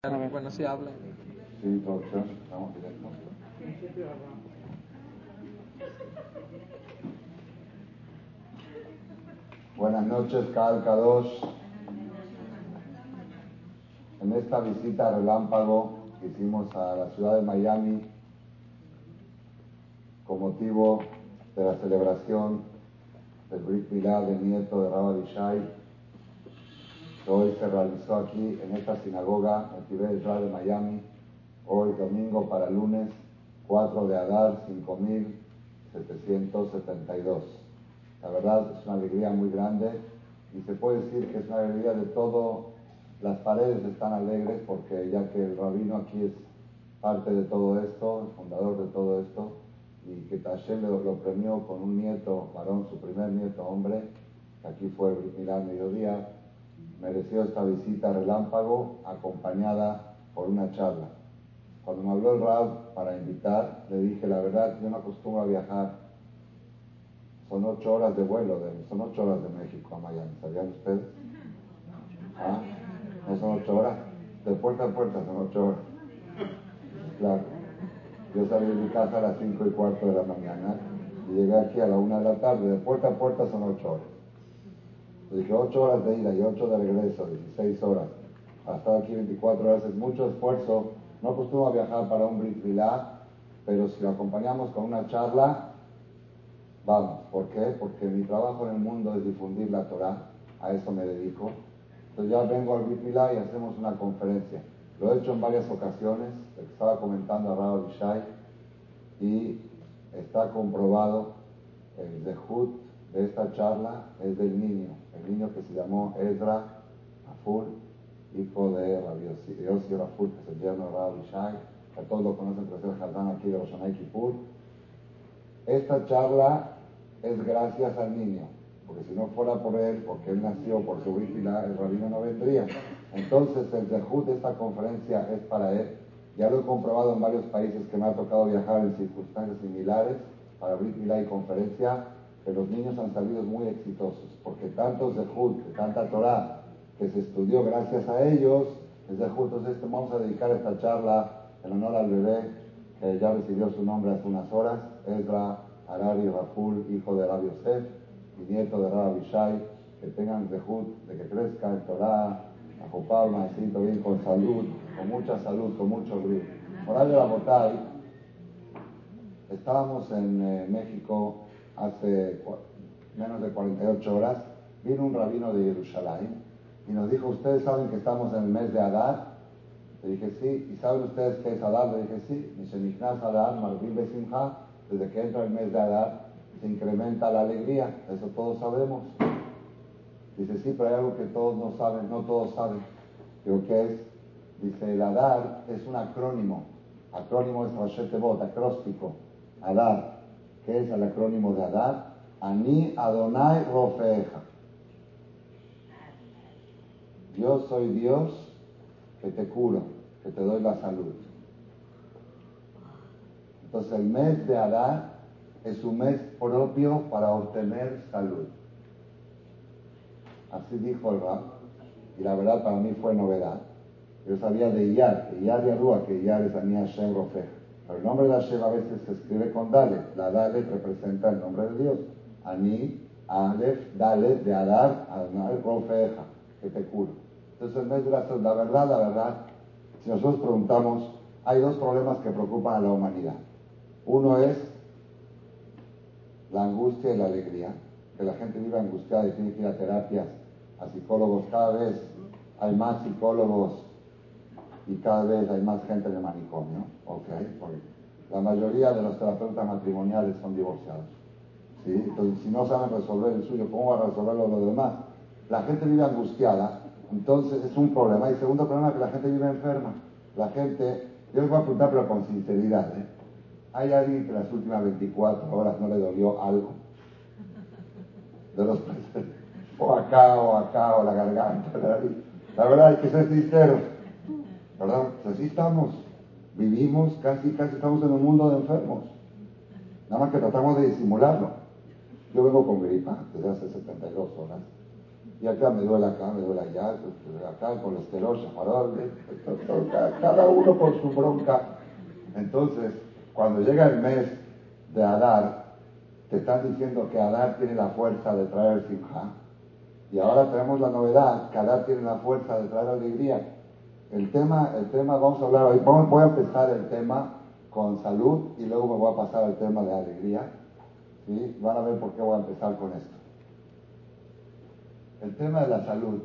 Bueno, sí habla. Sí, introducción, estamos directo. Buenas noches, Cal Kadosh. En esta visita relámpago que hicimos a la ciudad de Miami con motivo de la celebración del Brit Milá del nieto de Rabbi Shai, hoy se realizó aquí en esta sinagoga en de Miami, hoy domingo para lunes 4 de Adar 5772. La verdad es una alegría muy grande y se puede decir que es una alegría de todo, las paredes están alegres porque ya que el rabino aquí es parte de todo esto, el fundador de todo esto, y que Tashem lo, lo premió con un nieto varón, su primer nieto hombre, que aquí fue Milán Mediodía, mereció esta visita relámpago acompañada por una charla. Cuando me habló el Rab para invitar, le dije, la verdad, yo no acostumbro a viajar. Son ocho horas de vuelo, de, son ocho horas de México a Miami, ¿sabían ustedes? ¿Ah? ¿No son ocho horas? De puerta a puerta son ocho horas. Claro. Yo salí de mi casa a las cinco y cuarto de la mañana y llegué aquí a la una de la tarde. De puerta a puerta son ocho horas. Dije 8 horas de ida y 8 de regreso, 16 horas. Hasta aquí 24 horas es mucho esfuerzo. No acostumbro a viajar para un Brit Milá, pero si lo acompañamos con una charla, vamos. ¿Por qué? Porque mi trabajo en el mundo es difundir la Torah. A eso me dedico. Entonces ya vengo al Brit Milá y hacemos una conferencia. Lo he hecho en varias ocasiones. Estaba comentando a Raúl Bishai y está comprobado el Zehut de esta charla es del niño, niño que se llamó Ezra Aful, hijo de Rabbi Yossi Raful, que es el yerno de Rabbi Shai, que todos lo conocen por ser Hazán aquí de Roshanay Kippur. Esta charla es gracias al niño, porque si no fuera por él, porque él nació por su víctima, el rabino no vendría. Entonces el zehut de esta conferencia es para él. Ya lo he comprobado en varios países que me ha tocado viajar en circunstancias similares para Brit Milá y conferencia que los niños han salido muy exitosos, porque tantos de Jud, tanta Torah que se estudió gracias a ellos, es de Jud. Entonces vamos a dedicar esta charla en honor al bebé que ya recibió su nombre hace unas horas, Ezra Harari Raful, hijo de Rabbi Yosef y nieto de Rabbi Shai, que tengan de Jud, de que crezca en Torah, a Jopal, maecito, bien con salud, con mucha salud, con mucho brillo. La Botay, estábamos en eh, México hace menos de 48 horas, vino un rabino de Jerusalén y nos dijo, ¿ustedes saben que estamos en el mes de Adar? Le dije, sí. ¿Y saben ustedes qué es Adar? Le dije, sí. Mishenichnas Adar, Marvin Besimha, desde que entra el mes de Adar, se incrementa la alegría. Eso todos sabemos. Dice, sí, pero hay algo que todos no saben, no todos saben. Digo, ¿qué es? Dice, el Adar es un acrónimo. Acrónimo es Rashetebot, acróstico. Adar. ¿Qué es el acrónimo de Adar? Ani Adonai Rofeja. Yo soy Dios que te curo, que te doy la salud. Entonces el mes de Adar es un mes propio para obtener salud. Así dijo el Rab. Y la verdad para mí fue novedad. Yo sabía de Iyar, que Iyar y Arúa, que Iyar es Ani Hashem Rofeja. Pero el nombre de Hashem a veces se escribe con Dalet. La Dalet representa el nombre de Dios. Ani, Aleph, Dalet, de Adar, Adonai, Rofeja, que te curo. Entonces, el mes la la verdad, la verdad, si nosotros preguntamos, hay dos problemas que preocupan a la humanidad. Uno es la angustia y la alegría, que la gente vive angustiada y tiene que ir a terapias, a psicólogos. Cada vez hay más psicólogos y cada vez hay más gente en el manicomio, ¿ok? Porque la mayoría de los terapeutas matrimoniales son divorciados, ¿sí? Entonces, si no saben resolver el suyo, ¿cómo va a resolver lo de los demás? La gente vive angustiada, entonces es un problema. Y segundo problema, que la gente vive enferma. La gente, yo les voy a preguntar, pero con sinceridad, ¿eh? ¿Hay alguien que las últimas 24 horas no le dolió algo? De los O acá, o acá, o la garganta, la La verdad, hay que ser sinceros. ¿Verdad? Pues así estamos. Vivimos, casi, casi estamos en un mundo de enfermos. Nada más que tratamos de disimularlo. Yo vengo con gripa desde hace 72 horas. y acá me duele acá, me duele allá, acá el colesterol, chaparol, cada uno con su bronca. Entonces, cuando llega el mes de Adar, te están diciendo que Adar tiene la fuerza de traer Simha. Y ahora tenemos la novedad, que Adar tiene la fuerza de traer alegría. El tema, el tema, vamos a hablar hoy, voy a empezar el tema con salud y luego me voy a pasar al tema de alegría. ¿sí? Van a ver por qué voy a empezar con esto. El tema de la salud,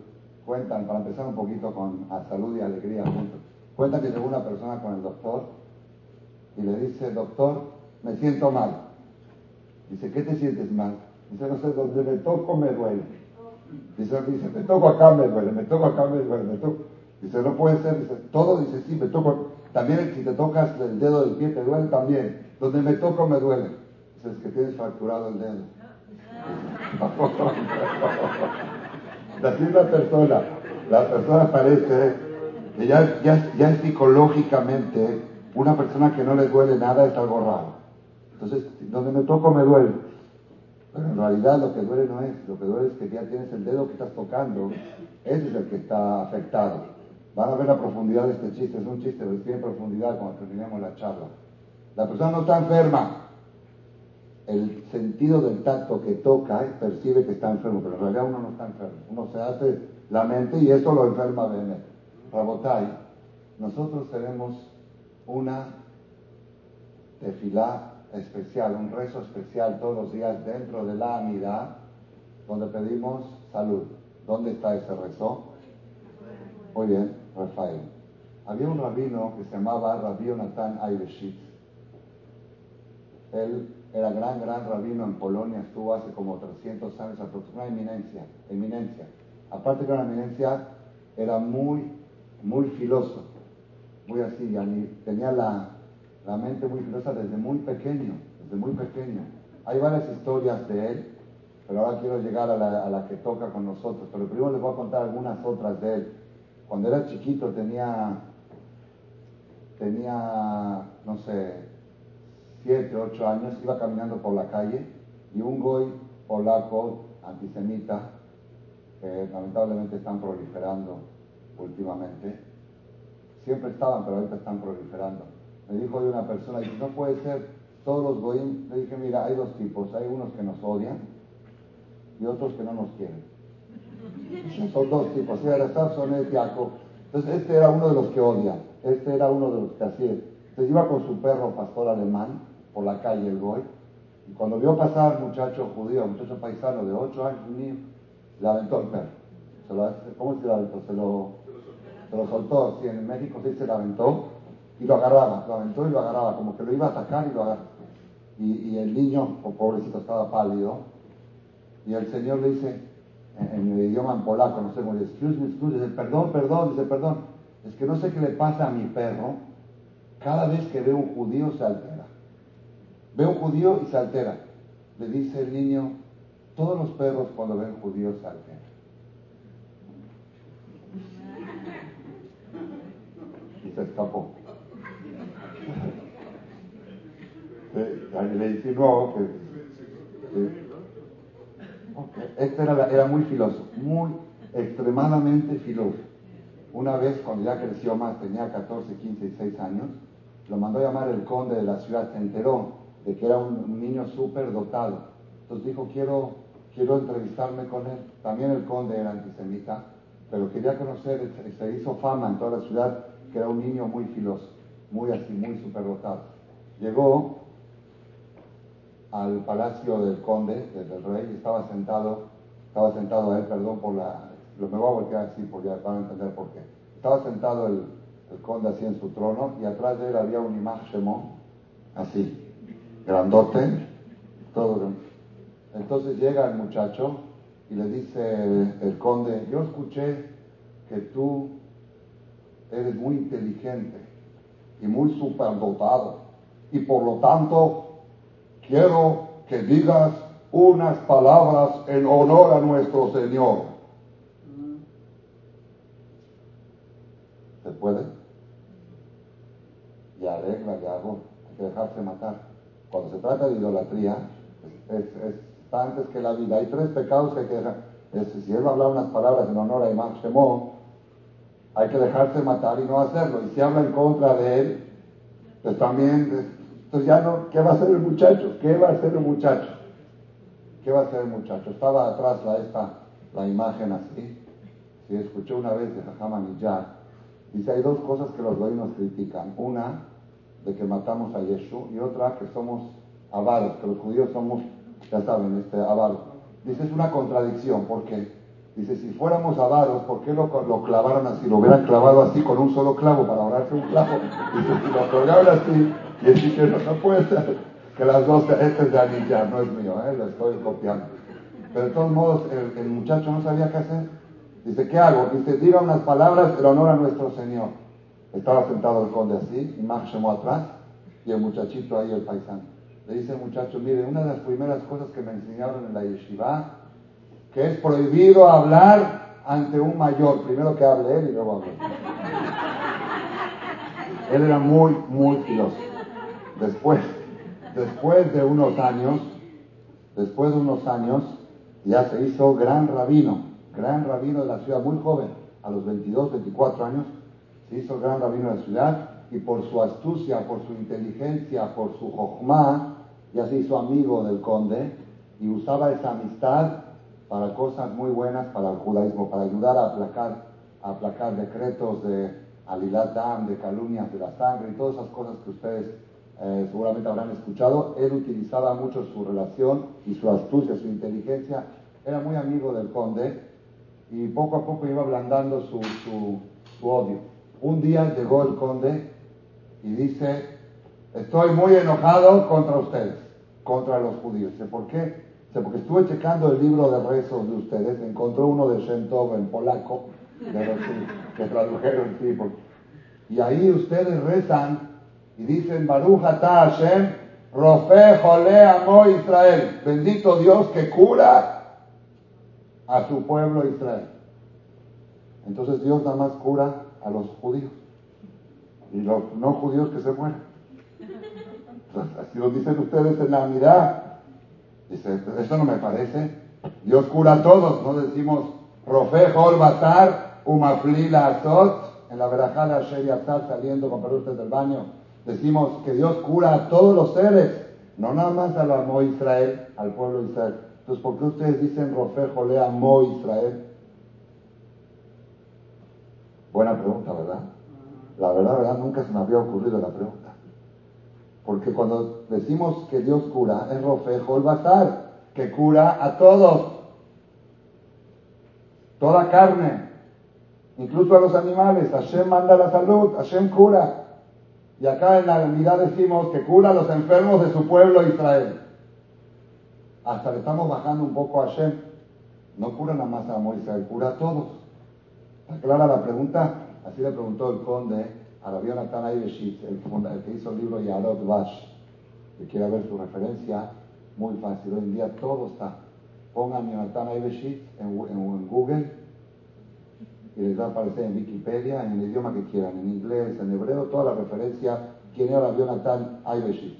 cuentan, para empezar un poquito con salud y alegría juntos, cuenta que llegó una persona con el doctor y le dice, doctor, me siento mal. Dice, ¿qué te sientes mal? Dice, no sé, donde me toco me duele. Dice, dice, me toco acá me duele, me toco acá me duele, me toco. Dice, no puede ser, dice, todo, dice, sí, me toco. También si te tocas el dedo del pie te duele también. Donde me toco me duele. Dice, es que tienes fracturado el dedo. Así la persona, la persona parece que ya, ya, ya psicológicamente una persona que no le duele nada es algo raro. Entonces, donde me toco me duele. Pero en realidad lo que duele no es, lo que duele es que ya tienes el dedo que estás tocando, ese es el que está afectado. Van a ver la profundidad de este chiste, es un chiste, pero tiene profundidad cuando terminemos la charla. La persona no está enferma. El sentido del tacto que toca percibe que está enfermo, pero en realidad uno no está enfermo. Uno se hace la mente y eso lo enferma de Rabotai, nosotros tenemos una tefilá especial, un rezo especial todos los días dentro de la amidad, donde pedimos salud. ¿Dónde está ese rezo? Muy bien, Rafael. Había un rabino que se llamaba Rabbi Natán Aibeshitz. Él era gran, gran rabino en Polonia, estuvo hace como 300 años, una eminencia, eminencia. Aparte que era una eminencia, era muy, muy filoso, muy así, tenía la, la mente muy filosa desde muy pequeño, desde muy pequeño. Hay varias historias de él, pero ahora quiero llegar a la, a la que toca con nosotros. Pero primero les voy a contar algunas otras de él. Cuando era chiquito tenía, tenía, no sé, siete, ocho años, iba caminando por la calle y un goy polaco, antisemita, que lamentablemente están proliferando últimamente, siempre estaban, pero ahorita están proliferando. Me dijo de una persona, y no puede ser, todos los goyim, le dije, mira, hay dos tipos, hay unos que nos odian y otros que no nos quieren. Son dos tipos, Entonces este era uno de los que odian, este era uno de los que hacía. Entonces iba con su perro pastor alemán por la calle el Goy, y cuando vio pasar muchacho judío, muchacho paisano de 8 años, niño, le aventó el perro. Se lo, ¿Cómo se lo aventó? Se lo, se lo soltó, sí, en México sí se lo aventó y lo agarraba, lo aventó y lo agarraba, como que lo iba a atacar y lo agarraba. Y, y el niño, pobrecito, estaba pálido, y el Señor le dice, en el idioma polaco, no sé cómo dice, excuse me, excuse, dice, perdón, perdón, dice, perdón, es que no sé qué le pasa a mi perro, cada vez que ve un judío se altera. Ve un judío y se altera. Le dice el niño, todos los perros cuando ven judíos se alteran. Y se escapó. le insinuó que este era, era muy filoso, muy extremadamente filoso. Una vez, cuando ya creció más, tenía 14, 15, 16 años, lo mandó a llamar el conde de la ciudad, se enteró de que era un, niño súper dotado. Entonces dijo, quiero, quiero entrevistarme con él. También el conde era antisemita, pero quería conocer, se hizo fama en toda la ciudad que era un niño muy filoso, muy así, muy dotado. Llegó al palacio del conde, del rey, estaba sentado, estaba sentado a él, perdón por la, lo me voy a voltear así, porque ya van a entender por qué. Estaba sentado el, conde así en su trono, y atrás de él había un imagen así, grandote, todo Entonces llega el muchacho y le dice el conde, yo escuché que tú eres muy inteligente y muy superdotado, y por lo tanto quiero que digas unas palabras en honor a nuestro Señor. ¿Se puede? Y arregla, y hago, hay que dejarse matar. Cuando se trata de idolatría, es, es, antes que la vida. Hay tres pecados que hay que dejar. si él va unas palabras en honor a Imam hay que dejarse matar y no hacerlo. Y si habla en contra de él, pues también, entonces ya no, ¿qué va a hacer el muchacho? ¿Qué va a hacer el muchacho? ¿Qué va a hacer el muchacho? Estaba atrás la, esta, la imagen así. Si escuché una vez de Jajam dice, hay dos cosas que los goyim nos critican. Una, de que matamos a Yeshua, y otra, que somos avaros, que los judíos somos, ya saben, este, avaros. Dice, es una contradicción, porque dice, si fuéramos avaros, ¿por qué lo, lo, clavaron así? Lo hubieran clavado así con un solo clavo para ahorrarse un clavo. Dice, si lo colgaron así, y así que no, no puede ser que las dos, este es de Anillar, no es mío, ¿eh? lo estoy copiando. Pero de todos modos, el, muchacho no sabía qué hacer. Dice, ¿qué hago? Dice, diga unas palabras en honor a nuestro Señor. Estaba sentado el conde así, y Max llamó atrás, y el muchachito ahí, el paisano. Le dice el muchacho, mire, una de las primeras cosas que me enseñaron en la yeshiva, que es prohibido hablar ante un mayor, primero que hable él y luego hable. Él era muy, muy filoso. Después, después de unos años, después de unos años, ya se hizo gran rabino, gran rabino de la ciudad, muy joven, a los 22, 24 años, se hizo gran rabino de la ciudad y por su astucia, por su inteligencia, por su jochma, ya se hizo amigo del conde y usaba esa amistad para cosas muy buenas para el judaísmo, para ayudar a aplacar, a aplacar decretos de alilat de calumnias de la sangre y todas esas cosas que ustedes eh, seguramente habrán escuchado. Él utilizaba mucho su relación y su astucia, su inteligencia. Era muy amigo del conde y poco a poco iba ablandando su, su odio. Un día llegó el conde y dice, estoy muy enojado contra ustedes, contra los judíos. ¿por qué? Porque estuve checando el libro de rezos de ustedes, encontró uno de Shentov en polaco, que tradujeron, sí, y ahí ustedes rezan y dicen, Baruch ata Hashem, Rofe Jole Amo Israel, bendito Dios que cura a su pueblo Israel. Entonces Dios nada más cura a los judíos y los no judíos que se mueren. Así lo dicen ustedes en la unidad. Dice, eso no me parece. Dios cura a todos, no decimos Rofejol Batar, Umaflila Azot, en la verajala Sheriatar saliendo con pelustes del baño. Decimos que Dios cura a todos los seres, no nada más al Amo Israel, al pueblo de Israel. Entonces, ¿por qué ustedes dicen Rofejole Amo Israel? Buena pregunta, ¿verdad? La verdad, verdad, nunca se me había ocurrido la pregunta. Porque cuando decimos que Dios cura, es Rofejo el Bazar, que cura a todos. Toda carne, incluso a los animales. Hashem manda la salud, Hashem cura. Y acá en la unidad decimos que cura a los enfermos de su pueblo Israel. Hasta le estamos bajando un poco a Hashem. No cura nada más a Moisés, cura a todos. ¿Está clara la pregunta? Así le preguntó el conde a Rabbi Jonathan el, el, que hizo el libro Yarot Vash, que quiere ver su referencia, muy fácil. Hoy en día todo está. Pongan Jonathan Aibeshit en, en, Google y les va a aparecer en Wikipedia, en el idioma que quieran, en inglés, en hebreo, toda la referencia. ¿Quién era Jonathan Aibeshit?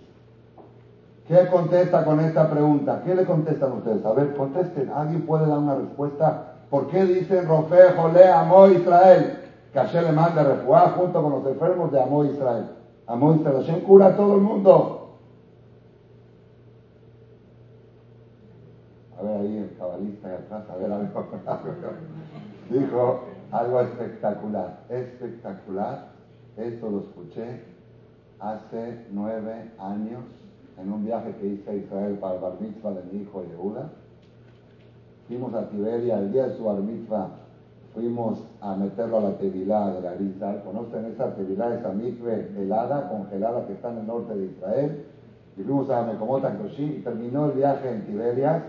¿Qué contesta con esta pregunta? ¿Qué le contestan ustedes? A ver, contesten. ¿Alguien puede dar una respuesta? ¿Por qué dicen Rofe, Jole, Amo Israel? que Hashem le manda junto con los enfermos de Amó Israel. Amó Israel, Hashem cura a todo el mundo. A ver ahí el cabalista de atrás, a ver algo. Dijo algo espectacular, espectacular. Esto lo escuché hace nueve años en un viaje que hice a Israel para el bar mitzvah de mi hijo Yehuda. Fuimos a Tiberia el día de su bar mitzvah fuimos a meterlo a la tevilá de la Rizal. ¿Conocen esa tevilá, esa mikve helada, congelada que está en el norte de Israel? Y fuimos a Mekomot y terminó el viaje en Tiberias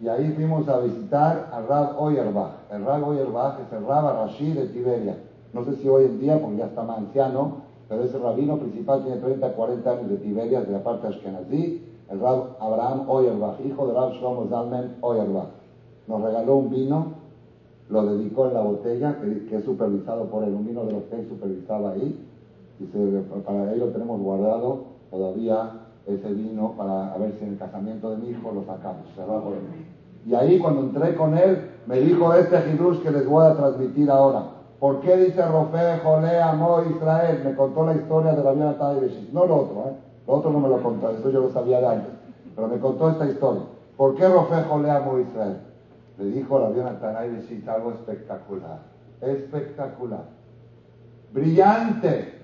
y ahí fuimos a visitar al Rab Oyerbach. El Rab Oyerbach es el Rab Rashi de Tiberia. No sé si hoy en día, porque ya está más anciano, pero ese rabino principal tiene 30, 40 años de Tiberias, de la parte Ashkenazí, el Rab Abraham Oyerbach, hijo de Rab Shlomo Zalmen Oyerbach. Nos regaló un vino lo dedicó en la botella, que, es supervisado por el vino de los que supervisaba ahí. Y para ahí lo tenemos guardado todavía ese vino para ver si en el casamiento de mi hijo lo sacamos. Se va por Y ahí cuando entré con él, me dijo este Hidush que les voy a transmitir ahora. ¿Por qué dice Rofe, Jolé, Amó, Israel? Me contó la historia de la vida de Beshit. No lo otro, ¿eh? Lo otro no me lo contó, eso yo lo sabía de antes. Pero me contó esta historia. ¿Por qué Rofe, Jolé, Amó, Israel? Le dijo la vida de Beshit algo espectacular. Espectacular. Brillante.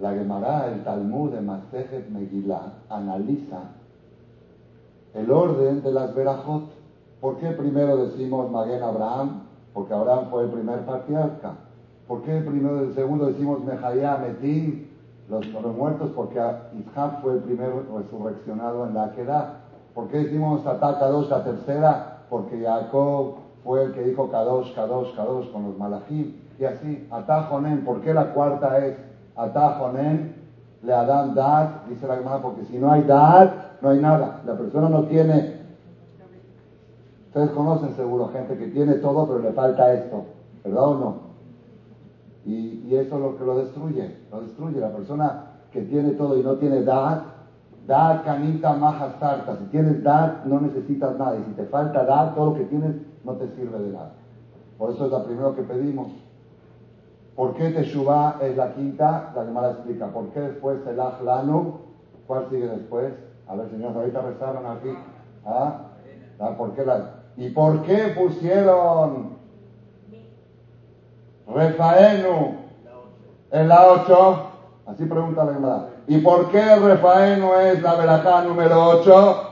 La Gemara, el Talmud de Masejet Megillah, analiza el orden de las verajot. ¿Por qué primero decimos Maguen Abraham? Porque Abraham fue el primer patriarca. ¿Por qué primero el segundo decimos Mejaya Metim, los, muertos? Porque Isaac fue el primero resurreccionado en la queda. ¿Por qué decimos Atá Kadosh la tercera? Porque Jacob fue el que dijo Kadosh, Kadosh, Kadosh con los malachim. Y así, Atá Jonen. ¿Por qué la cuarta es Atá Jonen? Le Adam Dat, dice la hermana, porque si no hay Dat, no hay nada. La persona no tiene. Ustedes conocen seguro gente que tiene todo, pero le falta esto, ¿verdad o no? Y, eso es lo que lo destruye, lo destruye. La persona que tiene todo y no tiene Dat, Dat, canita, maja, sarta. Si tienes Dat, no necesitas nada. Y si te falta Dat, todo lo que tienes no te sirve de nada. Por eso es lo primero que pedimos. ¿Por qué Teshuvah es la quinta? La Gemara explica. ¿Por qué después el Lanu? ¿Cuál sigue después? A ver, señores, ahorita rezaron aquí. ¿Ah? ¿Ah? ¿Por qué la... ¿Y por qué pusieron Refaenu en la 8? Así pregunta la Gemara. ¿Y por qué Refaenu es la verajá número 8?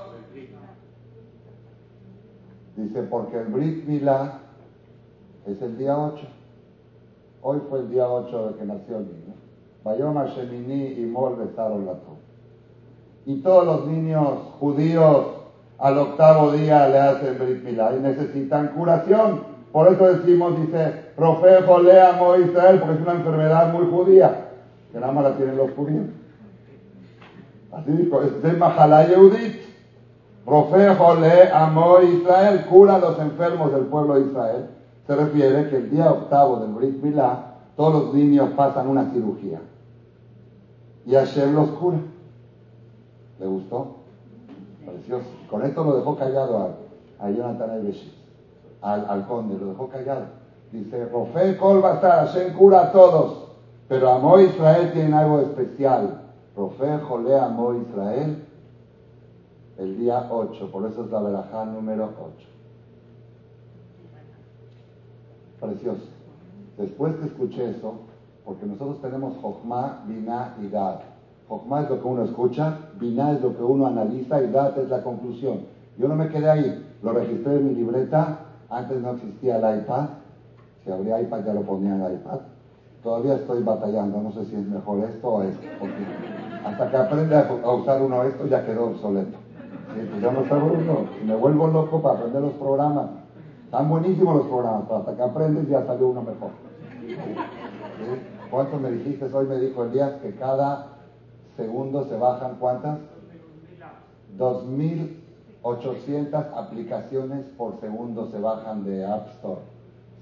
Dice, porque el Brit es el día 8. Hoy fue el día 8 de que nació el niño. Bayoma Shemini y Mol besaron la Y todos los niños judíos al octavo día le hacen Brit y necesitan curación. Por eso decimos, dice, Profejo leamo Israel, porque es una enfermedad muy judía, que nada más la tienen los judíos. Así dijo, es de Mahalá Yehudit. Profejo le amó Israel, cura a los enfermos del pueblo de Israel se refiere que el día octavo del Brit Milá, todos los niños pasan una cirugía. Y Hashem los cura. ¿Le gustó? Precioso. Con esto lo dejó callado a, Jonathan Ebeshit, al, al conde, lo dejó callado. Dice, Rofe Kol Basar, Hashem cura a todos, pero Amo Israel tiene algo especial. Rofe Jole Amo Israel, el día 8, por eso es la verajá número 8. Precioso. Después que escuché eso, porque nosotros tenemos Jochma, Binah y Dad. Jochma es lo que uno escucha, Binah es lo que uno analiza y Dad es la conclusión. Yo no me quedé ahí, lo registré en mi libreta, antes no existía el iPad, si habría iPad ya lo ponía en el iPad. Todavía estoy batallando, no sé si es mejor esto o esto, hasta que aprende a usar uno esto ya quedó obsoleto. Sí, pues ya no sabgo uno, me vuelvo loco para aprender los programas. Están buenísimos los programas, hasta que aprendes ya salió uno mejor. ¿Cuántos me dijiste? Hoy me dijo Elías que cada segundo se bajan cuántas? 2.800 aplicaciones por segundo se bajan de App Store.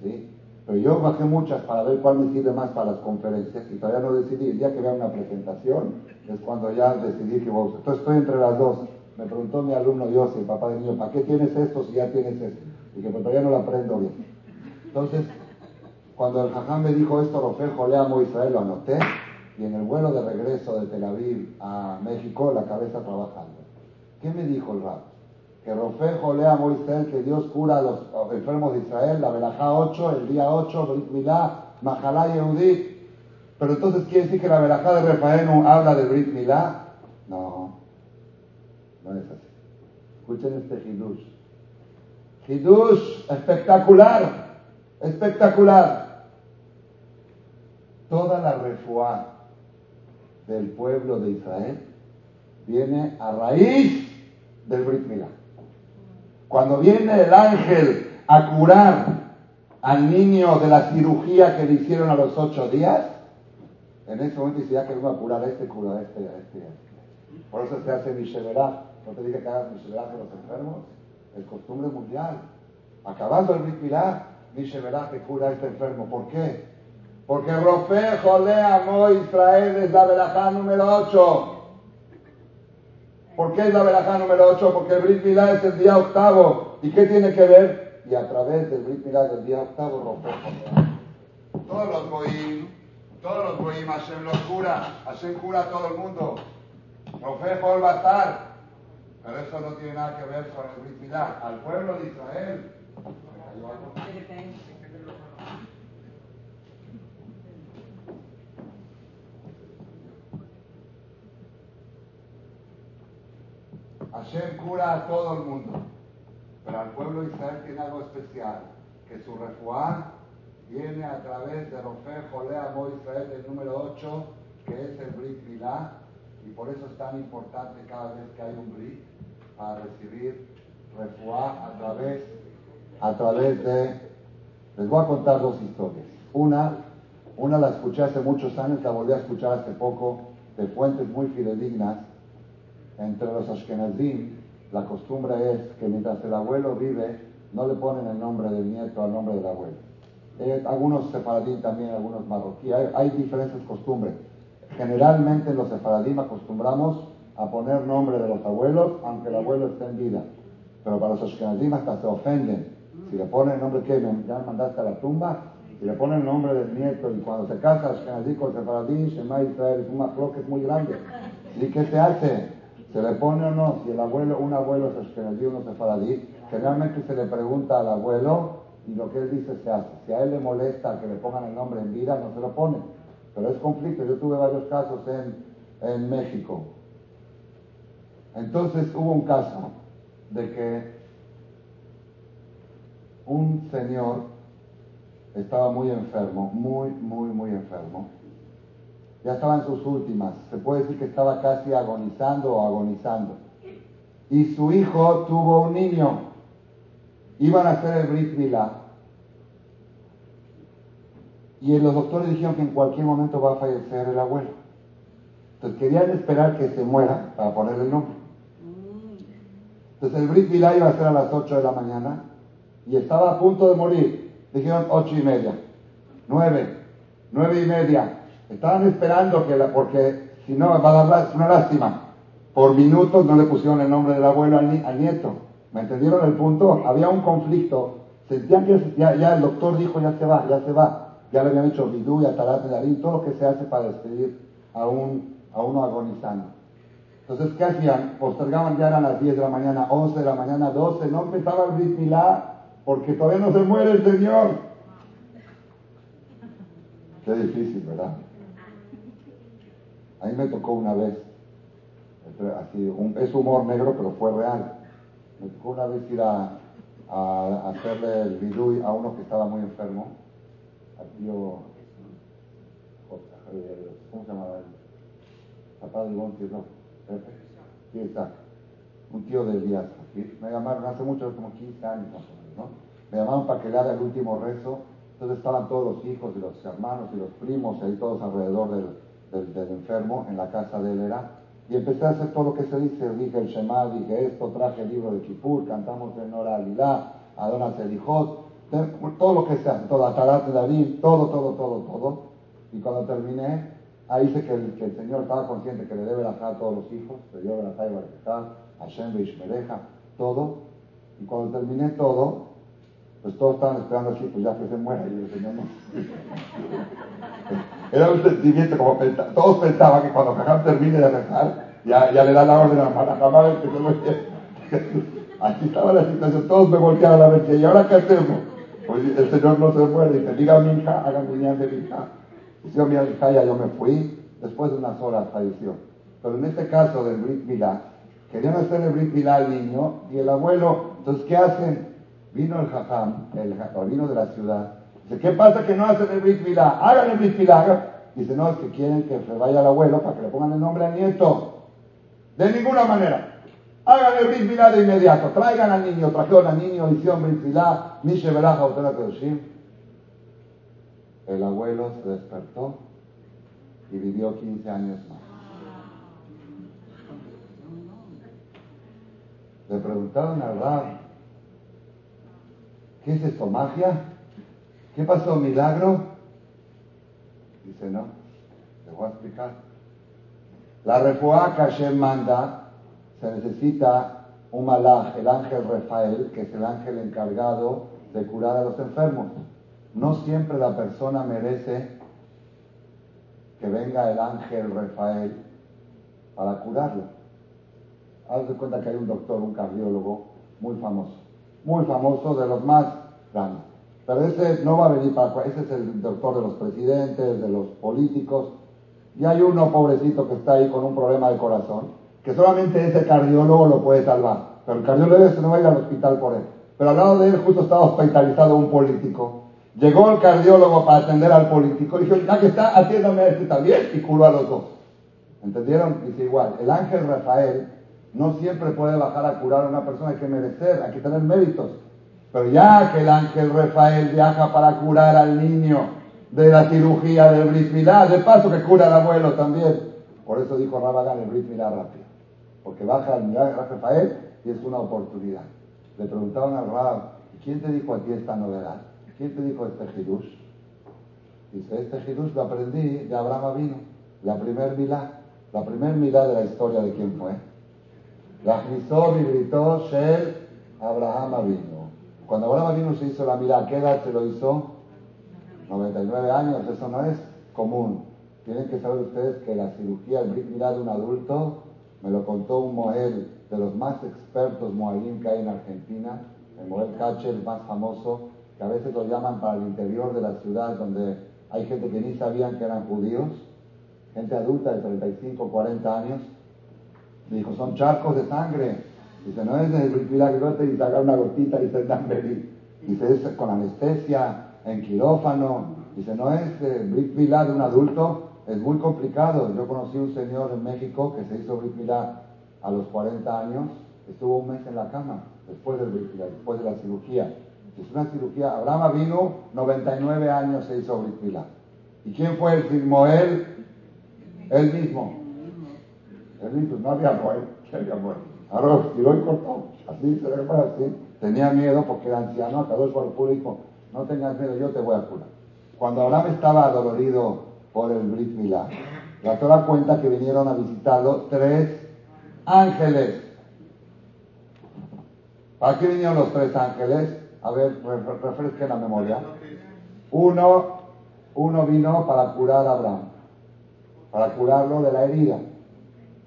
¿sí? Pero yo bajé muchas para ver cuál me sirve más para las conferencias y todavía no decidí. El día que vea una presentación es cuando ya decidí que vos. Entonces estoy entre las dos. Me preguntó mi alumno Dios, el papá de niño, ¿para qué tienes esto si ya tienes esto? Y que todavía no lo aprendo bien. Entonces, cuando el jajam me dijo esto, Rofejo le amo Israel, lo anoté, y en el vuelo de regreso de Tel Aviv a México, la cabeza trabajando. ¿Qué me dijo el rab? Que Rofejo le amo Israel, que Dios cura a los enfermos de Israel, la Berajá 8, el día 8, Brit Milá, Mahalá Yehudit. Pero entonces quiere decir que la Berajá de Refaenu habla de Brit Milá. No, no es así. Escuchen este hidush. Hidush, espectacular, espectacular. Toda la refuá del pueblo de Israel viene a raíz del Brit Milá. Cuando viene el ángel a curar al niño de la cirugía que le hicieron a los ocho días, en ese momento dice, ya que vengo a curar a este, cura a este, a este, este. Por eso se hace Misheverá. ¿No te dije que hagas Misheverá de los enfermos? Es costumbre mundial. Acabando el Brit dice verá que cura a este enfermo. ¿Por qué? Porque Rofe Jole amó Israel es la verajá número 8. ¿Por qué es la verajá número 8? Porque el Brit Milá es el día octavo. ¿Y qué tiene que ver? Y a través del Brit Milá del día octavo romper Todos los goyim, todos los goyim, Hashem los cura, Hashem cura a todo el mundo. Rofejo va a estar. Pero eso no tiene nada que ver con el Brit. Al pueblo de Israel. Hashem cura a todo el mundo, pero al pueblo de Israel tiene algo especial, que su refuá viene a través de Rofe Jolea Mo Israel número 8, que es el Brit Milá, y por eso es tan importante cada vez que hay un Brit para recibir refuá a través, a través de... Les voy a contar dos historias. Una, una la escuché hace muchos años, la volví a escuchar hace poco, de fuentes muy fidedignas, entre los ashkenazim, la costumbre es que mientras el abuelo vive, no le ponen el nombre del nieto al nombre del abuelo. Eh, algunos sefaradín también, algunos marroquíes, hay, diferentes costumbres. Generalmente los sefaradín acostumbramos a poner nombre de los abuelos, aunque el abuelo esté en vida. Pero para los ashkenazim hasta se ofenden. Si le ponen el nombre que ya mandaste a la tumba, si le ponen el nombre del nieto y cuando se casa ashkenazí con sefaradín, Shema Israel, es un es muy grande. ¿Y qué se hace? ¿Se le pone o no? Si el abuelo, un abuelo es ashkenazí, uno sefaradí, generalmente se le pregunta al abuelo y lo que él dice se hace. Si a él le molesta que le pongan el nombre en vida, no se lo pone. Pero es conflicto. Yo tuve varios casos en, en México. Entonces hubo un caso de que un señor estaba muy enfermo, muy, muy, muy enfermo ya estaba en sus últimas, se puede decir que estaba casi agonizando o agonizando. Y su hijo tuvo un niño, iban a hacer el Brit Milá. Y los doctores dijeron que en cualquier momento va a fallecer el abuelo. Entonces querían esperar que se muera para ponerle el nombre. Entonces el Brit Milá iba a ser a las 8 de la mañana y estaba a punto de morir. Dijeron 8 y media, 9, 9 y media, Estaban esperando que la, porque si no va a dar una lástima. Por minutos no le pusieron el nombre del abuelo al, nieto. ¿Me entendieron el punto? Había un conflicto. Sentían que ya, el doctor dijo ya se va, ya se va. Ya le habían hecho bidú y atalat darín, todo lo que se hace para despedir a, un, a uno agonizando. Entonces, ¿qué hacían? Postergaban, ya eran las 10 de la mañana, 11 de la mañana, 12, no empezaba el Brit porque todavía no se muere el Señor. Qué difícil, ¿verdad? A mí me tocó una vez, así, es humor negro, pero fue real. Me tocó una vez ir a, hacerle el vidui a uno que estaba muy enfermo, al tío, ¿cómo se llamaba él? Papá de Ivonne, no, Sí, exacto. Un tío de Díaz. Me llamaron hace mucho, como 15 años más o menos, ¿no? Me llamaron para que le haga el último rezo. Entonces estaban todos los hijos y los hermanos y los primos ahí todos alrededor del, del, enfermo en la casa de él era. Y empecé a hacer todo lo que se dice, dije el Shema, dije esto, traje el libro de Kippur, cantamos en Nora Aguilá, Adona Selijot, todo lo que se hace, todo, Atarat de David, todo, todo, todo, todo. Y cuando terminé, ahí dice que el, Señor estaba consciente que le debe la a todos los hijos, le dio la a Hashem Beishmereja, todo. Y cuando terminé todo, pues todos estaban esperando así, pues ya que se muera, y el Señor no. Era un sentimiento como todos pensaban que cuando Jajam termine de rezar, ya, ya le da la orden a la que se lo Así estaba la situación, todos me volteaban a ver ¿y ahora qué hacemos? Pues el Señor no se muere, dice, diga a mi hija, hagan mi de mi hija. Dice, mi hija, ya yo me fui, después de unas horas falleció. Pero en este caso del Brit Milá, querían hacer el Brit Milá al niño y el abuelo, entonces, ¿qué hacen? Vino el Jajam, el rabino de la ciudad, Dice, ¿qué pasa que no hacen el Brit Milá? Hagan el Brit Milá. Dice, no, es que quieren que se vaya el abuelo para que le pongan el nombre al nieto. De ninguna manera. Hagan el de inmediato. Traigan al niño. Trajeron al niño, hicieron Brit Milá. Mishe Belaja, El abuelo se despertó y vivió 15 años más. Le preguntaron al Rab, ¿qué es esto, magia? ¿Qué pasó, milagro? Dice, no, te voy a explicar. La refuá que Hashem manda se necesita un malaj, el ángel Rafael, que es el ángel encargado de curar a los enfermos. No siempre la persona merece que venga el ángel Rafael para curarlo. Haz de cuenta que hay un doctor, un cardiólogo muy famoso, muy famoso, de los más grandes. Pero ese no va a venir para ese es el doctor de los presidentes, de los políticos. Y hay uno pobrecito que está ahí con un problema de corazón, que solamente ese cardiólogo lo puede salvar. Pero el cardiólogo no va a ir al hospital por él. Pero al lado de él justo estaba hospitalizado un político. Llegó el cardiólogo para atender al político y dijo, ya que está, atiéndame a este también y curó a los dos. ¿Entendieron? Dice igual, el ángel Rafael no siempre puede bajar a curar a una persona, hay que merecer, hay que tener méritos. Pero ya que el ángel Rafael viaja para curar al niño de la cirugía del Brit Milá, de paso que cura al abuelo también. Por eso dijo Rabagán el Brit Milá rápido. Porque baja el Rafael y es una oportunidad. Le preguntaban al Rab, ¿quién te dijo a ti esta novedad? ¿Quién te dijo este Hidush? Dice, este Hidush lo aprendí de Abraham vino, la primer Milá, la primer Milá de la historia de quién fue. La y gritó Shel Abraham vino. Cuando Abraham vino se hizo la Milá, ¿qué edad se lo hizo? 99 años, eso no es común. Tienen que saber ustedes que la cirugía, el Brit Milá de un adulto, me lo contó un Moel de los más expertos Moalim que hay en Argentina, el Moel Kacher, el más famoso, que a veces lo llaman para el interior de la ciudad, donde hay gente que ni sabían que eran judíos, gente adulta de 35, 40 años, dijo, son charcos de sangre. Dice, no es de milagro y sacar una gotita y se dan venir. Dice, es con anestesia, en quirófano. Dice, no es eh, Brit de un adulto, es muy complicado. Yo conocí un señor en México que se hizo Brit a los 40 años, estuvo un mes en la cama después del Brit después de la cirugía. Es una cirugía. Abraham vino, 99 años se hizo Brit ¿Y quién fue el Moel? Él mismo. Él mismo, no había Moel, había Moel. Ahora tiró y cortó. Así se ve así. Tenía miedo porque era anciano, acabó el dijo, no tengas miedo, yo te voy a curar. Cuando Abraham estaba adolorido por el Brit Milá, la Torah cuenta que vinieron a visitarlo tres ángeles. ¿Para qué vinieron los tres ángeles? A ver, refresque la memoria. Uno, uno vino para curar a Abraham, para curarlo de la herida.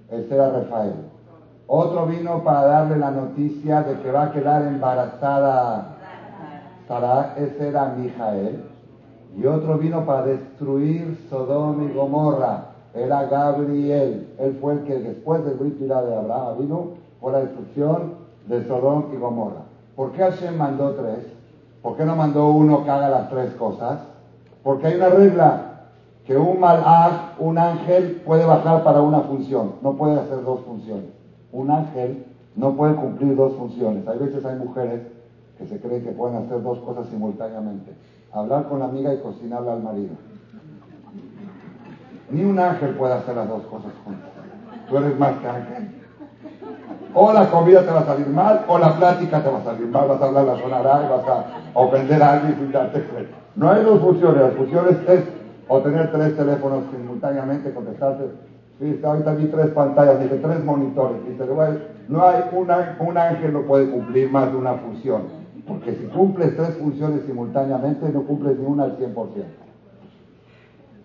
Ese era Rafael. Otro vino para darle la noticia de que va a quedar embarazada Sara, ese era Mijael. Y otro vino para destruir Sodoma y Gomorra, era Gabriel. Él fue el que después del Brit de Abraham vino por la destrucción de Sodoma y Gomorra. ¿Por qué Hashem mandó tres? ¿Por qué no mandó uno que haga las tres cosas? Porque hay una regla que un malach, un ángel, puede bajar para una función, no puede hacer dos funciones. Un ángel no puede cumplir dos funciones. Hay veces hay mujeres que se creen que pueden hacer dos cosas simultáneamente. Hablar con la amiga y cocinarle al marido. Ni un ángel puede hacer las dos cosas juntas. Tú eres más que ángel. O la comida te va a salir mal, o la plática te va a salir mal, vas a hablar la zona y vas a ofender a alguien sin darte cuenta. No hay dos funciones, las funciones es o tener tres teléfonos simultáneamente, contestarte. Sí, ahorita vi tres pantallas, dije tres monitores. Dice, no hay una, un ángel no puede cumplir más de una función. Porque si cumples tres funciones simultáneamente, no cumples ni una al 100%.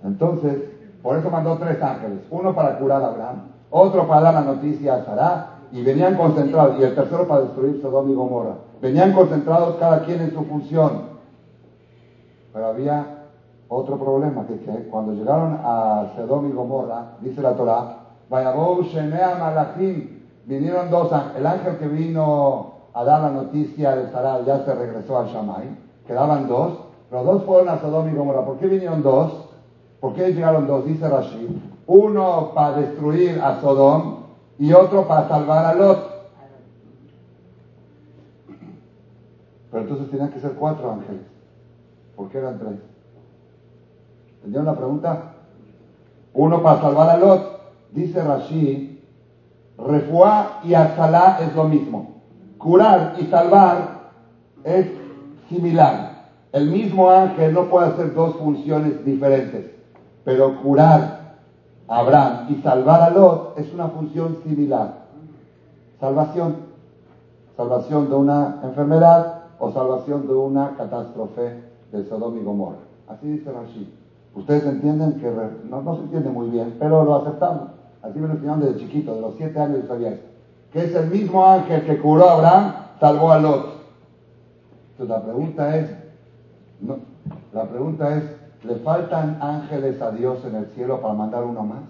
Entonces, por eso mandó tres ángeles. Uno para curar a Abraham, otro para dar la noticia a Sarah, y venían concentrados, y el tercero para destruir Sodom y Gomorra. Venían concentrados cada quien en su función. Pero había otro problema, que, cuando llegaron a Sodom y Gomorra, dice la Torah, Vayabou Shemea Malachim, vinieron dos ángeles. El ángel que vino a dar la noticia de Sarah ya se regresó al Shamay. Quedaban dos. Los dos fueron a Sodom y Gomorra. ¿Por qué vinieron dos? ¿Por qué llegaron dos? Dice Rashid. Uno para destruir a Sodom y otro para salvar a Lot. Pero entonces tenían que ser cuatro ángeles. ¿Por qué eran tres? ¿Entendieron la pregunta? Uno para salvar a Lot. Dice Rashid, Refuá y Azalá es lo mismo. Curar y salvar es similar. El mismo ángel no puede hacer dos funciones diferentes, pero curar a Abraham y salvar a Lot es una función similar. salvación. Salvación de una enfermedad o salvación de una catástrofe de Sodom y Gomorra. Así dice Rashi. Ustedes entienden que no, no se entiende muy bien, pero lo aceptamos. Así me lo enseñaron desde chiquito, de los siete años yo sabía Que es el mismo ángel que curó a Abraham, salvó a Lot. Entonces la pregunta es, no, la pregunta es, ¿le faltan ángeles a Dios en el cielo para mandar uno más?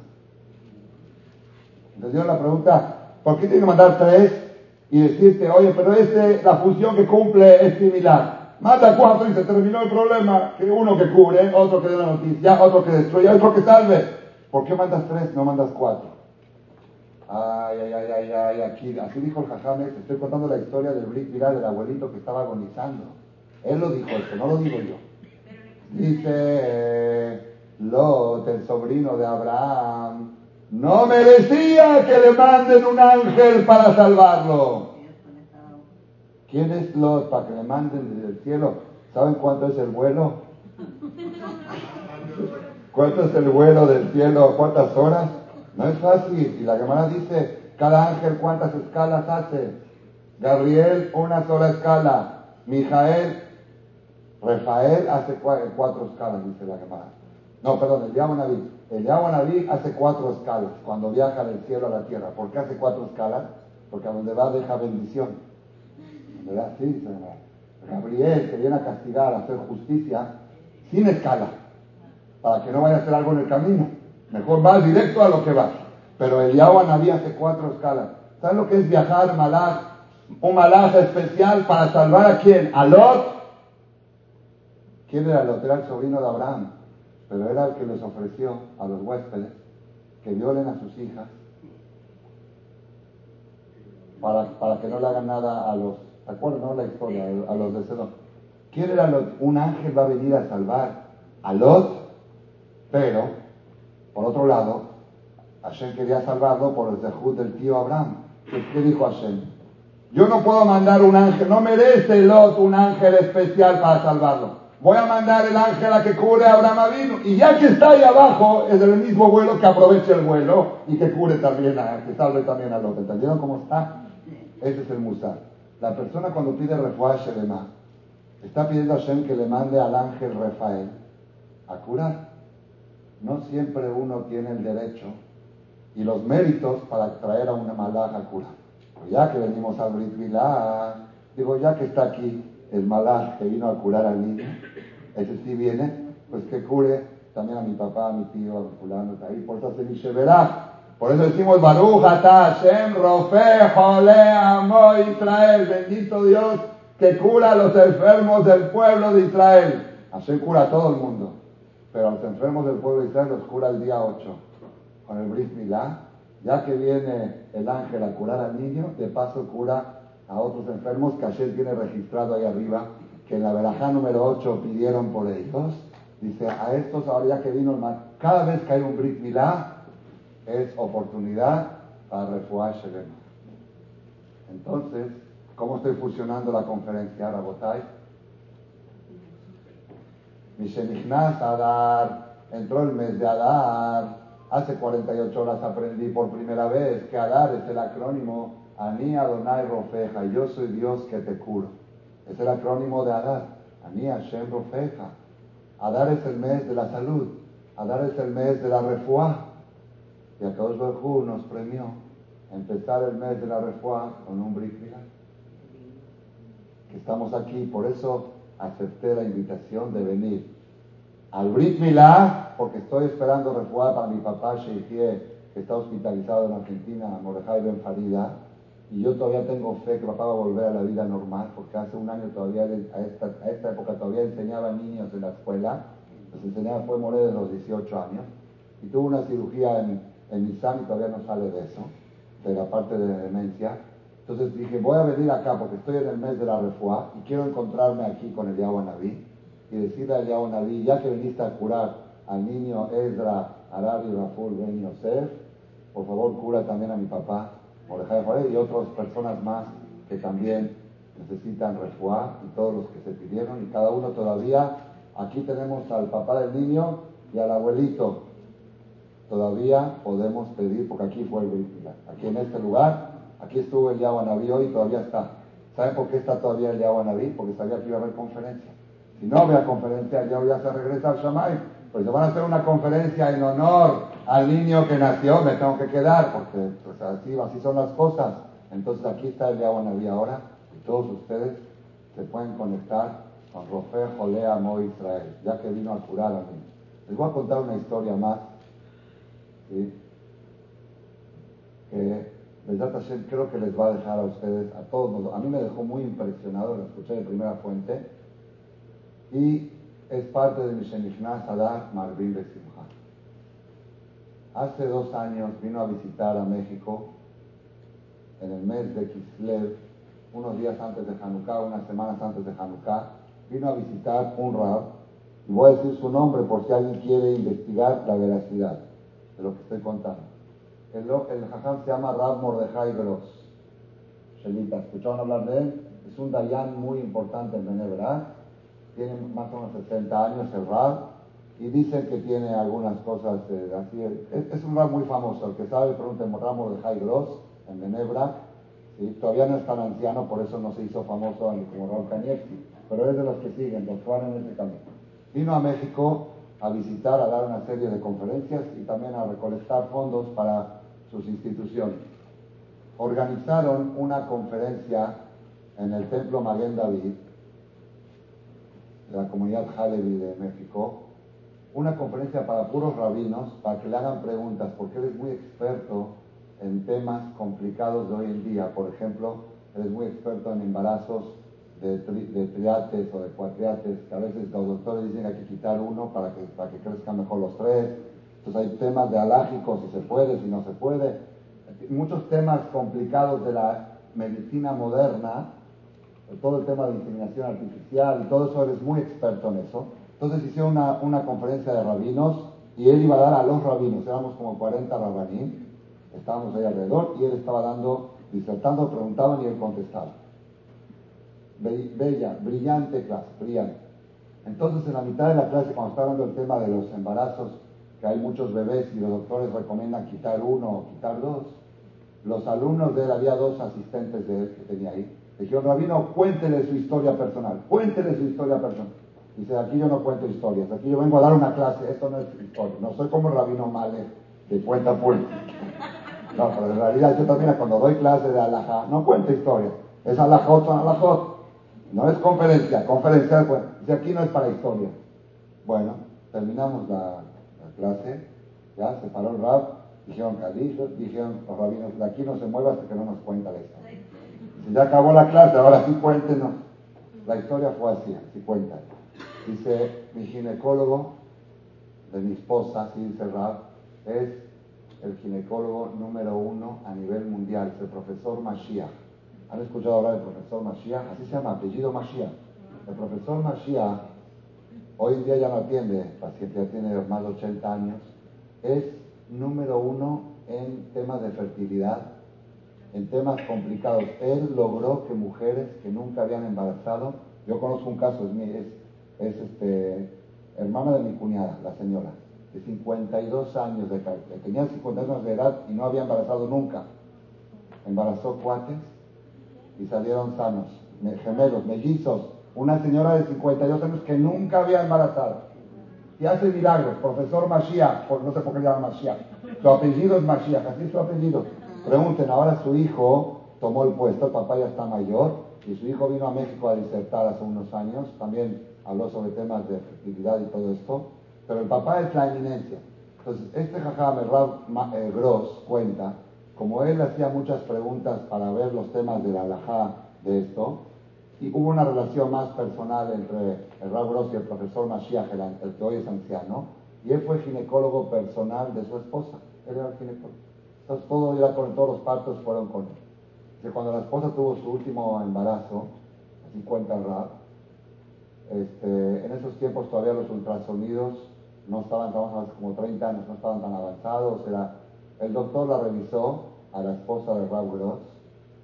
Entonces la pregunta, ¿por qué tiene que mandar tres y decirte, oye, pero este, la función que cumple es similar? Manda cuatro y se terminó el problema. Que uno que cubre, otro que dé la noticia, otro que destruya, otro que salve. ¿Por qué mandas tres, no mandas cuatro? Ay, ay, ay, ay, ay, aquí, así dijo el Jajames, estoy contando la historia del Brit Viral, del abuelito que estaba agonizando. Él lo dijo esto, no lo digo yo. Dice Lot, el sobrino de Abraham, no merecía que le manden un ángel para salvarlo. ¿Quién es Lot para que le manden desde el cielo? ¿Saben cuánto es el vuelo? ¿Cuánto es el vuelo del cielo? ¿Cuántas horas? No es fácil. Y la Gemara dice, cada ángel cuántas escalas hace. Gabriel, una sola escala. Mijael, Rafael hace cuatro escalas, dice la Gemara. No, perdón, el Naví. El Naví hace cuatro escalas cuando viaja del cielo a la tierra. ¿Por qué hace cuatro escalas? Porque a donde va deja bendición. ¿verdad? Sí, Gabriel que viene a castigar, a hacer justicia, sin escala, para que no vaya a hacer algo en el camino. Mejor va directo a lo que va. Pero el Naví hace cuatro escalas. ¿Saben lo que es viajar malaj? Un malaj especial para salvar a quién? A Lot. ¿Quién era Lot? Era el sobrino de Abraham. Pero era el que les ofreció a los huéspedes que violen a sus hijas para, para que no le hagan nada a los ¿Se acuerdan, no? La historia, a los de Sedón. ¿Quién era Lot? Un ángel va a venir a salvar a Lot, pero, por otro lado, Hashem quería salvarlo por el dejud del tío Abraham. ¿Qué dijo Hashem? Yo no puedo mandar un ángel, no merece Lot un ángel especial para salvarlo. Voy a mandar el ángel a que cure a Abraham. Y ya que está ahí abajo, es del mismo vuelo que aproveche el vuelo y que cure también a, que salve también a Lot. ¿Entendieron cómo está? Ese es el Musar. La persona cuando pide refuá Shelema, está pidiendo a Hashem que le mande al ángel Rafael a curar. No siempre uno tiene el derecho y los méritos para traer a una malaj a curar. Pues ya que venimos al Brit digo, ya que está aquí el malaj que vino a curar al niño, ese sí viene, pues que cure también a mi papá, a mi tío, a mi fulano, ahí, por eso se dice, verá, por eso decimos Baruch Ata Hashem Rofe Jole Amo Israel. Bendito Dios que cura a los enfermos del pueblo de Israel. Hashem cura a todo el mundo. Pero a los enfermos del pueblo de Israel los cura el día 8. Con el Brit Milá. Ya que viene el ángel a curar al niño, de paso cura a otros enfermos que Hashem tiene registrado ahí arriba. Que en la verajá número 8 pidieron por ellos. Dice, a estos ahora ya que vino el mar, cada vez que hay un Brit Milá, es oportunidad para refuar Shelema. Entonces, ¿cómo estoy fusionando la conferencia, Rabotai? Mishenichnas Adar, entró el mes de Adar, hace 48 horas aprendí por primera vez que Adar es el acrónimo Ani Adonai Rofeja, yo soy Dios que te curo. Es el acrónimo de Adar, Ani Hashem Rofeja. Adar es el mes de la salud, Adar es el mes de la refuá. Y a todos los nos premió empezar el mes de la refuá con un Brit Que estamos aquí, por eso acepté la invitación de venir al Brit Milá, porque estoy esperando refuá para mi papá Sheikh, que está hospitalizado en Argentina, Mordejai Ben Farida, y yo todavía tengo fe que papá va a volver a la vida normal, porque hace un año todavía, a esta, a esta época todavía enseñaba niños en la escuela, les enseñaba, fue morir de los 18 años, y tuvo una cirugía en, en mi y todavía no sale de eso, de la parte de demencia. Entonces dije, voy a venir acá porque estoy en el mes de la refuá y quiero encontrarme aquí con el Naví y decirle al Naví, ya que viniste a curar al niño Ezra, Arabi, Raful, Ben Yosef, por favor cura también a mi papá, Mordejai y otras personas más que también necesitan refuá y todos los que se pidieron y cada uno todavía, aquí tenemos al papá del niño y al abuelito. Todavía podemos pedir, porque aquí fue el Aquí en este lugar Aquí estuvo el Naví hoy y todavía está. ¿Saben por qué está todavía el Naví? Porque sabía que iba a haber conferencia. Si no había conferencia, ya ya se regresa al Shamay. Pues se van a hacer una conferencia en honor al niño que nació, me tengo que quedar, porque pues, así, así son las cosas. Entonces aquí está el Naví ahora y todos ustedes se pueden conectar con Rofe Jolea Mo Israel, ya que vino a curar a mí. Les voy a contar una historia más, ¿sí? que creo que les va a dejar a ustedes, a todos, a mí me dejó muy impresionado, lo escuché de primera fuente, y es parte de mi Shenichna Sadar Marvin Besimha. Hace dos años vino a visitar a México en el mes de Kislev, unos días antes de Hanukkah, unas semanas antes de Hanukkah, vino a visitar un rab, y voy a decir su nombre por si alguien quiere investigar la veracidad de lo que estoy contando. El, el jajam se llama Rab Mordejai Gross. Shelita, ¿escucharon hablar de él? Es un dayan muy importante en Benebra. Tiene más o menos 60 años el Rab. Y dicen que tiene algunas cosas eh, así. Es, un Rab muy famoso. El que sabe, pregunten Rab Mordejai Gross en Benebra. Todavía no es tan anciano, por eso no se hizo famoso como Rab Kanievski. Pero es de los que siguen, los que van en ese camino. Vino a México a visitar, a dar una serie de conferencias y también a recolectar fondos para sus instituciones. Organizaron una conferencia en el Templo Maguen David, de la comunidad Halevi de México, una conferencia para puros rabinos, para que le hagan preguntas, porque él es muy experto en temas complicados de hoy en día. Por ejemplo, él es muy experto en embarazos de, triates o de cuatriates, que a veces los doctores dicen que hay que quitar uno para que, para que crezcan mejor los tres. Entonces hay temas de alágicos, si se puede, si no se puede. Muchos temas complicados de la medicina moderna, todo el tema de inseminación artificial y todo eso, él es muy experto en eso. Entonces hicieron una, una conferencia de rabinos y él iba a dar a los rabinos, éramos como 40 rabanín, estábamos ahí alrededor y él estaba dando, disertando, preguntaban y él contestaba bella, brillante clase, brillante. Entonces, en la mitad de la clase, cuando está hablando el tema de los embarazos, que hay muchos bebés y los doctores recomiendan quitar uno o quitar dos, los alumnos de él, había dos asistentes de él que tenía ahí, le dijeron, Rabino, cuéntele su historia personal, cuéntele su historia personal. Dice, aquí yo no cuento historias, aquí yo vengo a dar una clase, esto no es historia, no soy como Rabino Male de cuenta puerta. No, pero en realidad yo también cuando doy clase de alajá, no cuento historias, es alajot, son alajot. No es conferencia, conferencia, bueno, si aquí no es para historia. Bueno, terminamos la, clase, ya se paró el rab, dijeron Kadish, dijeron los rabinos, de aquí no se mueva hasta que no nos cuenta la historia. Si ya acabó la clase, ahora sí cuéntenos. La historia fue así, así cuenta. Dice, mi ginecólogo de mi esposa, así dice Rab, es el ginecólogo número uno a nivel mundial, es el profesor Mashiach ¿Han escuchado hablar del profesor Mashiach? Así se llama, apellido Mashiach. El profesor Mashiach hoy en día ya no atiende paciente, ya tiene más de 80 años. Es número uno en temas de fertilidad, en temas complicados. Él logró que mujeres que nunca habían embarazado, yo conozco un caso, es, es, este, hermana de mi cuñada, la señora, de 52 años de tenía 52 años de edad y no había embarazado nunca. Embarazó cuates y salieron sanos, gemelos, mellizos. Una señora de 52 años que nunca había embarazado. Y hace milagros, profesor Mashiach, no sé por qué le llama Mashiach. Su apellido es Mashiach, así su apellido. Pregunten, ahora su hijo tomó el puesto, el papá ya está mayor, y su hijo vino a México a disertar hace unos años, también habló sobre temas de fertilidad y todo esto, pero el papá es la eminencia. Entonces, este jajam, el Gross, cuenta como él hacía muchas preguntas para ver los temas de la alajá de esto, y hubo una relación más personal entre el Rab Gross y el profesor Mashiach, el, que hoy es anciano, y él fue ginecólogo personal de su esposa. Él era el ginecólogo. Entonces todo era con todos los partos fueron con él. Cuando la esposa tuvo su último embarazo, así cuenta el Rab, este, en esos tiempos todavía los ultrasonidos no estaban, estamos como 30 años, no estaban tan avanzados, era el doctor la revisó a la esposa de Raúl Gross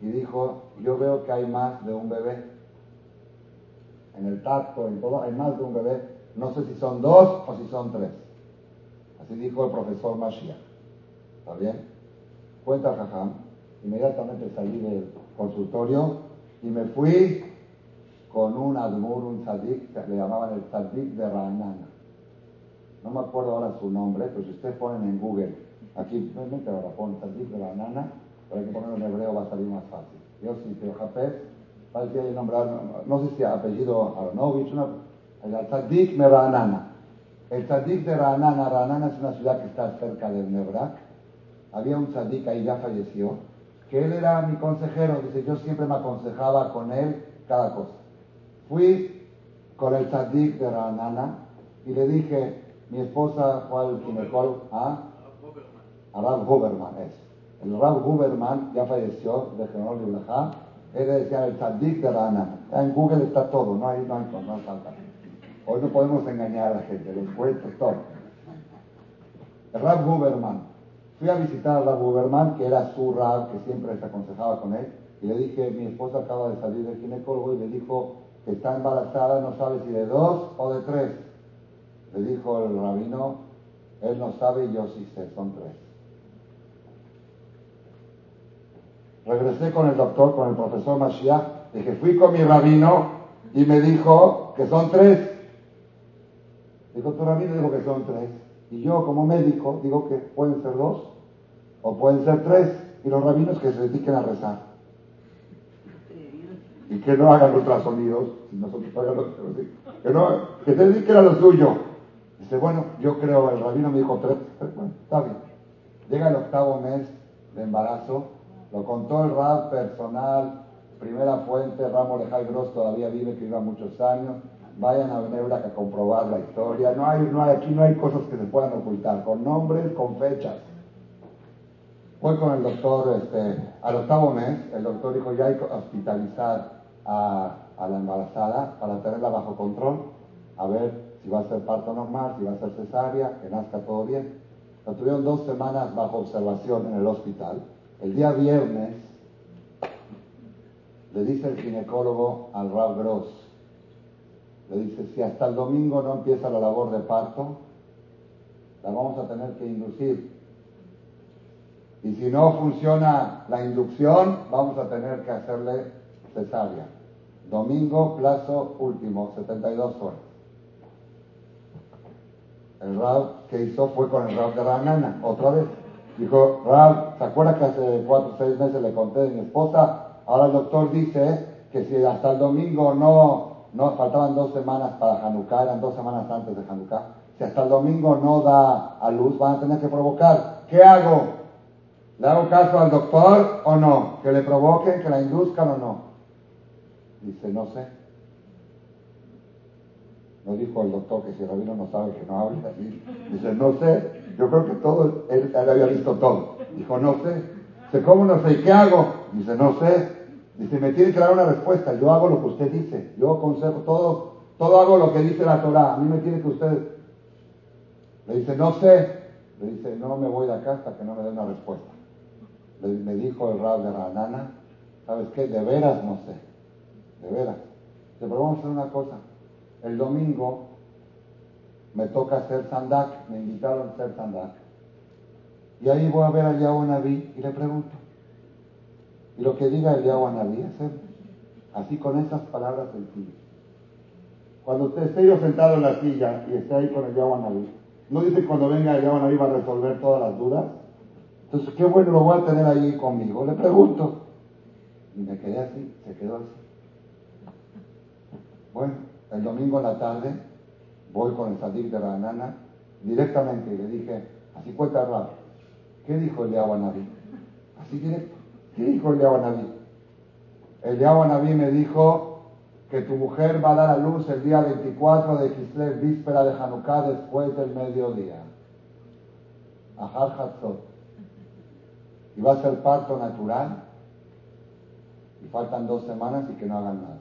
y dijo, yo veo que hay más de un bebé. En el tacto, en todo, hay más de un bebé. No sé si son dos o si son tres. Así dijo el profesor Mashiach. ¿Está bien? Cuenta Jajam. Inmediatamente salí del consultorio y me fui con un admur, un tzadik, le llamaban el tzadik de Ranana. No me acuerdo ahora su nombre, pero si ustedes ponen en Google, aquí, mete ahora, pon tzadik de Ranana, pero hay que ponerlo en hebreo, va a salir más fácil. Yo sí, pero Parece que hay nombrado, no, sé si apellido Aronovich, una, el tzadik de Ranana. El tzadik de Ranana, Ranana es una ciudad que está cerca de Nebrak. Había un tzadik ahí, ya falleció, que él era mi consejero, dice, yo siempre me aconsejaba con él cada cosa. Fui con el tzadik de Ranana y le dije, mi esposa fue al ginecólogo, ¿ah? Arab Huberman es. El Rab Huberman ya falleció, de General de Él decía el tzadik de Ranana. En Google está todo, no hay, no hay, no falta. Hoy no podemos engañar a la gente, los cuentos, todo. Rab Huberman Fui a visitar a Rab Huberman, que era su Rab, que siempre se aconsejaba con él, y le dije, mi esposa acaba de salir del ginecólogo y le dijo que está embarazada, no sabe si de dos o de tres. Le dijo el rabino, él no sabe y yo sí sé, son tres. Regresé con el doctor, con el profesor Mashiach, dije, fui con mi rabino y me dijo que son tres. Dijo, tu rabino dijo que son tres. Y yo como médico digo que pueden ser dos o pueden ser tres. Y los rabinos que se dediquen a rezar. Y que no hagan ultrasonidos, si nosotros los, que, no, que se dediquen a lo suyo. Dice, bueno, yo creo, el rabino me dijo tres, está bien. Llega el octavo mes de embarazo, lo contó el Rab personal, primera fuente, Ramo Lejay Gross todavía vive, que viva muchos años, Vayan a Nebra a comprobar la historia. No hay, no hay, aquí no hay cosas que se puedan ocultar, con nombres, con fechas. Voy con el doctor, este, al octavo mes, el doctor dijo ya hay que hospitalizar a, a la embarazada para tenerla bajo control, a ver si va a ser parto normal, si va a ser cesárea, que nazca todo bien. La tuvieron dos semanas bajo observación en el hospital. El día viernes le dice el ginecólogo al Rab Gross, le dice, si hasta el domingo no empieza la labor de parto, la vamos a tener que inducir. Y si no funciona la inducción, vamos a tener que hacerle cesárea. Domingo, plazo último, 72 horas. El Rab que hizo fue con el Rab de Ranana, otra vez. Dijo, Rab, ¿se acuerda que hace cuatro o seis meses le conté de mi esposa? Ahora el doctor dice que si hasta el domingo no no, faltaban dos semanas para Hanukkah, eran dos semanas antes de Hanukkah. Si hasta el domingo no da a luz, van a tener que provocar. ¿Qué hago? ¿Le hago caso al doctor o no? ¿Que le provoquen, que la induzcan o no? Dice, no sé. No dijo el doctor que si el rabino no sabe que no hable así. Dice, no sé. Yo creo que todo, él, había visto todo. Dijo, no sé. Dice, ¿cómo no sé? ¿Y qué hago? Dice, no sé. Dice, me tiene que dar una respuesta. Yo hago lo que usted dice. Yo consejo todo, todo hago lo que dice la Torah. A mí me tiene que usted. Le dice, no sé. Le dice, no me voy de acá hasta que no me dé una respuesta. Le, me dijo el rab de Ranana, ¿sabes qué? De veras no sé. De veras. Dice, pero vamos a hacer una cosa. El domingo me toca hacer sandak. Me invitaron a hacer sandak. Y ahí voy a ver a Yahweh Naví y le pregunto. Y lo que diga el Yahweh Naví, hacemos. Así con esas palabras sencillas. Cuando usted esté yo sentado en la silla y esté ahí con el Yahweh Naví, no dice cuando venga el Yahweh Naví va a resolver todas las dudas. Entonces, qué bueno lo voy a tener ahí conmigo. Le pregunto. Y me quedé así, se quedó así. Bueno, el domingo en la tarde voy con el Sadik de la nana directamente y le dije, así cuenta raro. ¿Qué dijo el Naví? Así directo. ¿Qué dijo el Naví? El Naví me dijo que tu mujer va a dar a luz el día 24 de Kislev, víspera de Hanukkah, después del mediodía. Ahar Hatzot. Y va a ser parto natural. Y faltan dos semanas y que no hagan nada.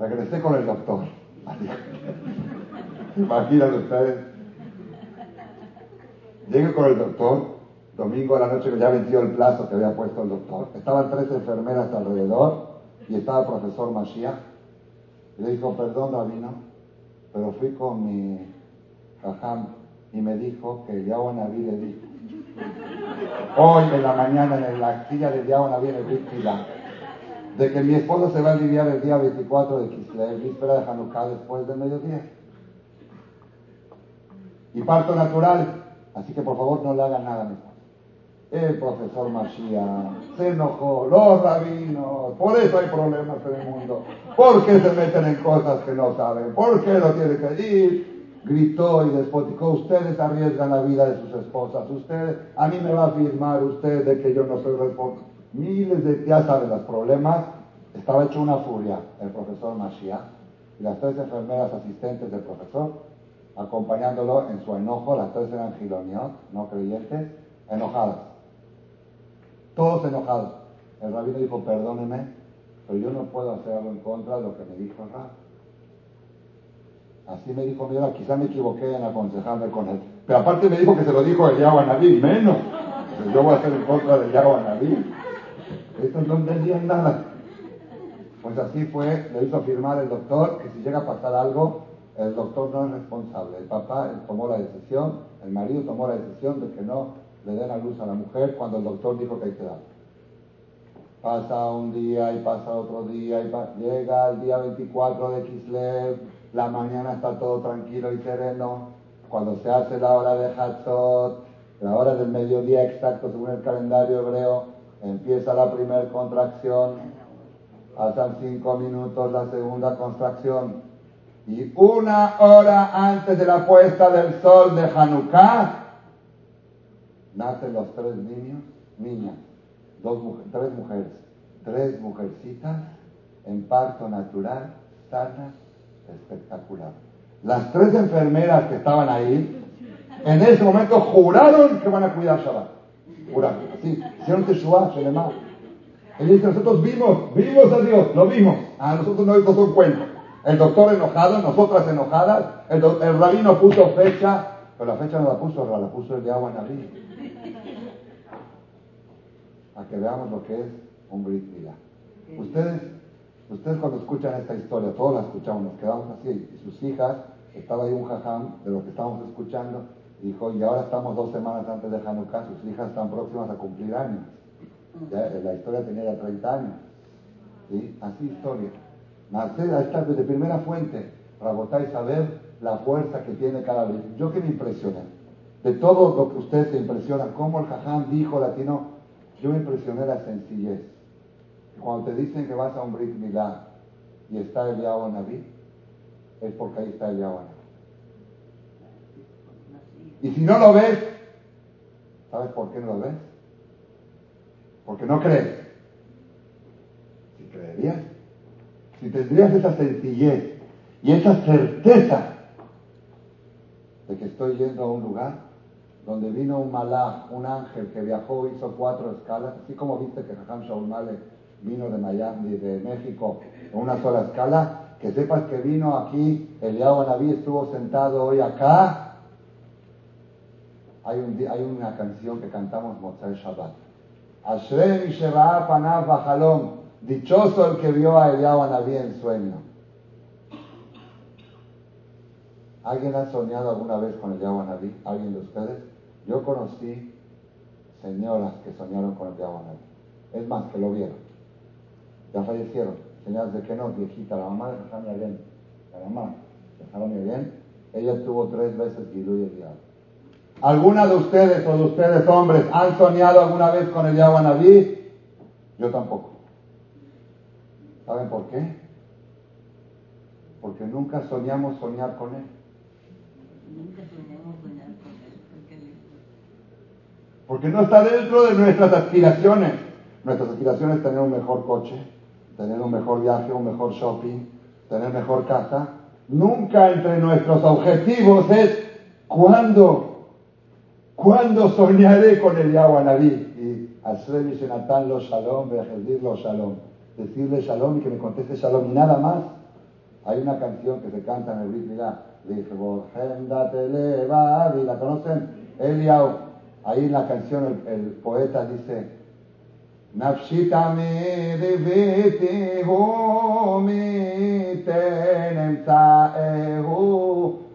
Regresé con el doctor. Imagínate ustedes Llegué con el doctor, domingo a la noche ya venció el plazo que había puesto el doctor. Estaban tres enfermeras alrededor y estaba el profesor Mashiach. Y le dijo, perdón, Rabino, pero fui con mi jajam y me dijo que Yahweh Naví le dijo hoy en la mañana en la silla de Diablo viene el de que mi esposo se va a aliviar el día 24 de Kislev, víspera de Hanukkah, después del mediodía. Y parto natural, así que por favor no le hagan nada a mi El profesor Mashiach se enojó, los rabinos, por eso hay problemas en el mundo. ¿Por qué se meten en cosas que no saben? ¿Por qué lo tiene que ir? Gritó y despoticó, ustedes arriesgan la vida de sus esposas, ustedes, a mí me va a afirmar usted de que yo no soy responsable miles de, ya saben, los problemas, estaba hecho una furia el profesor Mashiach y las tres enfermeras asistentes del profesor, acompañándolo en su enojo, las tres eran giloniot, no creyentes, enojadas. Todos enojados. El rabino dijo, perdóneme, pero yo no puedo hacer algo en contra de lo que me dijo el rabino. Así me dijo, mira, quizá me equivoqué en aconsejarme con él. Pero aparte me dijo que se lo dijo el Yahweh menos. yo voy a hacer en contra del Yahweh Estos no entendían nada. Pues así fue, le hizo firmar el doctor que si llega a pasar algo, el doctor no es responsable. El papá tomó la decisión, el marido tomó la decisión de que no le den a luz a la mujer cuando el doctor dijo que hay que dar. Pasa un día y pasa otro día y llega el día 24 de Kislev, la mañana está todo tranquilo y sereno. Cuando se hace la hora de Hatzot, la hora del mediodía exacto según el calendario hebreo, Empieza la primera contracción, pasan cinco minutos la segunda contracción y una hora antes de la puesta del sol de Hanukkah nacen los tres niños, niñas, dos, tres mujeres, tres mujercitas en parto natural, sanas, espectacular. Las tres enfermeras que estaban ahí, en ese momento juraron que van a cuidar Shabbat. Pura, así. Hicieron Teshua, Shelema. Él dice, nosotros vimos, vimos a Dios, lo vimos. A nosotros no nos un cuento. El doctor enojado, nosotras enojadas. El, el rabino puso fecha, pero la fecha no la puso, la puso el de agua Naví. A que veamos lo que es un Brit Ustedes, ustedes cuando escuchan esta historia, todos la escuchamos, nos quedamos así. Y sus hijas, estaba ahí un jajam de lo que estábamos escuchando, Dijo, y ahora estamos dos semanas antes de Hanukkah, sus hijas están próximas a cumplir años. Ya, la historia tenía ya 30 años. ¿Sí? Así historia. Nacer, está de primera fuente, y saber la fuerza que tiene cada vez. Yo que me impresioné, de todo lo que ustedes se impresionan, como el Jajam dijo latino, yo me impresioné la sencillez. Cuando te dicen que vas a un Brit Milá y está el Yahweh Naví, es porque ahí está el Yahweh. Y si no lo ves, ¿sabes por qué no lo ves? Porque no crees. Si creerías, si tendrías esa sencillez y esa certeza de que estoy yendo a un lugar donde vino un malá, un ángel que viajó, hizo cuatro escalas, así como viste que Jajam Shaul Male vino de Miami, de México, en una sola escala, que sepas que vino aquí, el Eliyahu Naví estuvo sentado hoy acá hay, un, hay una canción que cantamos Mozart Shabbat. Ashrei Sheva Panav Bajalom. Dichoso el que vio a Eliyahu Anabí en sueño. ¿Alguien ha soñado alguna vez con Eliyahu Anabí? ¿Alguien de ustedes? Yo conocí señoras que soñaron con Eliyahu Anabí. Es más, que lo vieron. Ya fallecieron. Señoras de que no, viejita, la mamá de Jajami bien. La mamá de Jajami bien. Ella tuvo tres veces Gilú y Eliyahu. ¿Alguna de ustedes o de ustedes hombres han soñado alguna vez con el Yahweh Naví? Yo tampoco. ¿Saben por qué? Porque nunca soñamos soñar con él. Nunca soñamos soñar con él. Porque no está dentro de nuestras aspiraciones. Nuestras aspiraciones es tener un mejor coche, tener un mejor viaje, un mejor shopping, tener mejor casa. Nunca entre nuestros objetivos es cuándo ¿Cuándo soñaré con el Naví? Y Asremi Shenatan lo Shalom, lo Shalom. Decirle Shalom y que me conteste Shalom y nada más. Hay una canción que se canta en el Brit Milá. ¿la conocen? Eliau. Ahí en la canción el, poeta dice, Nafshita me devete ho mi tenem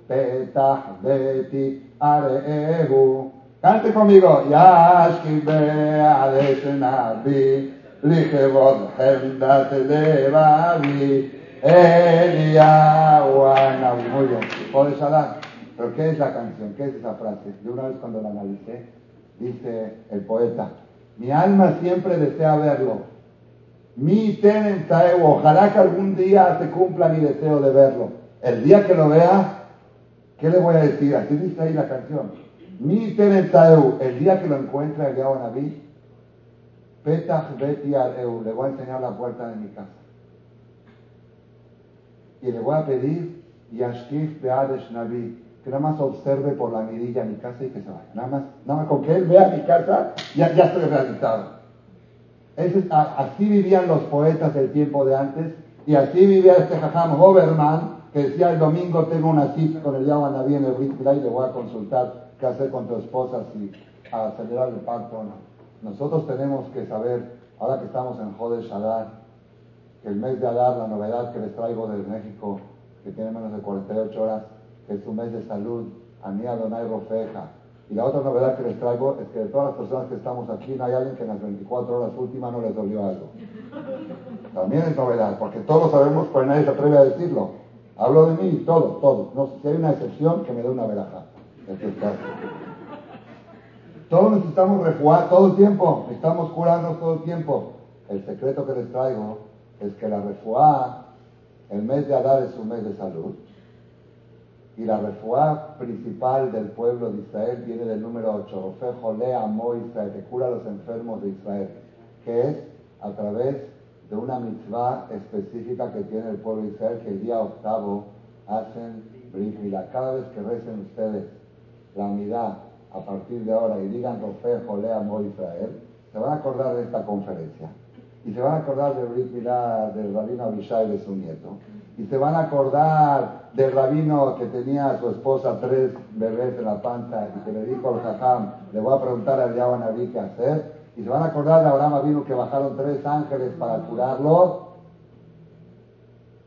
petach beti arehu Cante conmigo. Yashki be'adesh nabi, lichevod hemdat levavi, Eliyahu nabi. Muy bien. ¿Puedes hablar? ¿Pero qué es la canción? ¿Qué es esa frase? Yo una vez cuando la analicé, dice el poeta, mi alma siempre desea verlo. Mi tenen ojalá que algún día se cumpla mi deseo de verlo. El día que lo vea, ¿qué le voy a decir? Así dice ahí la canción. Mi tenen el día que lo encuentre el Naví, Petach Beti Eu, le voy a enseñar la puerta de mi casa. Y le voy a pedir Yashkif Beadesh Naví, que nada más observe por la mirilla mi casa y que se vaya. Nada más, nada más con que él vea mi casa, ya, ya estoy realizado así vivían los poetas del tiempo de antes y así vivía este Jajam Hoverman que decía el domingo tengo una cita con el Yahweh Naví en el Brit y le voy a consultar qué hacer con tu esposa si acelerar el parto o no. Nosotros tenemos que saber, ahora que estamos en Jodesh Adar, que el mes de Adar, la novedad que les traigo desde México, que tiene menos de 48 horas, que es un mes de salud, Anía Donai Rofeja, y la otra novedad que les traigo es que de todas las personas que estamos aquí, no hay alguien que en las 24 horas últimas no les dolió algo. También es novedad, porque todos sabemos, pero nadie se atreve a decirlo. Hablo de mí, todos, todos. No, si hay una excepción, que me dé una veraja. Todos necesitamos refuar todo el tiempo, necesitamos curarnos todo el tiempo. El secreto que les traigo es que la refuá, el mes de Adar es un mes de salud, y la refuá principal del pueblo de Israel viene del número 8, Rofe Jolea Israel, que cura a los enfermos de Israel, que es a través de una mitzvah específica que tiene el pueblo de Israel, que el día octavo hacen Brit Cada vez que recen ustedes la unidad a partir de ahora y digan Rofe Jolea Israel, se van a acordar de esta conferencia. Y se van a acordar de Brit Milá del rabino Abishai de su nieto. Y se van a acordar del rabino que tenía a su esposa tres bebés en la panza y que le dijo al jajam, le voy a preguntar al Yahweh Naví qué hacer, y se van a acordar de Abraham vino que bajaron tres ángeles para curarlo,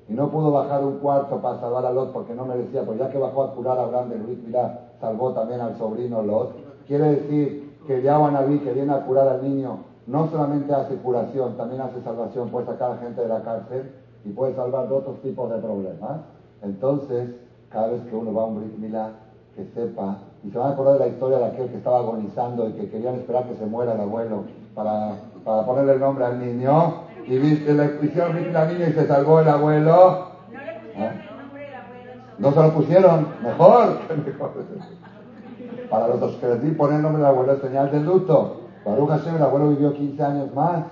y no pudo bajar un cuarto para salvar a Lot porque no merecía, pues ya que bajó a curar a Abraham de Luis Milá, salvó también al sobrino Lot. Quiere decir que Yahweh Naví que viene a curar al niño, no solamente hace curación, también hace salvación, puede sacar a gente de la cárcel, y puede salvar de otros tipos de problemas. Entonces, cada vez que uno va a un Brit Milá, que sepa, y se van a acordar de la historia de aquel que estaba agonizando y que querían esperar que se muera el abuelo para, para ponerle el nombre al niño, y viste, le pusieron Brit al niño y se salvó el abuelo. No le pusieron ¿Ah? el nombre del abuelo. No se lo pusieron, mejor, mejor. Para los que di poner nombre del abuelo señal de luto. Baruch Hashem, el abuelo vivió 15 años más.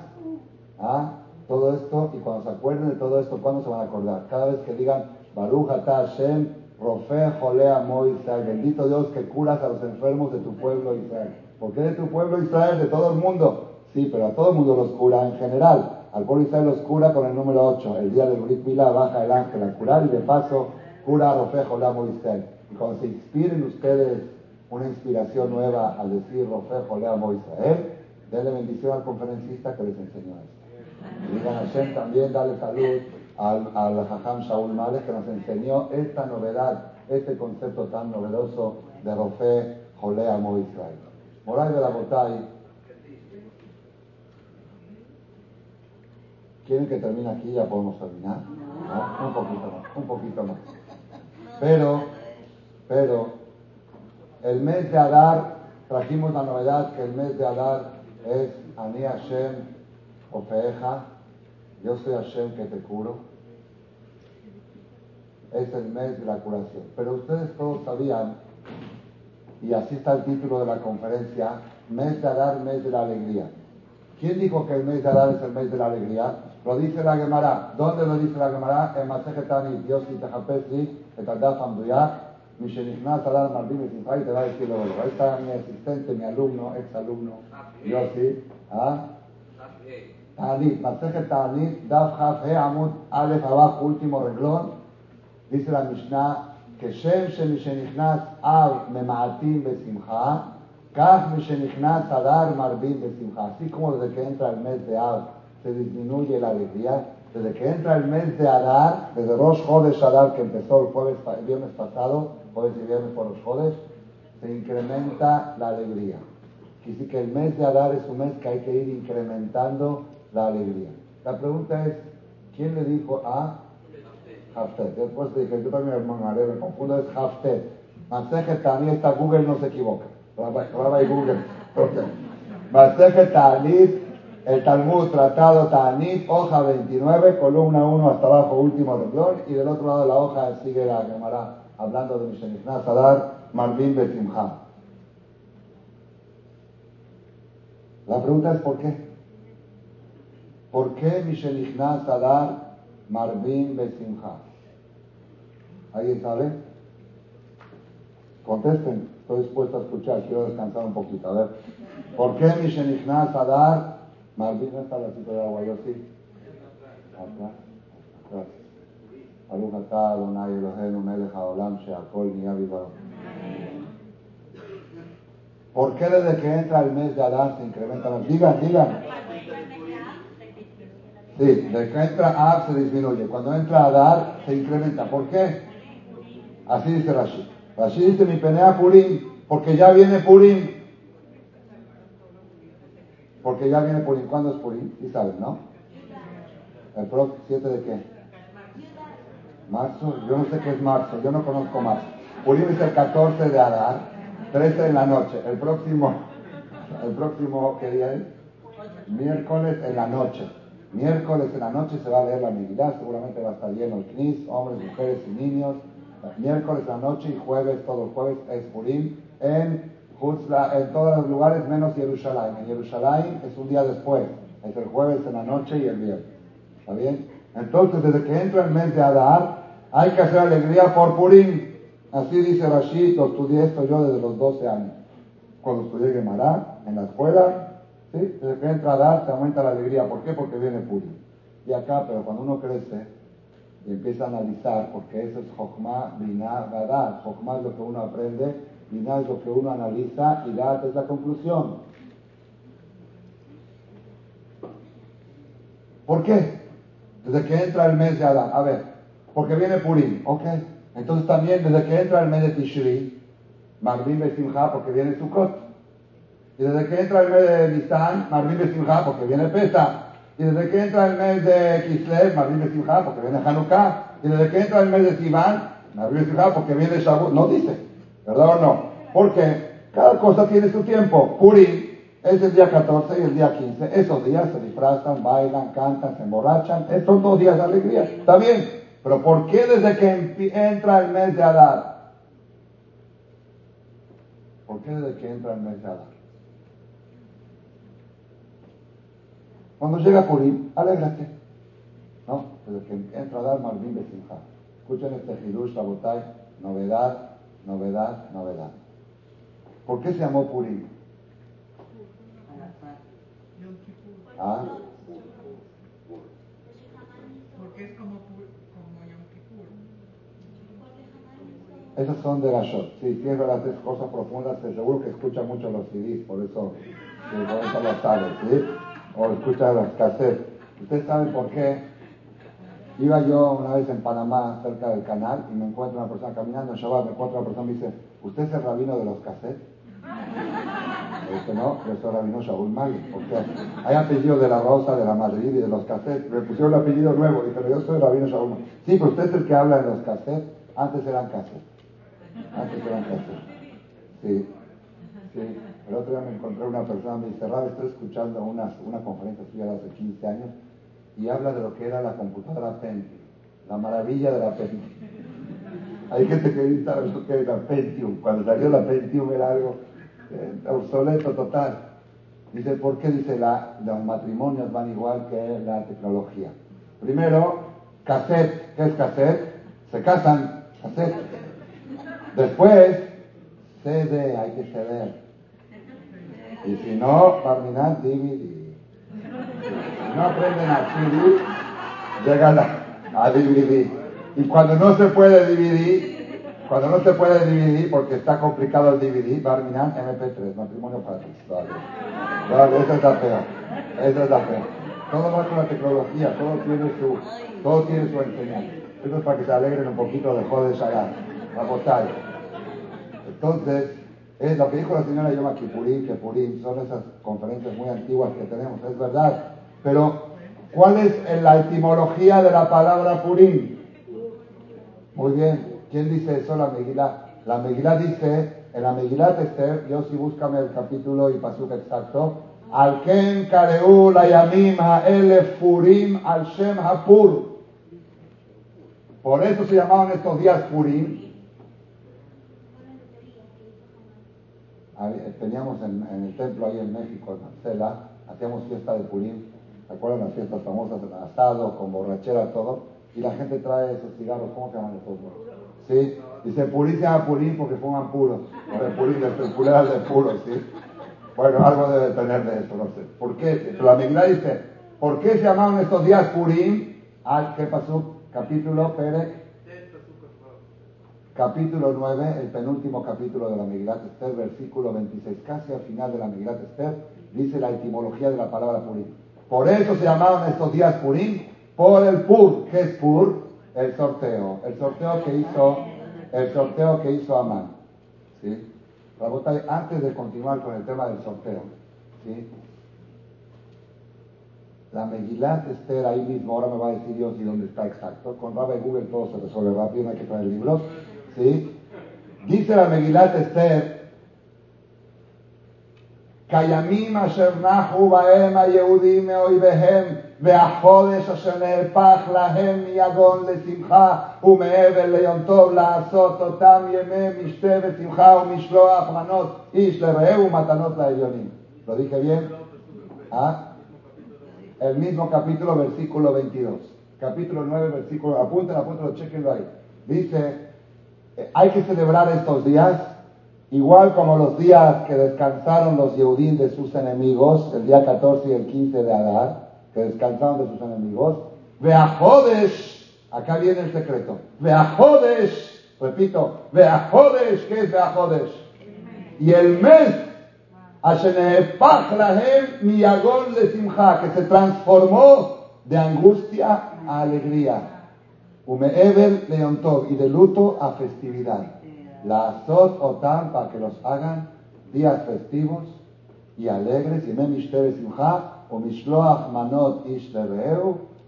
¿Ah? todo esto y cuando se acuerden de todo esto, ¿cuándo se van a acordar? Cada vez que digan Baruch Ata Hashem, Rofe Jolea Mo Israel, bendito Dios que curas a los enfermos de tu pueblo Israel. ¿Por qué de tu pueblo Israel? De todo el mundo. Sí, pero a todo el mundo los cura en general. Al pueblo Israel los cura con el número 8. El día del Brit Milá baja el ángel a curar y de paso cura a Rofe Jolea Mo Israel. Y cuando se inspiren ustedes una inspiración nueva al decir Rofe Jolea Mo Israel, denle bendición al conferencista que les enseñó esto. Y digan Hashem también dale salud al, al Jajam Shaul Males que nos enseñó esta novedad, este concepto tan novedoso de Rofe Jolea Mo Israel. Moray de la Botay. ¿Quieren que termine aquí? Ya podemos terminar. Un poquito más, un poquito más. Pero, pero, el mes de Adar, trajimos la novedad que el mes de Adar es Ani Hashem Ofeja, yo soy Hashem que te curo. Es el mes de la curación. Pero ustedes todos sabían, y así está el título de la conferencia, mes de Adar, mes de la alegría. ¿Quién dijo que el mes de Adar es el mes de la alegría? Lo dice la Gemara. ¿Dónde lo dice la Gemara? En Masejetani, Dios y Tejapesli, Etadaf Amduyak, Mishenichnas Adar Mardim y te va a decir luego. Ahí está mi asistente, mi alumno, ex alumno, Yossi. ¿Ah? Ta'anit, Masejet Ta'anit, Daf Haf He Amud Aleph abajo, último renglón, dice la Mishnah, que Shem Shemishenichnas Av Memaatim Besimcha, Kaf Mishenichnas Adar Marbim Besimcha. Así como desde que entra el mes de Av se disminuye la alegría, desde que entra el mes de Adar, desde Rosh Chodesh Adar que empezó el jueves, el viernes pasado, jueves y viernes por los Chodesh, se incrementa la alegría. Quiere que el mes de Adar es un mes que hay que ir incrementando la alegría. La pregunta es, ¿quién le dijo a Haftet? Después dije, yo también me, me confundo, es Haftet. Maseje también está Google, no se equivoca. y Google. Maseje Tanit, el Talmud Tratado Tanit, hoja 29, columna 1 hasta abajo, último renglón, y del otro lado de la hoja sigue la Gemara hablando de Mishenichnas Adar, Marvin Besimha. La pregunta es ¿por qué? ¿Por qué Mishenichnas Adar, Marvin Besimha? ¿Alguien sabe? Contesten, estoy dispuesto a escuchar, quiero descansar un poquito. A ver, ¿por qué Mishenichnas Adar, Marvin no está la cita de agua? Yo sí. Atrás, atrás. ברוך אתה אדוני אלוהינו מלך העולם שהכל נהיה בדברו. ¿Por qué desde que entra el mes de Adán se incrementa más? Digan, digan. Sí, desde que entra Ab se disminuye. Cuando entra Adar se incrementa. ¿Por qué? Así dice Rashi. Rashi dice mi penea Purim, porque ya viene Purim. Porque ya viene Purim. ¿Cuándo es Purim? Sí saben, ¿no? ¿El pro 7 de qué? Marzo, yo no sé qué es marzo, yo no conozco marzo. Purim es el 14 de Adar, 13 en la noche. El próximo, el próximo, ¿qué día es? Miércoles en la noche. Miércoles en la noche se va a leer la Megillah, seguramente va a estar lleno el Knis, hombres, mujeres y niños. Miércoles en la noche y jueves, todos los jueves es Purim en, en todos los lugares menos Jerusalén. En Jerusalén es un día después, es el jueves en la noche y el viernes. ¿Está bien? Entonces, desde que entra el mes de Adar, hay que hacer alegría por Purim. Así dice Rashid, lo estudié esto yo desde los 12 años. Cuando estudié Gemara en la escuela, ¿sí? desde que entra Adar se aumenta la alegría. ¿Por qué? Porque viene Purim. Y acá, pero cuando uno crece y empieza a analizar, porque eso es Jochma, Binah, Gadar. Jochma es lo que uno aprende, Binah es lo que uno analiza y Gad es la conclusión. ¿Por qué? desde que entra el mes de Adán. A ver, porque viene Purim, ¿ok? Entonces también desde que entra el mes de Tishri, Marvin Besimha, porque viene Sukkot. Y desde que entra el mes de Nisan, Marvin Besimha, porque viene Pesa. Y desde que entra el mes de Kislev, Marvin Besimha, porque viene Hanukkah. Y desde que entra el mes de Sivan, Marvin Besimha, porque viene Shavuot. No dice, ¿verdad o no? Porque cada cosa tiene su tiempo. Purim es el día 14 y el día 15. Esos días se disfrazan, bailan, cantan, se emborrachan. Son dos días de alegría. Está bien. Pero ¿por qué desde que entra el mes de Adar? ¿Por qué desde que entra el mes de Adar? Cuando llega Purim, alégrate. ¿No? Desde que entra Adar, Marvin Besimha. Escuchen este Hidush, Sabotay. Novedad, novedad, novedad. ¿Por qué se llamó Purim? ¿Ah? Porque es como, como Yom Kippur. Esos son de la shot. Sí, sí es verdad, es cosas profundas. Seguro que escucha mucho los CDs, por eso, por eso lo sabe, ¿sí? O escucha los cassettes. ¿Ustedes saben por qué? Iba yo una vez en Panamá, cerca del canal, y me encuentro una persona caminando en Shabbat, me encuentro una persona y me dice, ¿usted es el rabino de los cassettes? Este no, yo soy Rabino Shaul Mali, porque hay apellido de la Rosa, de la Madrid y de los cassettes. Me pusieron un apellido nuevo, dije, yo soy Rabino Shaul Mali. Sí, pero usted es el que habla en los cassettes. Antes eran cassettes. Antes eran cassettes. Sí, sí. El otro día me encontré una persona, me dice, Rab, estoy escuchando una, una conferencia suya de hace 15 años y habla de lo que era la computadora Pentium, la maravilla de la Pentium. Hay gente que dice lo que era Pentium. Cuando salió la Pentium era algo eh, obsoleto total. Dice, ¿por qué? Dice, la, los matrimonios van igual que la tecnología. Primero, cassette. ¿Qué es cassette? Se casan, cassette. Después, CD, hay que ceder. Y si no, terminar DVD. No aprenden a CD, llegan a, a DVD. Y cuando no se puede dividir, cuando no se puede dividir, porque está complicado el dividir, Barminan MP3, matrimonio fácil. Vale. Vale, esa es la fea. Esa es fea. Todo va con la tecnología, todo tiene su, todo tiene su enseñanza. Eso es para que se alegren un poquito de joder la botalla. Entonces, Es lo que dijo la señora Yoma Kipurim, que son esas conferencias muy antiguas que tenemos, es verdad. Pero, ¿cuál es la etimología de la palabra Purim? Muy bien. ¿Quién dice eso? La Megilá. La Megilá dice, en la Megilá Esther, yo sí búscame el capítulo y pasuk exacto, al ken kareu la yamim ha'elef purim al shem hapur. Por eso se llamaban estos días purim. Teníamos en, el templo ahí en México, en Marcela, hacíamos fiesta de purim. ¿Se acuerdan las fiestas famosas? Asado, con borrachera, todo. Y la gente trae esos cigarros, ¿cómo se llaman estos? ¿Sí? Dice purín se purín porque fuman puros. O de purín, circular de puros, ¿sí? Bueno, algo debe tener de eso, no sé. ¿Por qué? La Megilá dice, ¿por qué se llamaron estos días purín? Ah, ¿qué pasó? Capítulo, Pere. Capítulo 9, el penúltimo capítulo de la Megilat Esther, versículo 26, casi al final de la Megilat Esther, dice la etimología de la palabra purín. Por eso se llamaron estos días purín, por el pur. ¿Qué es pur? El sorteo. El sorteo que hizo, el sorteo que hizo Amán. ¿Sí? antes de continuar con el tema del sorteo, ¿sí? La Megilat Esther ahí mismo, ahora me va a decir Dios y dónde está exacto. Con Rabbi Google todo se resuelve rápido, no hay que traer libros. ¿sí? Dice la Megilat Esther, קיימים אשר נחו בהם היהודים מאויביהם והחודש אשר נהפך להם מיגון לשמחה ומעבר ליום טוב לעשות אותם ימי משתה ושמחה ומשלוח מנות איש לרעהו ומתנות לעליונים. ¿Lo dije bien? ¿Ah? El mismo capítulo, versículo 22. Capítulo 9, versículo, apunten, apunten, chequenlo ahí. Dice, hay que celebrar estos días Igual como los días que descansaron los Yehudim de sus enemigos, el día 14 y el 15 de Adar, que descansaron de sus enemigos, Veajodes, acá viene el secreto, Veajodes, repito, Veajodes, ¿qué es Veajodes? Y el mes, Miyagón de Simcha, que se transformó de angustia a alegría, Umeever Leontov, y de luto a festividad la azot otam para que los hagan días festivos y alegres, y memishtere simcha, o mishloach manot ish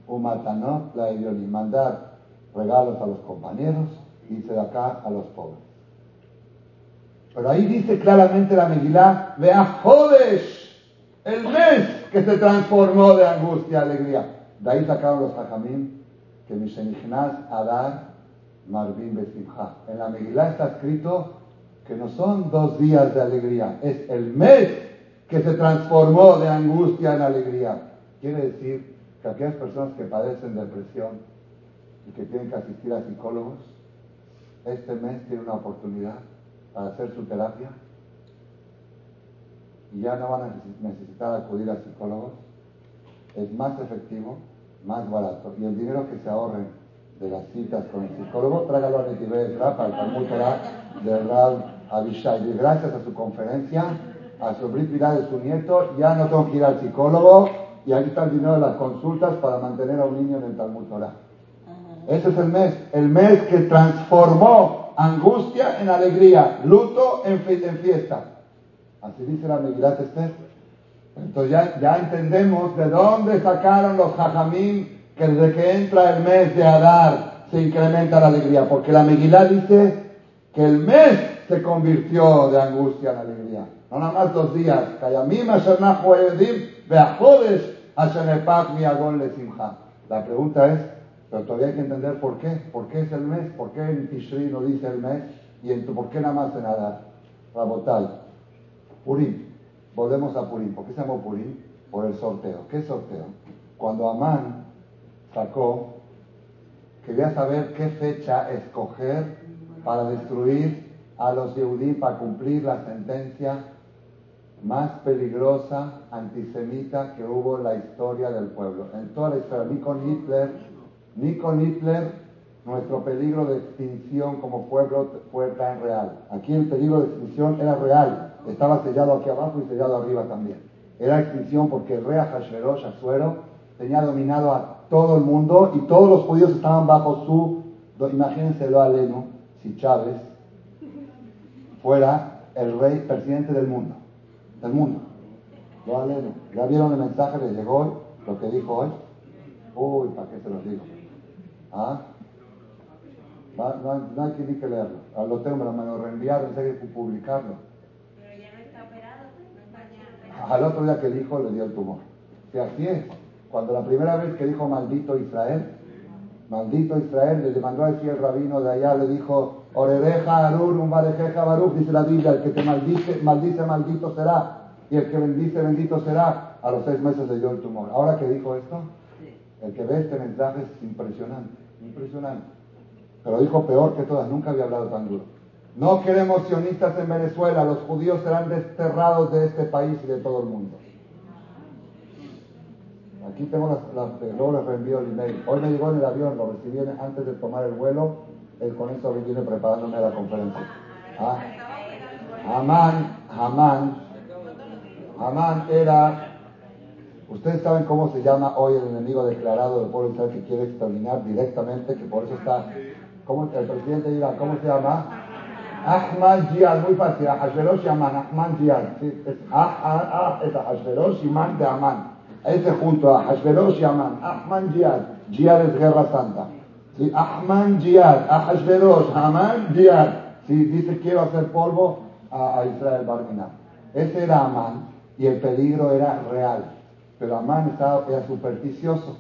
o matanot la y mandar regalos a los compañeros, y de acá a los pobres. Pero ahí dice claramente la Megilá, vea Jodesh, el mes que se transformó de angustia a alegría. De ahí sacaron los hajamim que Mishenichnas Adar Marvin Besimha. En la Megilá está escrito que no son dos días de alegría, es el mes que se transformó de angustia en alegría. Quiere decir que aquellas personas que padecen depresión y que tienen que asistir a psicólogos, este mes tiene una oportunidad para hacer su terapia y ya no van a necesitar acudir a psicólogos. Es más efectivo, más barato y el dinero que se ahorren de las citas con el psicólogo, trágalo a Netibet Rapa, al Talmud Torah de Rab Abishai. Y gracias a su conferencia, a su vida de su nieto, ya no tengo que ir al psicólogo y ahí está el dinero de las consultas para mantener a un niño en el Talmud Torah. Ese es el mes, el mes que transformó angustia en alegría, luto en, fiesta. Así dice la Megilat Esther. Entonces ya, ya entendemos de dónde sacaron los jajamín que desde que entra el mes de Adar se incrementa la alegría, porque la Megilá dice que el mes se convirtió de angustia en alegría. No nada más dos días. La pregunta es, pero todavía hay que entender por qué. ¿Por qué es el mes? ¿Por qué en Tishri no dice el mes? ¿Y en, por qué nada más en Adar? Rabotal. Purim. Volvemos a Purim. ¿Por qué se llamó Purim? Por el sorteo. ¿Qué sorteo? Cuando Amán sacó, quería saber qué fecha escoger para destruir a los Yehudí para cumplir la sentencia más peligrosa antisemita que hubo en la historia del pueblo. En toda la historia, ni con Hitler, ni con Hitler, nuestro peligro de extinción como pueblo fue tan real. Aquí el peligro de extinción era real, estaba sellado aquí abajo y sellado arriba también. Era extinción porque el rey Hashverosh, Azuero, tenía dominado a todo el mundo y todos los judíos estaban bajo su, imagínenselo a Leno, si Chávez fuera el rey, presidente del mundo. Del mundo. ¿Ya vieron el mensaje que llegó hoy? Lo que dijo hoy. Uy, ¿para qué se los digo? ¿Ah? no, hay, que ni que leerlo. A lo tengo, me lo reenviaron, hay que publicarlo. Pero ya no está operado, no Al otro día que dijo, le dio el tumor. Si así es. Cuando la primera vez que dijo maldito Israel, maldito Israel, le mandó a decir el rabino de allá, le dijo, Orereja Arur, un Baruch, dice la Biblia, el que te maldice, maldice, maldito será. Y el que bendice, bendito será. A los seis meses le dio el tumor. Ahora que dijo esto, el que ve este mensaje es impresionante, impresionante. Pero dijo peor que todas, nunca había hablado tan duro. No queremos sionistas en Venezuela, los judíos serán desterrados de este país y de todo el mundo. Aquí tengo las, las luego les reenvío el email. Hoy me llegó en el avión, lo recibí antes de tomar el vuelo, el, con eso viene preparándome a la conferencia. Ah, Amán, Amán, Amán era Ustedes saben cómo se llama hoy el enemigo declarado del pueblo Israel que quiere exterminar directamente, que por eso está. ¿cómo, el presidente dirá, ¿cómo se llama? Ahmad Jihad, muy fácil, Hashverosh y Amán, Ahmad. Sí, es, ah, ah, ah, es Hashverosh y de Amán. Ese junto a Hashverosh y Amán, Ahmad Jihad. Jihad es guerra santa. ¿Sí? Ahman Jihad, Amán Jihad. Sí, dice quiero hacer polvo a, Israel Barmina. Ese era Amán y el peligro era real. Pero Amán estaba, era supersticioso,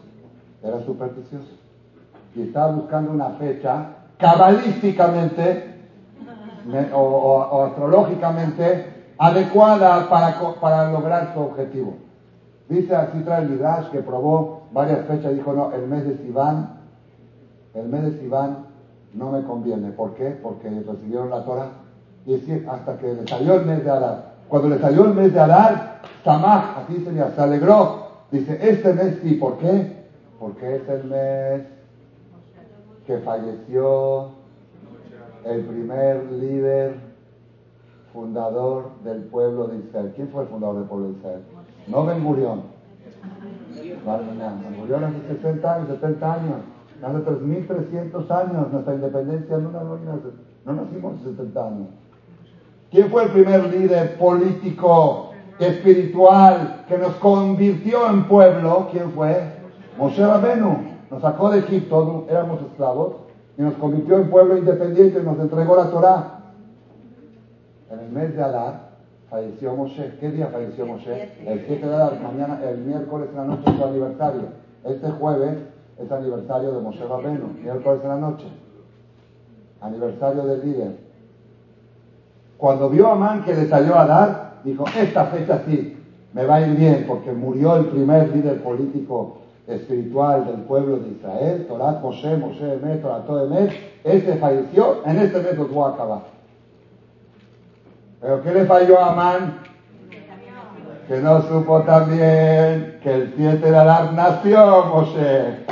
era supersticioso. Y estaba buscando una fecha cabalísticamente o, astrológicamente adecuada para, para lograr su objetivo. Dice así trae el Midrash que probó varias fechas, dijo no, el mes de Sivan, el mes de Sivan no me conviene. ¿Por qué? Porque recibieron la Torah. Y hasta que le salió el mes de Adar. Cuando le salió el mes de Adar, Samach, así se se alegró. Dice, este mes sí, ¿por qué? Porque es el mes que falleció el primer líder fundador del pueblo de Israel. ¿Quién fue el fundador del pueblo de Israel? No Ben Gurión. Ben Gurión hace 60 años, 70 años, hace 3.300 años, nuestra independencia no, no, no nacimos hace 70 años. ¿Quién fue el primer líder político, espiritual, que nos convirtió en pueblo? ¿Quién fue? Moshe Rabenu. Nos sacó de Egipto, éramos esclavos, y nos convirtió en pueblo independiente, nos entregó la Torah. En el mes de Adar falleció Moshe. ¿Qué día falleció Moshe? El 7 de Adar, mañana, el miércoles en la noche es su aniversario. Este jueves es aniversario de Moshe Rabenu, miércoles en la noche. Aniversario del líder. Cuando vio a Amán que le salió a dar, dijo, esta fecha sí, me va a ir bien, porque murió el primer líder político espiritual del pueblo de Israel, Torat Moshe, Moshe Emet, Torat Emet, este falleció, en este mes los voy a acabar. ¿Pero qué le falló a Amán? Que no supo también que el 7 de Adar nació Moshe.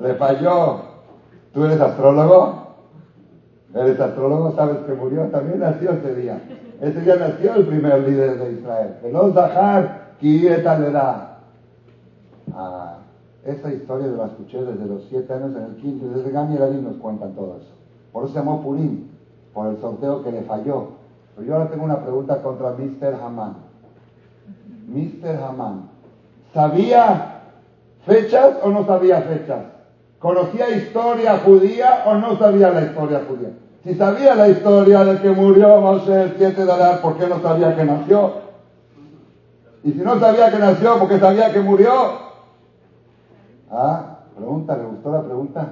le falló. ¿Tú eres astrólogo? Eres astrólogo, sabes que murió, también nació ese día. Ese día nació el primer líder de Israel. No Zahar, le da. Ah, esa historia la escuché desde los siete años en el quinto, desde Gani y nos cuentan todo eso. Por eso se llamó Purim, por el sorteo que le falló. Pero yo ahora tengo una pregunta contra Mr. Haman. Mr. Haman, ¿sabía fechas o no sabía fechas? ¿Conocía historia judía o no sabía la historia judía? Si sabía la historia de que murió Moshe el 7 de Adar, ¿por qué no sabía que nació? Y si no sabía que nació, ¿por qué sabía que murió? Ah, pregunta, ¿le gustó la pregunta?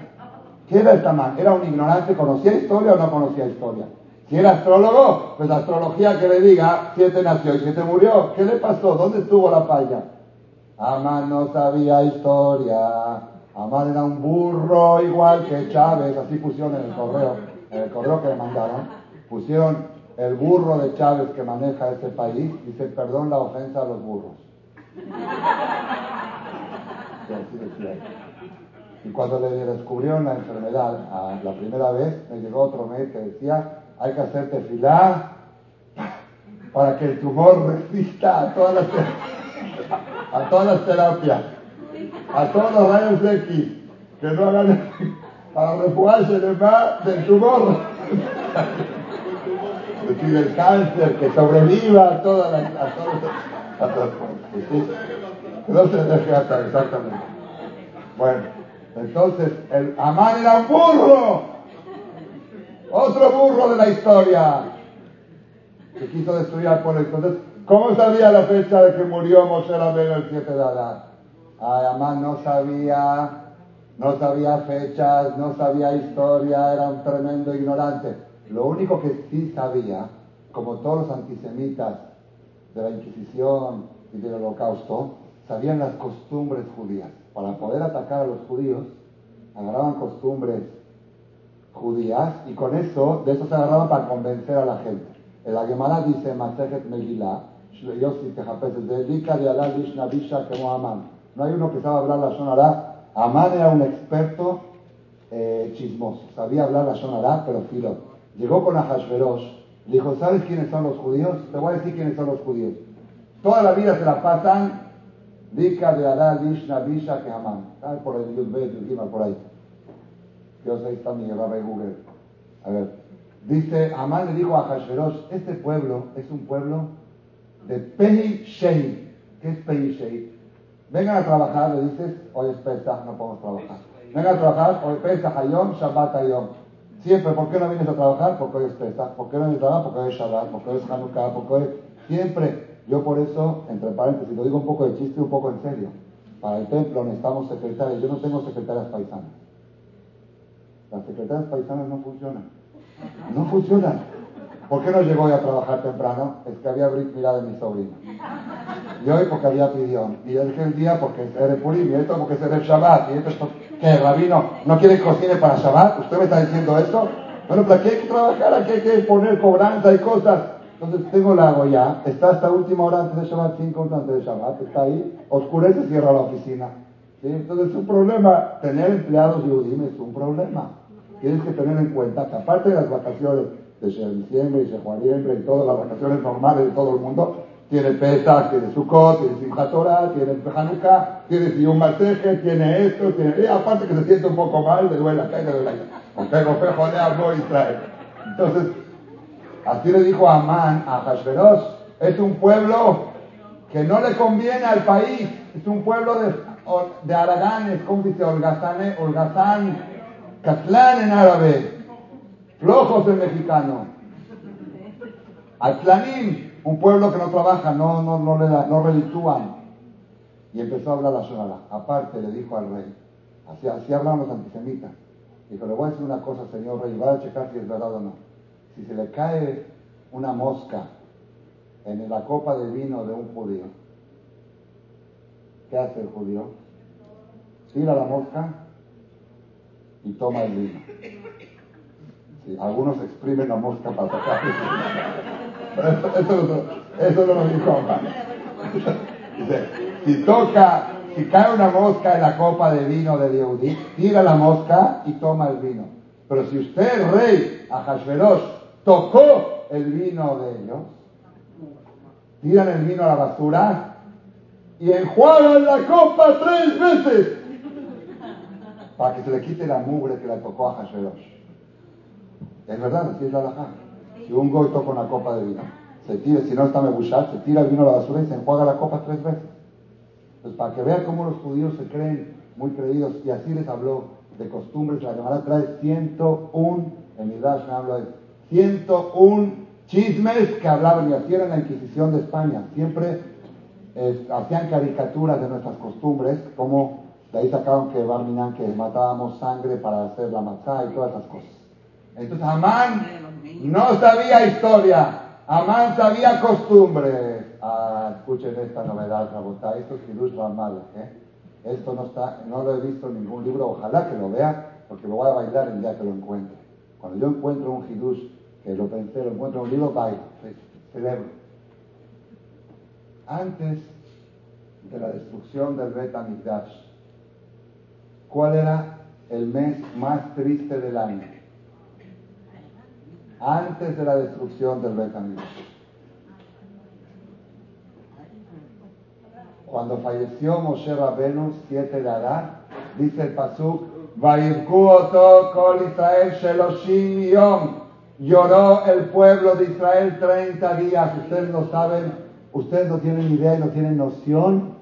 ¿Qué era esta man? ¿Era un ignorante? ¿Conocía historia o no conocía historia? Si era astrólogo, pues la astrología que le diga, siete nació y siete murió. ¿Qué le pasó? ¿Dónde estuvo la falla? Amán no sabía historia. Amán era un burro igual que Chávez, así pusieron en el correo, en el correo que le mandaron, pusieron el burro de Chávez que maneja ese país, dice, perdón la ofensa a los burros. Y cuando le descubrieron la enfermedad a la primera vez, me llegó otro mail que decía, hay que hacerte filar para que el tumor resista a todas las, a todas las terapias a todos los rayos X que no hagan para refugiarse de más del tumor. decir, el cáncer, que sobreviva a todas las... A todas, Que no se deje atar, exactamente. Bueno, entonces, el Amán era un burro. Otro burro de la historia. Que quiso destruir al pueblo. Entonces, ¿cómo sabía la fecha de que murió Moshe Rabbeinu el 7 de Adán? Amán no sabía no sabía fechas, no sabía historia, era un tremendo ignorante. Lo único que sí sabía, como todos los antisemitas de la Inquisición y del Holocausto, sabían las costumbres judías. Para poder atacar a los judíos, agarraban costumbres judías y con eso, de eso se agarraban para convencer a la gente. En la Gemara dice, Masejet Megillah, no hay uno que sabe hablar la Shonara Amán era un experto eh, chismoso, sabía hablar la Shonará, pero filo. Llegó con Ahashverosh, le dijo, ¿sabes quiénes son los judíos? Te voy a decir quiénes son los judíos. Toda la vida se la pasan, Dika de Adá, Lishna, Bisha, que Amán. Ah, por el Yudbet, Yudgima, por ahí. Dios ahí está mi Rabbi Google. A ver. Dice, Amán le dijo a Hashverosh, este pueblo es un pueblo de Pei Shei. ¿Qué es Pei Shei? Vengan a trabajar, le dices, hoy es Pesach, no podemos trabajar. Vengan a trabajar, hoy Pesach Hayom, Shabbat Hayom. Siempre, ¿por qué no vienes a trabajar? Porque hoy es Pesach. ¿Por qué no vienes a trabajar? Porque hoy es Shabbat, porque hoy es Hanukkah, porque hoy... Siempre. Yo por eso, entre paréntesis, lo digo un poco de chiste un poco en serio. Para el templo necesitamos secretarias. Yo no tengo secretarias paisanas. Las secretarias paisanas no funcionan. No funcionan. ¿Por qué no llegó hoy a trabajar temprano? Es que había Brit de mi sobrino. Y hoy porque había pidión. Y dije el día porque es Ere Purim. Y esto porque es Ere Shabbat. Y esto ¿Qué, Rabino? ¿No quiere que cocine para Shabbat? ¿Usted me está diciendo esto? Bueno, pero aquí hay que trabajar, aquí hay que poner cobranza y cosas. Entonces tengo la hago ya. Está hasta última hora antes de Shabbat, cinco minutos antes de Shabbat. Está ahí. Oscurece, cierra la oficina. ¿Sí? Entonces es un problema. Tener empleados Yudim es un problema. Tienes que tener en cuenta que aparte de las vacaciones de diciembre y Shejuariembre y todas las vacaciones normales de todo el mundo, tiene Pesach, tiene Sukkot, tiene Simchat Torah, tiene Hanukkah, tiene Siyum Maseje, tiene esto, tiene... Y aparte que se siente un poco mal, le duele acá y le duele allá. Porque Rofejo le habló Israel. Entonces, así le dijo Amán, a Hashverosh, es un pueblo que no le conviene al país, es un pueblo de, de Araganes, ¿cómo dice? Holgazán, Holgazán, Catlán en árabe, flojos en mexicano. Atlanim, un pueblo que no trabaja, no, no, no, le da, no. Y empezó a hablar la Shonara. Aparte le dijo al rey, así, así hablan los antisemitas. Dijo, le voy a decir una cosa, señor rey, va a checar si es verdad o no. Si se le cae una mosca en la copa de vino de un judío, ¿qué hace el judío? Tira la mosca y toma el vino algunos exprimen la mosca para sacar. eso, no lo dijo Dice, si toca, si cae una mosca en la copa de vino de Yehudi, tira la mosca y toma el vino. Pero si usted, rey, a Hashverosh, tocó el vino de ellos, tiran el vino a la basura y enjuagan la copa tres veces para que se le quite la mugre que la tocó a Hashverosh. Es verdad, así es la alajá. Si un goy toca una copa de vino, se tira, si no está mebushal, se tira el vino a la basura y se enjuaga la copa tres veces. Entonces, para que vean cómo los judíos se creen muy creídos, y así les habló de costumbres, la Gemara trae 101, en Midrash me habla de 101 chismes que hablaban y así era la Inquisición de España. Siempre eh, hacían caricaturas de nuestras costumbres, como de ahí sacaron que Barminan que matábamos sangre para hacer la matzá y todas esas cosas. Entonces Amán no sabía historia, Amán sabía costumbres. Ah, escuchen esta novedad, Rabotá, esto es Hidush Ramal, ¿eh? Esto no está, no lo he visto en ningún libro, ojalá que lo vea, porque lo voy a bailar el día que lo encuentre. Cuando yo encuentro un Hidush, que lo pensé, lo encuentro en un libro, bailo, celebro. Antes de la destrucción del Bet ¿cuál era el mes más triste del año? antes de la destrucción del Betamil. Cuando falleció Moshe Rabenu, 7 de Adán, dice el Pasuk, kol Israel sheloshim yom. Lloró el pueblo de Israel 30 días. Ustedes no saben, ustedes no tienen idea y no tienen noción,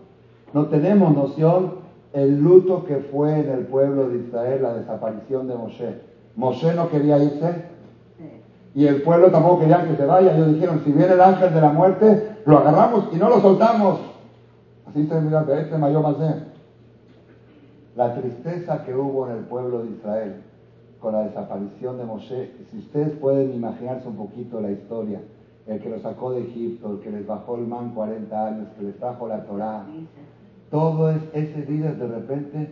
no tenemos noción el luto que fue en el pueblo de Israel la desaparición de Moshe. Moshe no quería irse y el pueblo tampoco quería que se vaya. Ellos dijeron, si viene el ángel de la muerte, lo agarramos y no lo soltamos. Así terminó este mayor más La tristeza que hubo en el pueblo de Israel con la desaparición de Moshe, si ustedes pueden imaginarse un poquito la historia, el que lo sacó de Egipto, el que les bajó el man 40 años, que les trajo la Torá, todo es, ese día de repente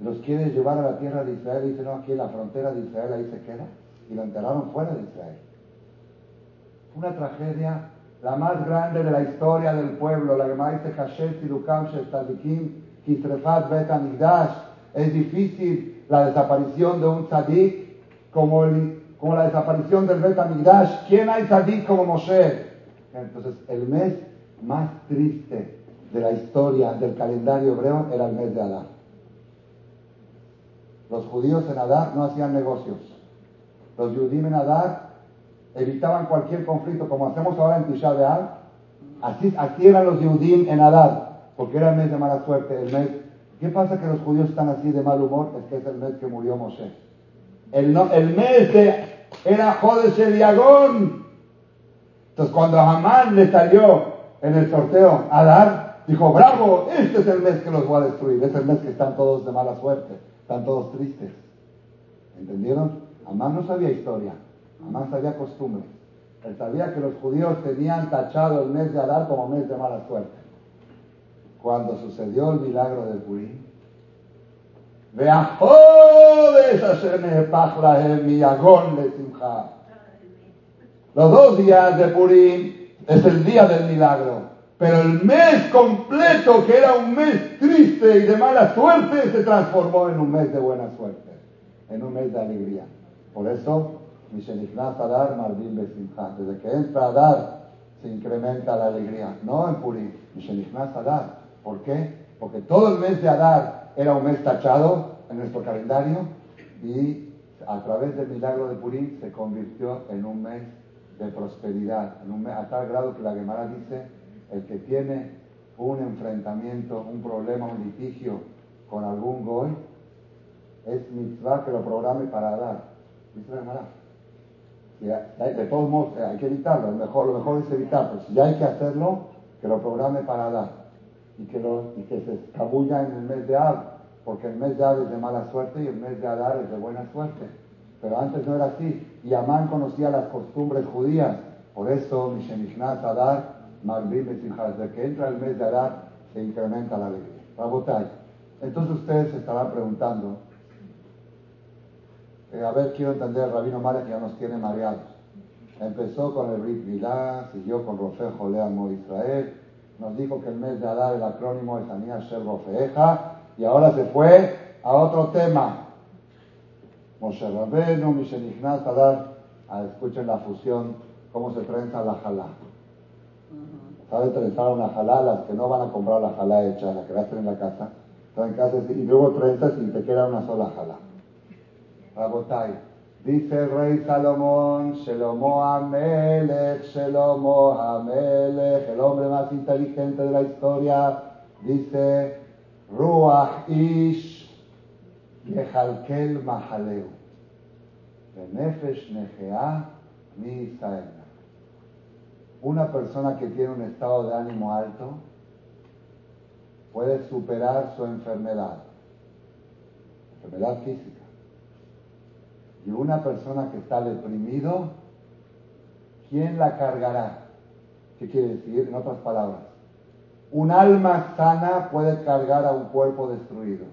los quiere llevar a la tierra de Israel y dice, no, aquí en la frontera de Israel ahí se queda, y lo enterraron fuera de Israel. Una tragedia, la más grande de la historia del pueblo, la que dice Hashem Sidukam Tzadikim Kisrefat Bet es difícil la desaparición de un tzadik como, como la desaparición del Bet ¿Quién hay tzadik como Moshe? Entonces, el mes más triste de la historia del calendario hebreo era el mes de Adar. Los judíos en Adar no hacían negocios. Los judíos en Adar evitaban cualquier conflicto, como hacemos ahora en Tisha B'Av. Así, así eran los judíos en Adar, porque era el mes de mala suerte, el mes ¿Qué pasa que los judíos están así de mal humor? Es que es el mes que murió Moshe. El, el mes de, era Jodes Diagón. Entonces cuando a Hamán le salió en el sorteo a dar, dijo, bravo, este es el mes que los voy a destruir. Es el mes que están todos de mala suerte, están todos tristes. ¿Entendieron? Amán no sabía historia, Amán sabía costumbres. Él sabía que los judíos tenían tachado el mes de Adar como mes de mala suerte cuando sucedió el milagro de Purim, los dos días de Purim es el día del milagro, pero el mes completo, que era un mes triste y de mala suerte, se transformó en un mes de buena suerte, en un mes de alegría. Por eso, Adar Desde que entra Adar, se incrementa la alegría. No en Purim, Adar. ¿Por qué? Porque todo el mes de Adar era un mes tachado en nuestro calendario y a través del milagro de Purim se convirtió en un mes de prosperidad, a tal grado que la Gemara dice, el que tiene un enfrentamiento, un problema, un litigio con algún goy, es mitzvah que lo programe para Adar. Dice la de todos modos, hay que evitarlo, lo mejor, lo mejor es evitarlo. Si ya hay que hacerlo, que lo programe para Adar y que, y que se escabulla en el mes de Ab, porque el mes de Ab es de mala suerte y el mes de Adar es de buena suerte. Pero antes no era así. Y Amán conocía las costumbres judías. Por eso, Mishenishnas Adar, Marvin desde que entra el mes de Adar, se incrementa la alegría. Rabotay. Entonces ustedes se estarán preguntando, eh, a ver, quiero entender, Rabino Mare que ya nos tiene mareados. Empezó con el Brit Milá, siguió con Rofejo Leamo Israel, nos dijo que el mes de Adar, el acrónimo es Anía Rofeja, y ahora se fue a otro tema. Moshe Rabenu, Mishenignat Adar, ah, escuchen la fusión, cómo se trenza la jalá. ¿Saben trenzar una jalá? Las que no van a comprar la jalá hecha, la que la hacen en la casa. Están en casa y luego trenzas y te queda una sola jalá. Rabotai. Dice el rey Salomón, Shelomo Amelech, Amelech, el hombre más inteligente de la historia, dice, Ruach Ish, Yehalkel Mahaleu, Benefesh Nehea, Mi Una persona que tiene un estado de ánimo alto puede superar su enfermedad, enfermedad física y una persona que está deprimido, ¿quién la cargará? ¿Qué quiere decir? En otras palabras, un alma sana puede cargar a un cuerpo destruido.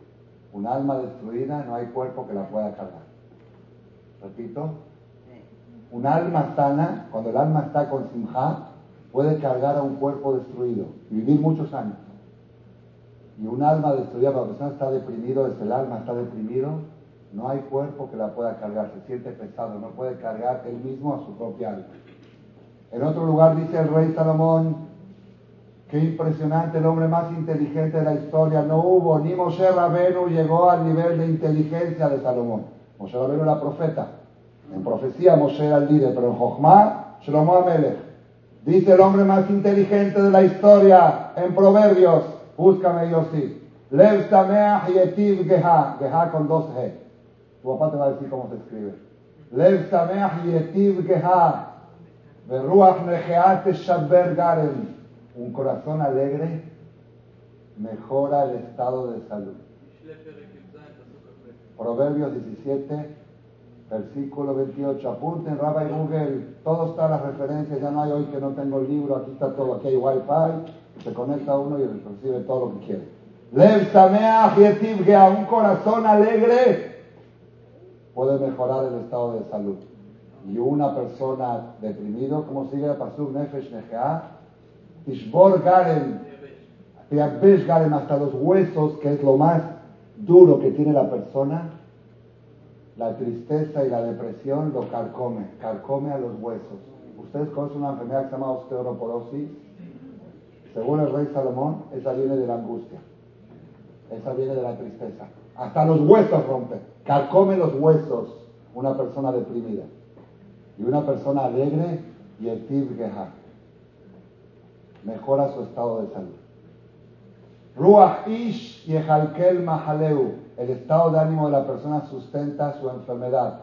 Un alma destruida no hay cuerpo que la pueda cargar. Repito, un alma sana, cuando el alma está con simha, puede cargar a un cuerpo destruido y vivir muchos años. Y un alma destruida, cuando la persona está deprimido, es el alma está deprimido, no hay cuerpo que la pueda cargar, se siente pesado, no puede cargar él mismo a su propia alma. En otro lugar dice el rey Salomón, qué impresionante, el hombre más inteligente de la historia, no hubo, ni Moshe Rabenu llegó al nivel de inteligencia de Salomón. Moshe Rabenu era profeta, En profecía Moshe era el líder, pero en Jochma, Shlomo Amelech. Dice el hombre más inteligente de la historia en Proverbios, búscame yo sí. Lev Sameach Yetiv Geha, Geha con dos G. Tu papá te va a decir cómo se escribe. Lev Sameach Yetiv Geha, Beruach Negeat Shabber Garem. Un corazón alegre mejora el estado de salud. Proverbios 17, versículo 28. Apunten, Rabbi Google, todo está las referencias, ya no hay hoy que no tengo el libro, aquí está todo, aquí hay wifi, se conecta uno y recibe todo lo que quiere. Lev Sameach Yetiv a un corazón alegre puede mejorar el estado de salud. Y una persona deprimido, como sigue el Pasuk Nefesh Nechea, Tishbor Garen, Garen hasta los huesos, que es lo más duro que tiene la persona, la tristeza y la depresión lo carcome, carcome a los huesos. Ustedes conocen una enfermedad que se llama osteoporosis. Según el rey Salomón, esa viene de la angustia. Esa viene de la tristeza. Hasta los huesos rompe. Carcome los huesos una persona deprimida. Y una persona alegre y el geha. Mejora su estado de salud. Ruach ish y mahaleu el estado de ánimo de la persona sustenta su enfermedad.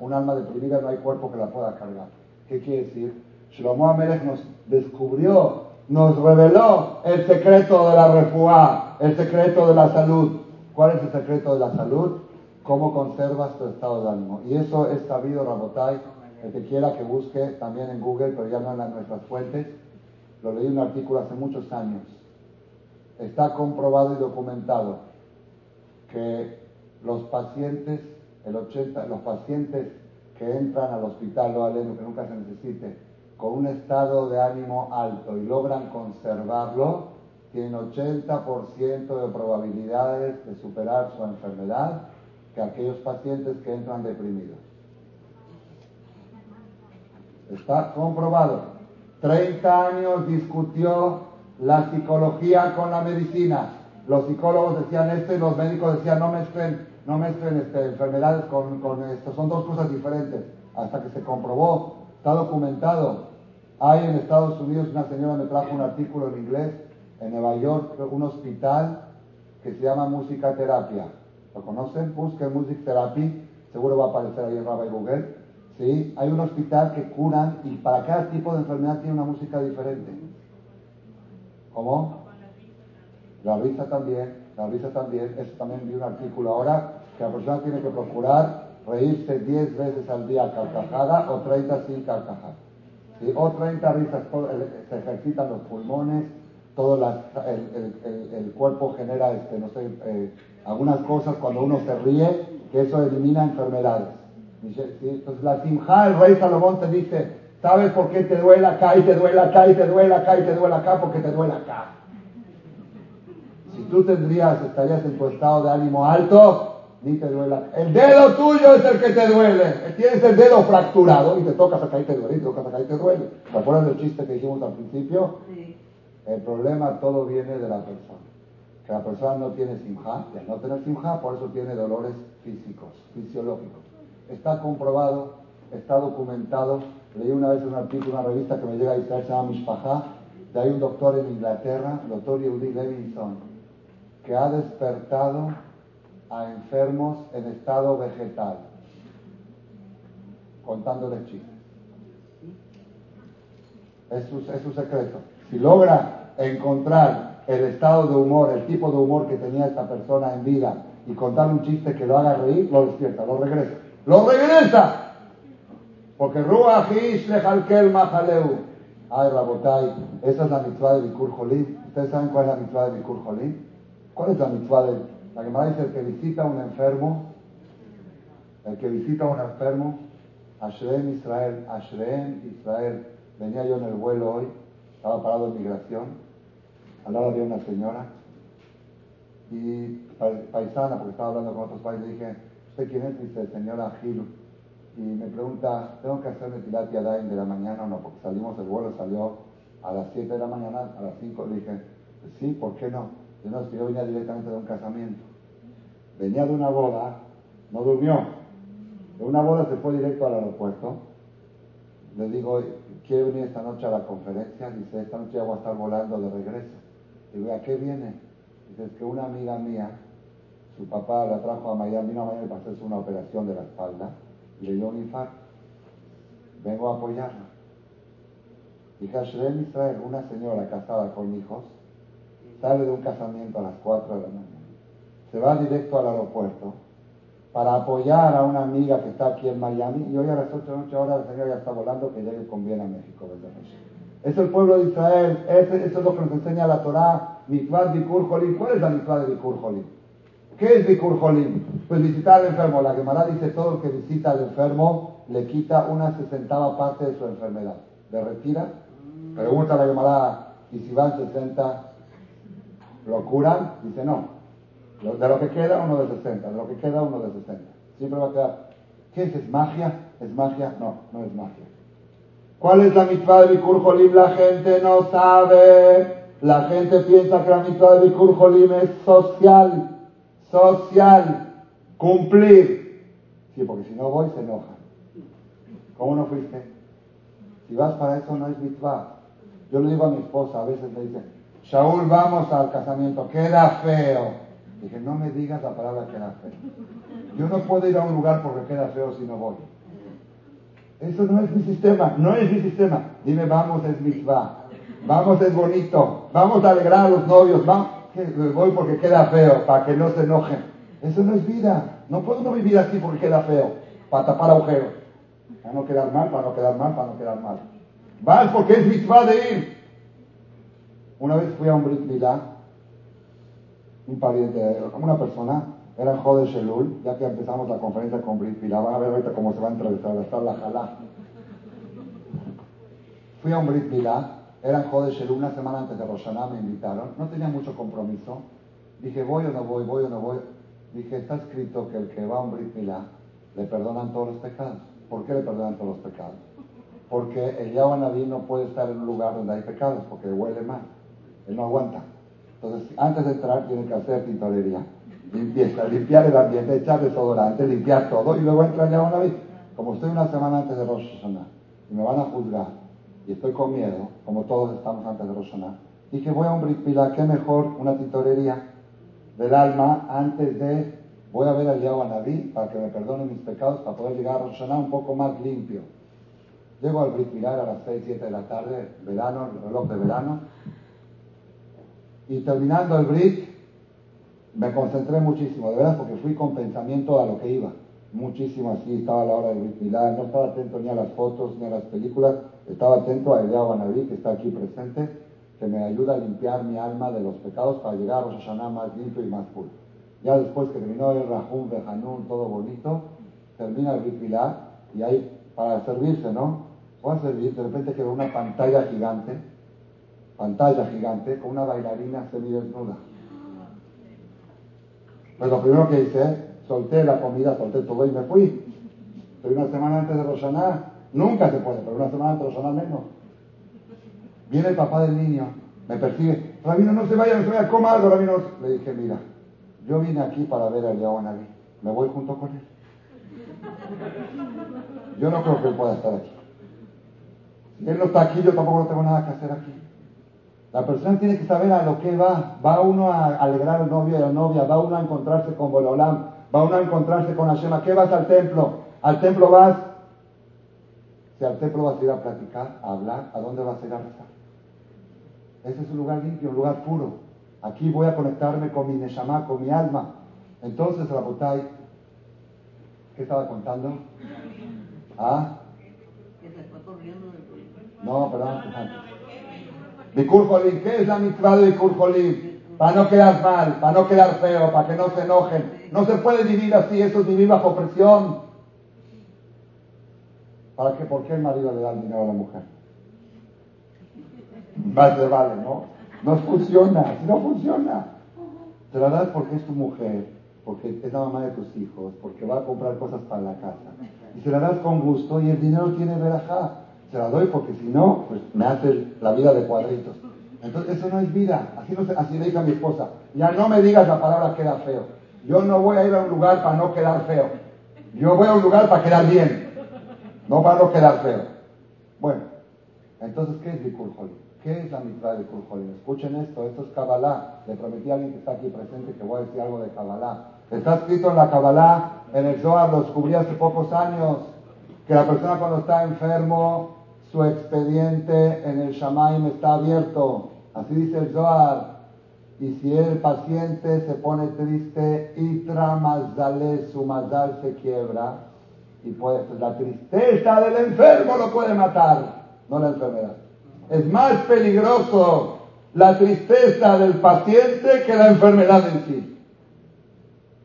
Un alma deprimida no hay cuerpo que la pueda cargar. ¿Qué quiere decir? Shlomo Amelech nos descubrió, nos reveló el secreto de la refuá, el secreto de la salud. ¿Cuál es el secreto de la salud? Cómo conservas tu estado de ánimo. Y eso es sabido, Rabotai. El que quiera que busque también en Google, pero ya no en nuestras fuentes. Lo leí en un artículo hace muchos años está comprobado y documentado que los pacientes, el 80, los pacientes que entran al hospital o al que nunca se necesite, con un estado de ánimo alto y logran conservarlo, tienen 80% de probabilidades de superar su enfermedad que aquellos pacientes que entran deprimidos. Está comprobado. 30 años discutió la psicología con la medicina. Los psicólogos decían esto y los médicos decían no mezclen, no mezclen este, enfermedades con, con esto, son dos cosas diferentes. Hasta que se comprobó, está documentado. Hay en Estados Unidos, una señora me trajo un artículo en inglés, en Nueva York, un hospital que se llama Música Terapia. ¿Lo conocen? Busquen Music Therapy, seguro va a aparecer ahí en Rabbi Google. ¿Sí? Hay un hospital que curan y para cada tipo de enfermedad tiene una música diferente. ¿Cómo? La risa también, la risa también. Eso también vi un artículo ahora que la persona tiene que procurar reírse 10 veces al día carcajada o 30 sin carcajada. O 30 risas, se ejercitan los pulmones, todo el, cuerpo genera, este, no sé, eh, algunas cosas cuando uno se ríe, que eso elimina enfermedades. Entonces la simja, el rey Salomón te dice, ¿Sabes por qué te duele acá y te duele acá y te duele acá y te duele acá? Porque te duele acá. Si tú tendrías, estarías en tu estado de ánimo alto, ni te duele. El dedo tuyo es el que te duele. Tienes el dedo fracturado y te tocas acá y te duele, y te tocas acá y te duele. ¿Te acuerdas del chiste que dijimos al principio? Sí. El problema todo viene de la persona. Que la persona no tiene simja, y al no tener simja, por eso tiene dolores físicos, fisiológicos. Está comprobado, está documentado Leí una vez un artículo, una revista que me llega a Israel, se llama Mishpaha, de hay un doctor en Inglaterra, el doctor Yehudi Levinson, que ha despertado a enfermos en estado vegetal, contándoles chistes. Es su, es su secreto. Si logra encontrar el estado de humor, el tipo de humor que tenía esta persona en vida y contarle un chiste que lo haga reír, lo despierta, lo regresa. ¡Lo regresa! Porque Ruach Lejalkel Mahaleu. Ay, Rabotai, esa es la mitzvah de Bikur Jolim. ¿Ustedes saben cuál es la mitzvah de Bikur Jolim? ¿Cuál es la mitzvah de.? La que dice: el que visita a un enfermo, el que visita a un enfermo, Ashrem Israel, Ashrem Israel. Venía yo en el vuelo hoy, estaba parado en migración, al lado había una señora, y paisana, porque estaba hablando con otros países, dije, ¿usted quién es? Dice, señora Gil y me pregunta, ¿tengo que hacerme Tilat Yadayim de la mañana o no? Porque salimos, el vuelo salió a las 7 de la mañana, a las 5 le dije, sí, ¿por qué no? Yo no, yo venía directamente de un casamiento. Venía de una boda, no durmió. De una boda se fue directo al aeropuerto. Le digo, quiero venir esta noche a la conferencia. Dice, esta noche ya voy a estar volando de regreso. Digo, ¿a qué viene? Dice, es que una amiga mía, su papá la trajo a Miami, vino a para hacerse una operación de la espalda y le dio un infarto. Vengo a apoyarla. Dije, Hashem Israel, una señora casada con hijos, sale de un casamiento a las 4 de la mañana. Se va directo al aeropuerto para apoyar a una amiga que está aquí en Miami y hoy a las 8 de la noche ahora el Señor ya está volando que llegue con bien a México. Es el pueblo de Israel, eso es lo que nos enseña la Torah, Mitzvah Bikur Jolim. ¿Cuál es la Mitzvah de Bikur Jolim? ¿Qué es Bikur Jolim? Pues visitar al enfermo. La Gemara dice todo el que visita al enfermo le quita una sesentava parte de su enfermedad. ¿Le retira? Pregunta la Gemara, ¿y si van 60 lo curan? Dice no. De lo que queda, uno de 60. De lo que queda, uno de 60. Siempre va a quedar. ¿Qué es? ¿Es magia? ¿Es magia? No, no es magia. ¿Cuál es la mitzvah de Bikur Jolim? La gente no sabe. La gente piensa que la mitzvah de Bikur Jolim es social. Social. Cumplir. Sí, porque si no voy se enoja. ¿Cómo no fuiste? Si vas para eso no es mitzvah. Yo le digo a mi esposa, a veces me dice, Shaul, vamos al casamiento, queda feo. Dije, no me digas la palabra queda feo. Yo no puedo ir a un lugar porque queda feo si no voy. Eso no es mi sistema, no es mi sistema. Dime, vamos, es mitzvah. Vamos, es bonito. Vamos a alegrar a los novios. Vamos. Voy porque queda feo, para que no se enojen. Eso no es vida. No puedo no vivir así porque queda feo, para tapar agujeros. Para no quedar mal, para no quedar mal, para no quedar mal. Vas porque es mitzvah de ir. Una vez fui a un Brit Milá un pariente, una persona, era Jode Shelul, ya que empezamos la conferencia con Brit Milá, van a ver ahorita cómo se va a entrevistar la jalá. Fui a un Brit Milá, era Jode Shelul, una semana antes de Roshaná me invitaron, no tenía mucho compromiso, dije voy o no voy, voy o no voy, dije está escrito que el que va a un Brit Milá le perdonan todos los pecados. ¿Por qué le perdonan todos los pecados? Porque el Yahuanabí no puede estar en un lugar donde hay pecados, porque huele mal, él no aguanta. Entonces, antes de entrar, tiene que hacer tintorería, limpieza, limpiar el ambiente, echar desodorante, limpiar todo, y luego entra ya una vez. Como estoy una semana antes de Rosh y me van a juzgar, y estoy con miedo, como todos estamos antes de Rosh dije, voy a un Brit qué mejor una tintorería del alma antes de, voy a ver al Naví para que me perdone mis pecados, para poder llegar a Rosh un poco más limpio. Llego al Brit a las 6, 7 de la tarde, verano, el reloj de verano, y terminando el Brit, me concentré muchísimo, de verdad, porque fui con pensamiento a lo que iba. Muchísimo así, estaba a la hora Brit Milá, no estaba atento ni a las fotos ni a las películas, estaba atento a Eliyahu Naví, que está aquí presente, que me ayuda a limpiar mi alma de los pecados para llegar a Rosh Hashanah más limpio y más puro. Ya después que terminó el Rahum, Behanun, todo bonito, termina el Brit Milá, y ahí, para servirse, ¿no? Voy a servir, de repente quedó una pantalla gigante, pantalla gigante con una bailarina semidesnuda. Pues lo primero que hice, solté la comida, solté todo y me fui. Pero una semana antes de Roshaná, nunca se puede, pero una semana antes de Roshaná menos. Viene el papá del niño, me persigue. Rabino, no se vaya, no se vaya, coma algo, Rabino. Le dije, mira, yo vine aquí para ver a Naví, me voy junto con él. Yo no creo que él pueda estar aquí. Si él no está aquí, yo tampoco no tengo nada que hacer aquí. La persona tiene que saber a lo que va. Va uno a alegrar al novio y a la novia, va uno a encontrarse con Bololam, va uno a encontrarse con Hashem. ¿A qué vas al templo? Al templo vas. Si al templo vas a ir a platicar, a hablar, ¿a dónde vas a ir a rezar? Ese es un lugar limpio, un lugar puro. Aquí voy a conectarme con mi Neshama, con mi alma. Entonces, Rabotai, ¿qué estaba contando? ¿Ah? No, perdón, antes. ¿Qué es la mitzvah de Bikur Jolim? Para no quedar mal, para no quedar feo, para que no se enojen. No se puede vivir así, eso es vivir bajo presión. ¿Para qué? ¿Por qué el marido le da el dinero a la mujer? Más de vale, ¿no? No funciona, si no funciona. Te la das porque es tu mujer, porque es la mamá de tus hijos, porque va a comprar cosas para la casa. Y se la das con gusto y el dinero tiene verajá se la doy porque si no, pues me hace la vida de cuadritos. Entonces, eso no es vida. Así, no así le dije a mi esposa. Ya no me digas la palabra queda feo. Yo no voy a ir a un lugar para no quedar feo. Yo voy a un lugar para quedar bien, no para no quedar feo. Bueno, entonces, ¿qué es Bikur ¿Qué es la mitzvah de Bikur Escuchen esto, esto es Kabbalah. Le prometí a alguien que está aquí presente que voy a decir algo de Kabbalah. Está escrito en la Kabbalah, en el Zohar, lo descubrí hace pocos años, que la persona cuando está enfermo, su expediente en el Shamaim está abierto. Así dice el Zohar. Y si el paciente se pone triste, itra mazale, su mazal se quiebra. Y pues la tristeza del enfermo lo puede matar, no la enfermedad. Es más peligroso la tristeza del paciente que la enfermedad en sí.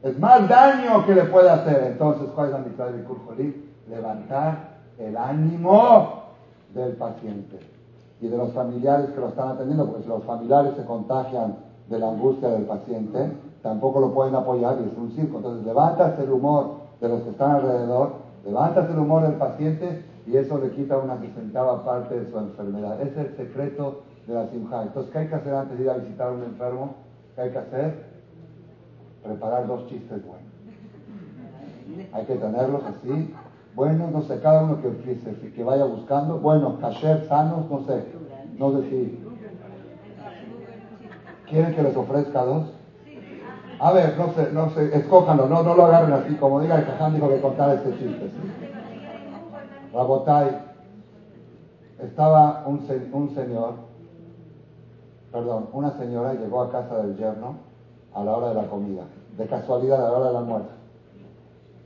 Es más daño que le puede hacer. Entonces, ¿cuál es la mitad de Kurjolí? Levantar el ánimo del paciente y de los familiares que lo están atendiendo, porque si los familiares se contagian de la angustia del paciente, tampoco lo pueden apoyar y es un circo. Entonces levantas el humor de los que están alrededor, levantas el humor del paciente y eso le quita una sesentava parte de su enfermedad. Es el secreto de la simja. Entonces, ¿qué hay que hacer antes de ir a visitar a un enfermo? ¿Qué hay que hacer? Preparar dos chistes buenos. Hay que tenerlos así. Bueno, no sé, cada uno que, que vaya buscando. Bueno, kasher, sanos, no sé. No sé si ¿Quieren que les ofrezca dos? A ver, no sé, no sé, escójanlo, no, no lo agarren así, como diga el Caján dijo que contar este chiste. Rabotay, estaba un, un señor, perdón, una señora llegó a casa del yerno a la hora de la comida, de casualidad a la hora del almuerzo.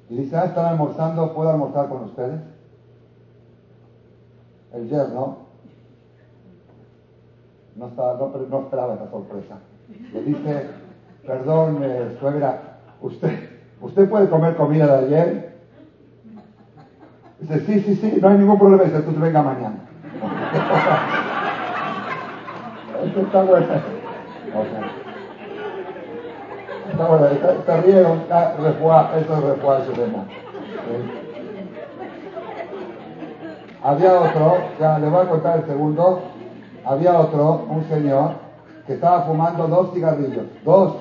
Y dice, ah, están almorzando, ¿puedo almorzar con ustedes? El yerno no, esperaba esa sorpresa. Le dice, perdón, eh, suegra, ¿usted, ¿usted puede comer comida de ayer? Dice, sí, sí, sí, no hay ningún problema. Dice, tú venga mañana. Esto está bueno. Está bueno, está, rieron, ah, eso es refuá, es Había otro, ya le voy a contar el segundo, había otro, un señor, que estaba fumando dos cigarrillos, dos,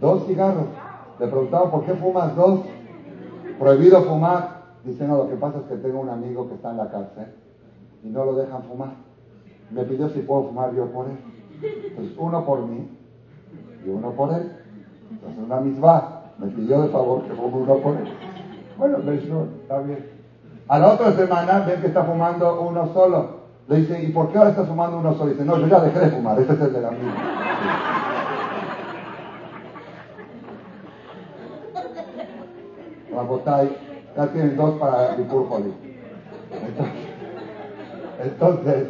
dos cigarros. Le preguntaba, ¿por qué fumas dos? Prohibido fumar. Dice, no, lo que pasa es que tengo un amigo que está en la cárcel y no lo dejan fumar. Me pidió si puedo fumar yo por él. Entonces, uno por mí y uno por él. Entonces, una misma. Me pidió de favor que fume uno por él. Bueno, está bien. A la otra semana ven que está fumando uno solo. Le dice, ¿y por qué ahora estás fumando uno solo? Dice, no, yo ya dejé de fumar, este es el de la mía. Rabotay, ya tienen dos para el Entonces, entonces,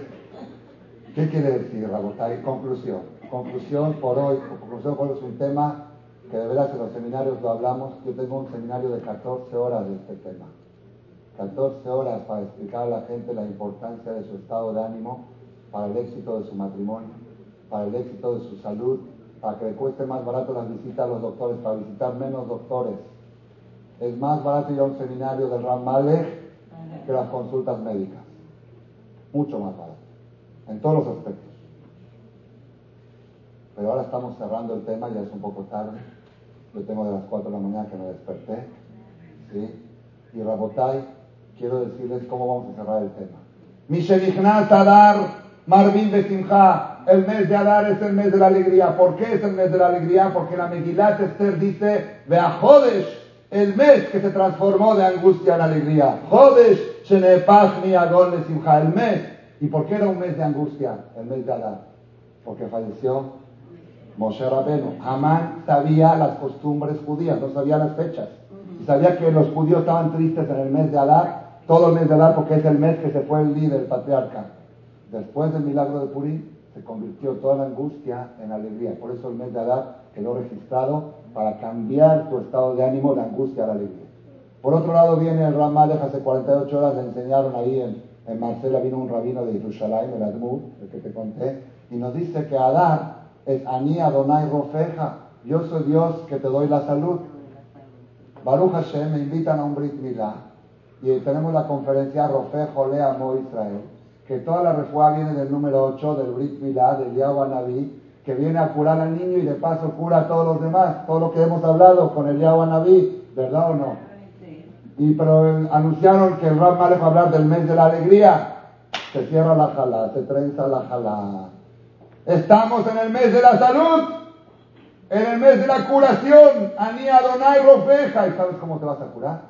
¿qué quiere decir Rabotay? Conclusión. Conclusión por hoy, conclusión por hoy es un tema que de veras en los seminarios lo hablamos. Yo tengo un seminario de 14 horas de este tema. 14 horas para explicar a la gente la importancia de su estado de ánimo para el éxito de su matrimonio, para el éxito de su salud, para que le cueste más barato las visitas a los doctores, para visitar menos doctores. Es más barato ir a un seminario del Ram que las consultas médicas. Mucho más barato. En todos los aspectos. Pero ahora estamos cerrando el tema, ya es un poco tarde. Yo tengo de las 4 de la mañana que me desperté. ¿sí? Y Rabotay, quiero decirles cómo vamos a cerrar el tema. Mishenignat Adar, Marvin el mes de Adar es el mes de la alegría. ¿Por qué es el mes de la alegría? Porque la Megilat Esther dice, Vea Jodesh, el mes que se transformó de angustia en alegría. Jodesh, Shenepach mi Agon Besimha, el mes. ¿Y por qué era un mes de angustia, el mes de Adar? Porque falleció Moshe Rabenu. Amán sabía las costumbres judías, no sabía las fechas. Y sabía que los judíos estaban tristes en el mes de Adar todo el mes de Adar porque es el mes que se fue el líder, el patriarca. Después del milagro de Purim se convirtió toda la angustia en alegría. Por eso el mes de Adar quedó registrado para cambiar tu estado de ánimo de angustia a la alegría. Por otro lado viene el Ramalech, hace 48 horas le enseñaron ahí en, en Marcela, vino un rabino de Jerusalén, el Admur, el que te conté, y nos dice que Adar es Ani Adonai Rofeja, yo soy Dios que te doy la salud. Baruch Hashem me invitan a un Brit Milá y tenemos la conferencia Rofe Jolea Mo Israel, que toda la refuá viene del número 8 del Brit Milá, del Yahweh Naví, que viene a curar al niño y de paso cura a todos los demás, todo lo que hemos hablado con el Yahweh Naví, ¿verdad o no? y pero anunciaron que el Rab Malek va a hablar del mes de la alegría. Se cierra la jala, se trenza la jala. Estamos en el mes de la salud, en el mes de la curación. Ani Adonai Rofeja. ¿Y sabes cómo te vas a curar?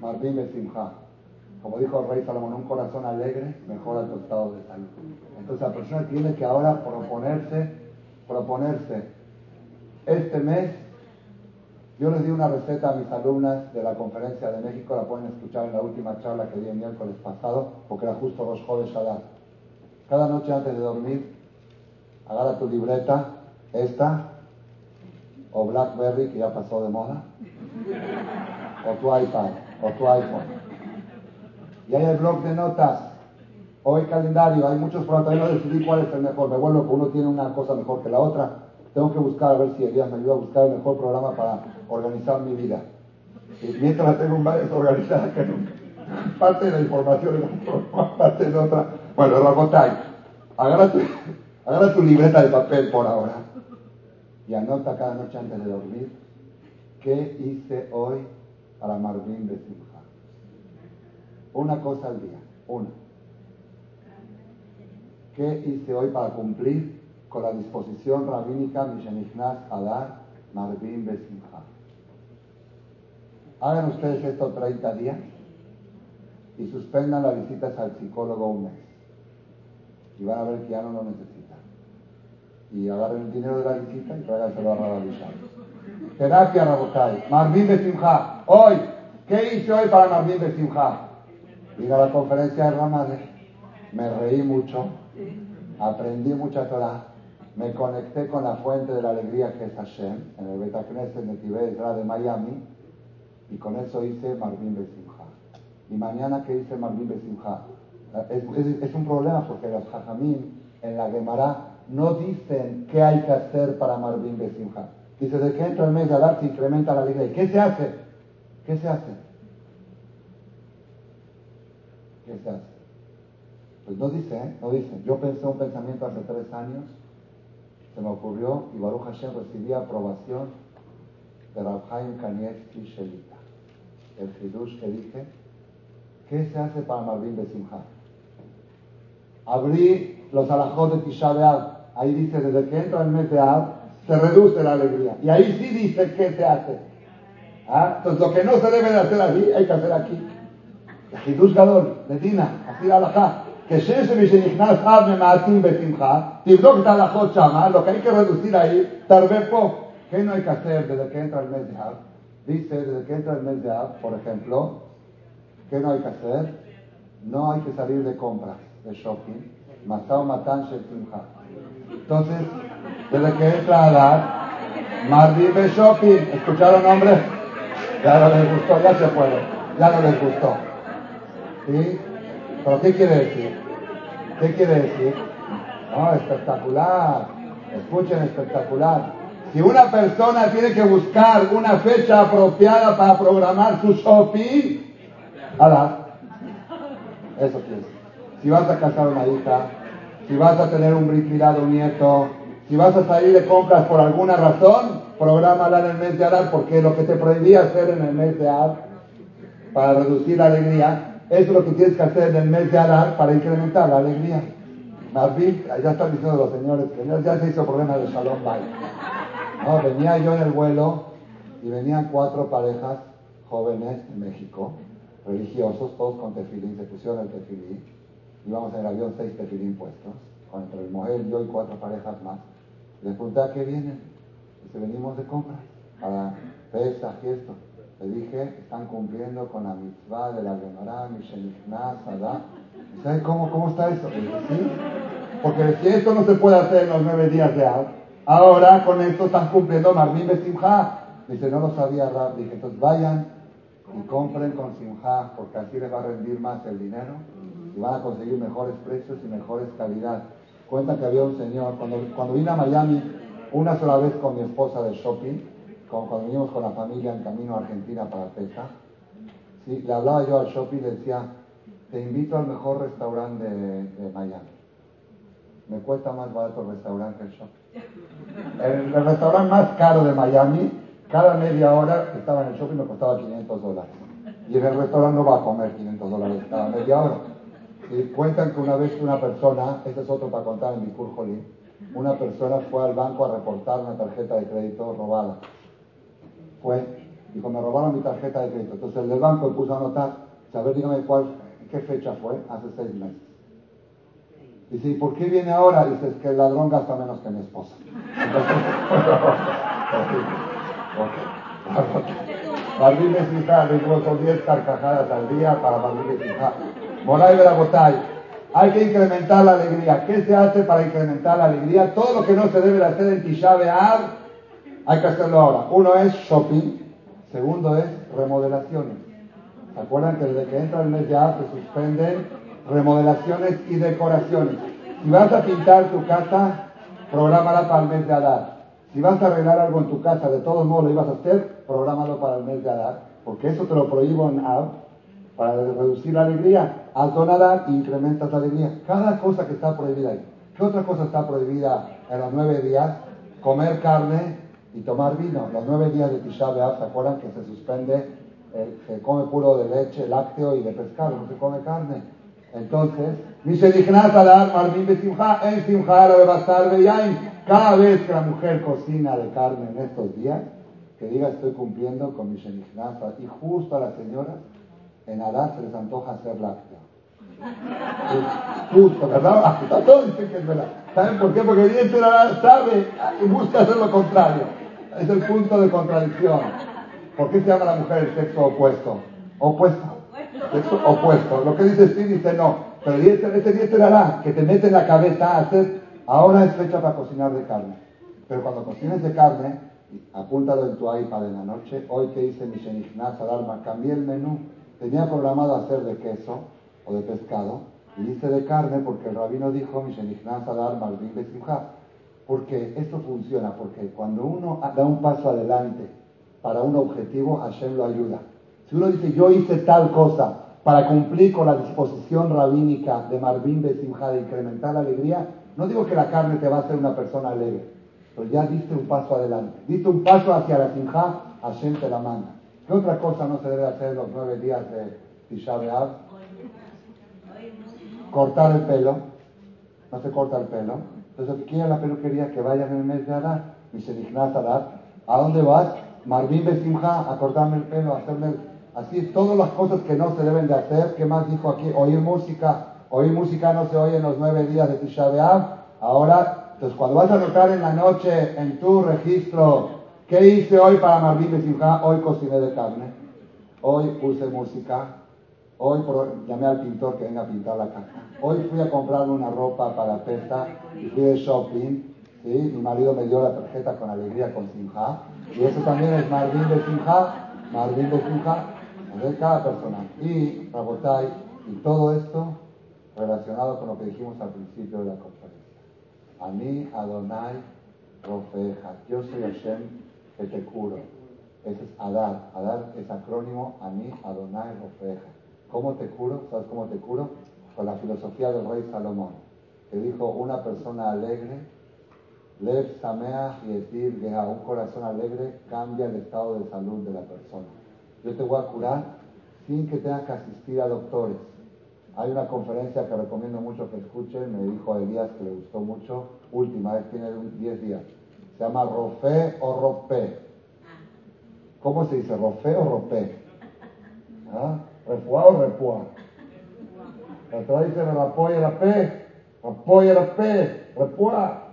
Marvin Besimha. Como dijo el rey Salomón, un corazón alegre mejora tu estado de salud. Entonces la persona tiene que ahora proponerse, proponerse este mes yo les di una receta a mis alumnas de la conferencia de México, la pueden escuchar en la última charla que di el miércoles pasado, porque era justo los jueves Shabbat. Cada noche antes de dormir, agarra tu libreta, esta, o Blackberry, que ya pasó de moda, o tu iPad, o tu iPhone. Y hay el blog de notas, el calendario, hay muchos programas, todavía no decidí cuál es el mejor, me vuelvo que uno tiene una cosa mejor que la otra. Tengo que buscar, a ver si Elías me ayuda a buscar el mejor programa para organizar mi vida. Y mientras la tengo más desorganizada que nunca. Parte de la información es parte de otra. Bueno, Rabotay, agarra tu, agarra tu libreta de papel por ahora y anota cada noche antes de dormir qué hice hoy para Marvin de. Una cosa al día, una. ¿Qué hice hoy para cumplir con la disposición rabínica Mishenichnas Adar Marvin Besimha. Hagan ustedes esto 30 días y suspendan las visitas al psicólogo un mes. Y van a ver que ya no lo necesitan. Y agarren el dinero de la visita y tráiganselo a Rababishai. Terapia Rabotai. Marvin Besimha. Hoy, ¿qué hice hoy para Marvin Besimha? Vine a la conferencia de Ramadeh. Me reí mucho. Aprendí mucha Torah me conecté con la fuente de la alegría que es Hashem, en el Betacneset Netive de Miami, y con eso hice Marvin Besimha. Y mañana que hice Marvin Besimha. Es, es, un problema porque los Jajamim en la Gemara no dicen qué hay que hacer para Marvin Besimha. Dice, de que entra el mes de Adar se incrementa la alegría. ¿Y qué se hace? ¿Qué se hace? ¿Qué se hace? Pues no dice, ¿eh? no dice. Yo pensé un pensamiento hace tres años se me ocurrió y Baruch Hashem recibía aprobación de Rabhaim Kanievski Shelita. El Hidush que dije, ¿qué se hace para Marvin de Simha? Abrí los alajos de Tisha B'Av. Ahí dice, desde que entra el mes de Av, se reduce la alegría. Y ahí sí dice qué se hace. ¿Ah? Entonces lo que no se debe de hacer allí, hay que hacer aquí. El Hidush Gadol, de Dina, así alajá. כשיש מי שנכנס אב ממעטים בשמחה, תבדוק את ההלכות שמה, lo que hay que reducir ahí, תרבה פה. ¿Qué no hay que hacer desde que entra el mes de Av? Dice, desde que entra el mes de Av, por ejemplo, ¿qué no hay que hacer? No hay que salir de compras, de shopping, Masao Matan Shel Simcha. Entonces, desde que entra Adar, Marvin de shopping, ¿escucharon hombre? Ya no les gustó, ya se fueron, ya no les gustó. ¿Sí? ¿Pero qué quiere decir? ¿Qué quiere decir? No, espectacular. Escuchen, espectacular. Si una persona tiene que buscar una fecha apropiada para programar su shopping, ala, eso quiere Si vas a casar una hija, si vas a tener un brit nieto, si vas a salir de compras por alguna razón, prográmala en el mes de Adar, porque lo que te prohibía hacer en el mes de Adar, para reducir la alegría, eso es lo que tienes que hacer en el mes de Adar para incrementar la alegría. Marvin, ya están diciendo los señores que ya se hizo problema de Shalom Bay. No, venía yo en el vuelo y venían cuatro parejas jóvenes de México, religiosos, todos con tefilín, se pusieron el tefilín. Íbamos en el avión seis tefilín puestos, con entre el Moel, yo y cuatro parejas más. Les pregunté a qué vienen. Dice, venimos de compras para Pesach y esto. Le dije, están cumpliendo con la mitzvah de la Gemara, Mishenichnas, Adá. ¿Sabe cómo, cómo está eso? Le dije, sí. Porque si esto no se puede hacer en los nueve días de Ad, ahora con esto están cumpliendo Marvin Simha. Dice, no lo sabía Rab. Dije, entonces vayan y compren con Simha, porque así les va a rendir más el dinero y van a conseguir mejores precios y mejores calidad. Cuenta que había un señor, cuando, cuando vine a Miami una sola vez con mi esposa de shopping, cuando vinimos con la familia en camino a Argentina para Pesa, ¿sí? le hablaba yo al shopping y le decía, te invito al mejor restaurante de, Miami. Me cuesta más barato el restaurante que el shopping. El, restaurante más caro de Miami, cada media hora que estaba en el shopping me costaba 500 dólares. Y en el restaurante no va a comer 500 dólares cada media hora. Y cuentan que una vez una persona, este es otro para contar en mi Jolín, una persona fue al banco a reportar una tarjeta de crédito robada. Fue, dijo, me robaron mi tarjeta de crédito. Entonces el del banco puso a anotar, a ver, dígame cuál, qué fecha fue, hace seis meses. Dice, ¿y por qué viene ahora? Dice, es que el ladrón gasta menos que mi esposa. Barbí Mesija, le con 10 carcajadas al día para Barbí Mesija. Moray Verabotay, hay que incrementar la alegría. ¿Qué se hace para incrementar la alegría? Todo lo que no se debe de hacer en Tisha B'Av, hay que hacerlo ahora. Uno es shopping, segundo es remodelaciones. ¿Se acuerdan que desde que entra el mes de Av se suspenden remodelaciones y decoraciones? Si vas a pintar tu casa, prográmala para el mes de Adar. Si vas a arreglar algo en tu casa, de todos modos lo ibas a hacer, prográmalo para el mes de Adar, porque eso te lo prohíbo en Av, para reducir la alegría. Haz donadar e incrementas la alegría. Cada cosa que está prohibida ahí. ¿Qué otra cosa está prohibida en los nueve días? Comer carne y tomar vino. Los nueve días de Tisha B'Av, ¿se acuerdan que se suspende? se come puro de leche, lácteo y de pescado, no se come carne. Entonces, cada vez que la mujer cocina de carne en estos días, que diga estoy cumpliendo con mi y justo a la señora en Adar se les antoja hacer lácteo. Justo, ¿verdad? Todos dicen que es verdad. ¿Saben por qué? Porque el sabe y busca hacer lo contrario. Es el punto de contradicción. ¿Por qué se llama la mujer el sexo opuesto? Opuesto. Sexo opuesto. Lo que dice sí, dice no. Pero ese día te dará que te mete en la cabeza a hacer. Ahora es fecha para cocinar de carne. Pero cuando cocines de carne, apúntalo en tu iPad en la noche. Hoy que hice mi Shenichnas Alarma, cambié el menú tenía programado hacer de queso o de pescado y hice de carne porque el rabino dijo, porque esto funciona, porque cuando uno da un paso adelante para un objetivo, Hashem lo ayuda. Si uno dice, yo hice tal cosa para cumplir con la disposición rabínica de Marvin Besimha de incrementar la alegría, no digo que la carne te va a hacer una persona alegre, pero ya diste un paso adelante. Diste un paso hacia la Simha, Hashem te la manda. ¿Qué otra cosa no se debe hacer los nueve días de Tisha B'Av? Cortar el pelo. No se corta el pelo. Entonces, ¿quién es la peluquería? Que vayan en el mes de Adar. Y se digna Adar. ¿A dónde vas? Marvin Besimha, a cortarme el pelo, a hacerme... Así, todas las cosas que no se deben de hacer. ¿Qué más dijo aquí? Oír música. Oír música no se oye en los nueve días de Tisha B'Av. Ahora, entonces cuando vas a anotar en la noche en tu registro ¿Qué hice hoy para Marvin Besimha? Hoy cociné de carne. Hoy puse música. Hoy llamé al pintor que venga a pintar la casa. Hoy fui a comprarme una ropa para Pesta y fui de shopping. ¿sí? Mi marido me dio la tarjeta con alegría con Simha. Y eso también es Marvin de Simha. Marvin de Simha. De cada persona. Y Rabotai. Y todo esto relacionado con lo que dijimos al principio de la conferencia. A mí, Adonai, Rofeja. Yo soy Hashem que te curo. Ese es Adar. Adar es acrónimo Ani Adonai Rofeja. ¿Cómo te curo? ¿Sabes cómo te curo? Con la filosofía del rey Salomón, que dijo una persona alegre, Lev Samea y Geha, un corazón alegre cambia el estado de salud de la persona. Yo te voy a curar sin que tengas que asistir a doctores. Hay una conferencia que recomiendo mucho que escuchen, me dijo Elías que le gustó mucho, última vez tiene 10 días. Se llama Rofe o Rope. ¿Cómo se dice? ¿Rofe o Rope? ¿Ah? ¿Refuá o refuá? La Torah dice Rapoy Rape, Rapoy Rape, Refuá.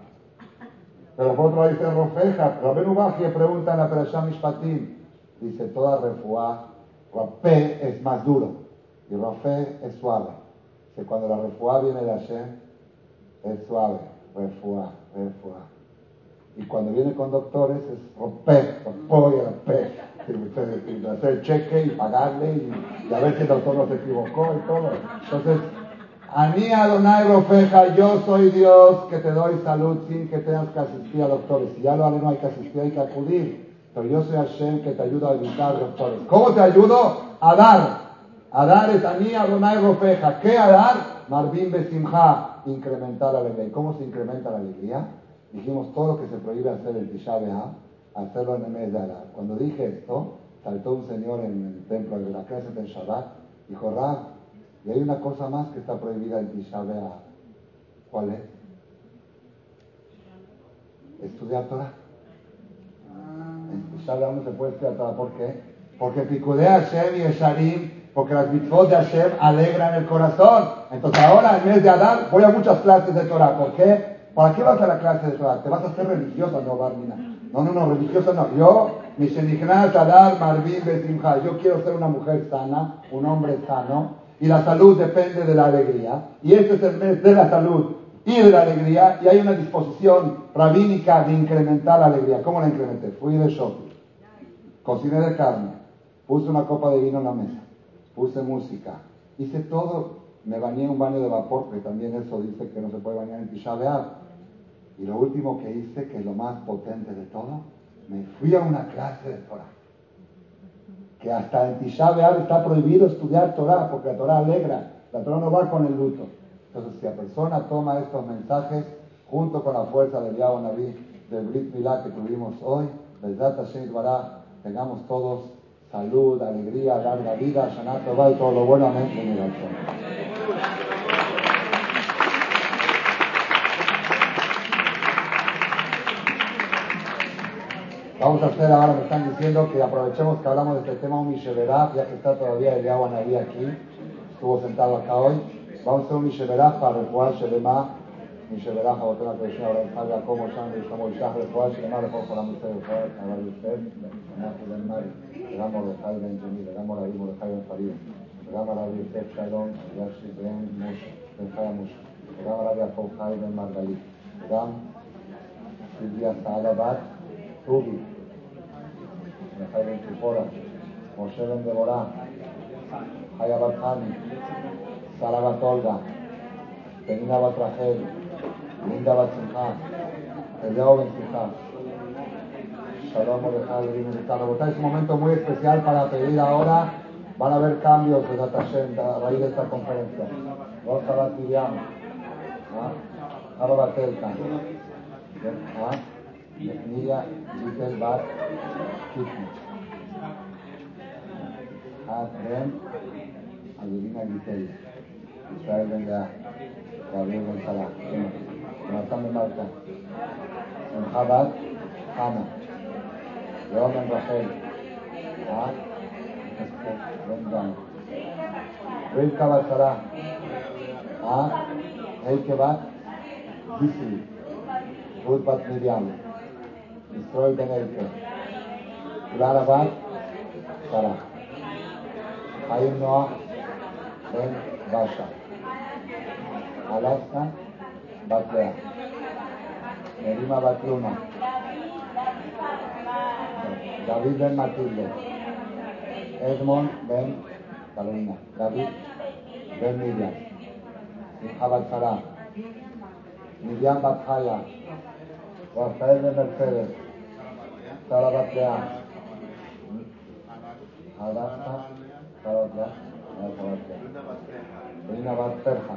Pero por otro lado dice Rofeja. Rabenu Baji pregunta en la Perashá Mishpatim. Dice toda refuá, Rape es más duro y Rofe es suave. Dice cuando la refuá viene de Hashem, es suave. Refuá, refuá. Y cuando viene con doctores es romper, romper, romper. Hacer cheque y pagarle y, a ver si el doctor no se equivocó y todo. Entonces, Ani Adonai Rofeja, yo soy Dios que te doy salud sin que tengas que asistir a doctores. Si ya lo haré, no hay que asistir, hay que acudir. Pero yo soy Hashem que te ayuda a evitar doctores. ¿Cómo te ayudo? A dar. A dar es Ani Adonai Rofeja. ¿Qué a dar? Marvin Besimha. Incrementar la alegría. ¿Y cómo se incrementa la alegría? Dijimos todo lo que se prohíbe hacer el Tisha hacerlo en el mes de Adar. Cuando dije esto, saltó un señor en el templo de la clase del Shabbat, dijo, Rab, y hay una cosa más que está prohibida en Tisha ¿Cuál es? Estudiar Torah. En Tisha no se puede estudiar Torah. ¿Por qué? Porque Picudea Hashem y Esharim, porque las mitzvot de Hashem alegran el corazón. Entonces ahora, en vez de Adar, voy a muchas clases de Torah. ¿Por qué? ¿Para qué vas a la clase de Torah? ¿Te vas a hacer religiosa? No, Barmina. No, no, no, religiosa no. Yo, mi Adar, Marvin, Besimha. Yo quiero ser una mujer sana, un hombre sano y la salud depende de la alegría. Y este es el mes de la salud y de la alegría y hay una disposición rabínica de incrementar la alegría. ¿Cómo la incrementé? Fui de shopping, cociné de carne, puse una copa de vino en la mesa, puse música, hice todo. Me bañé en un baño de vapor, que también eso dice que no se puede bañar en Tisha Y lo último que hice, que es lo más potente de todo, me fui a una clase de Torah que hasta en Tisha está prohibido estudiar Torah, porque la Torah alegra, la Torah no va con el luto. Entonces, si la persona toma estos mensajes, junto con la fuerza del Yahweh Naví, del Brit Milá que tuvimos hoy, tengamos todos salud, alegría, larga vida, Shana y todo lo bueno. Amén. Vamos a hacer ahora, me están diciendo que aprovechemos que hablamos de este tema un ya que está todavía el agua Naví aquí, estuvo sentado acá hoy. Vamos a hacer un Misheverá para refuar Shelema, Misheverá, Jabotena Krishna, ahora en Jaga, como Shan, estamos ya refuar Shelema, la música de refuar, a de usted, le damos de Jai Ben Jeni, le damos la Dimo de Jai Ben Farid, la de usted Shalom, Yashi Ben Moshe, Ben damos la de Jacob Jai Ben Margalit, damos Silvia Saada Bat, Rubi, Mejai Ben Tzipora, Moshe Ben Deborah, Haya Bat Hani, Sara Bat Olga, Penina Bat Rachel, Linda Bat Simcha, Eliao Ben Simcha, Shalom Es un momento muy especial para pedir ahora. Van a haber cambios de Hashem a raíz de esta conferencia. Rosa Bat Miriam, Abba Bat मेरा विशेष बात Krishna Have them a divina detail. Israel venga, Gabriel Gonzala, Jonathan de Marta, en Jabal, Ana, León en Rogel, Ah, Rendán, Rivka Balsara, Ah, Heike Bat, Gisri, Ruth Bat Miriam, Israel Ben Elke, Clara Bat Sara, Chaim Noah Ben Basha, Alaska Bat Lea, Merima Bat Luna, David Ben Matilde, Edmond Ben Carolina, David Ben Miriam, Simcha Bat Sara, Miriam Bat Chaya, Rafael Ben Mercedes, Bat Ferja,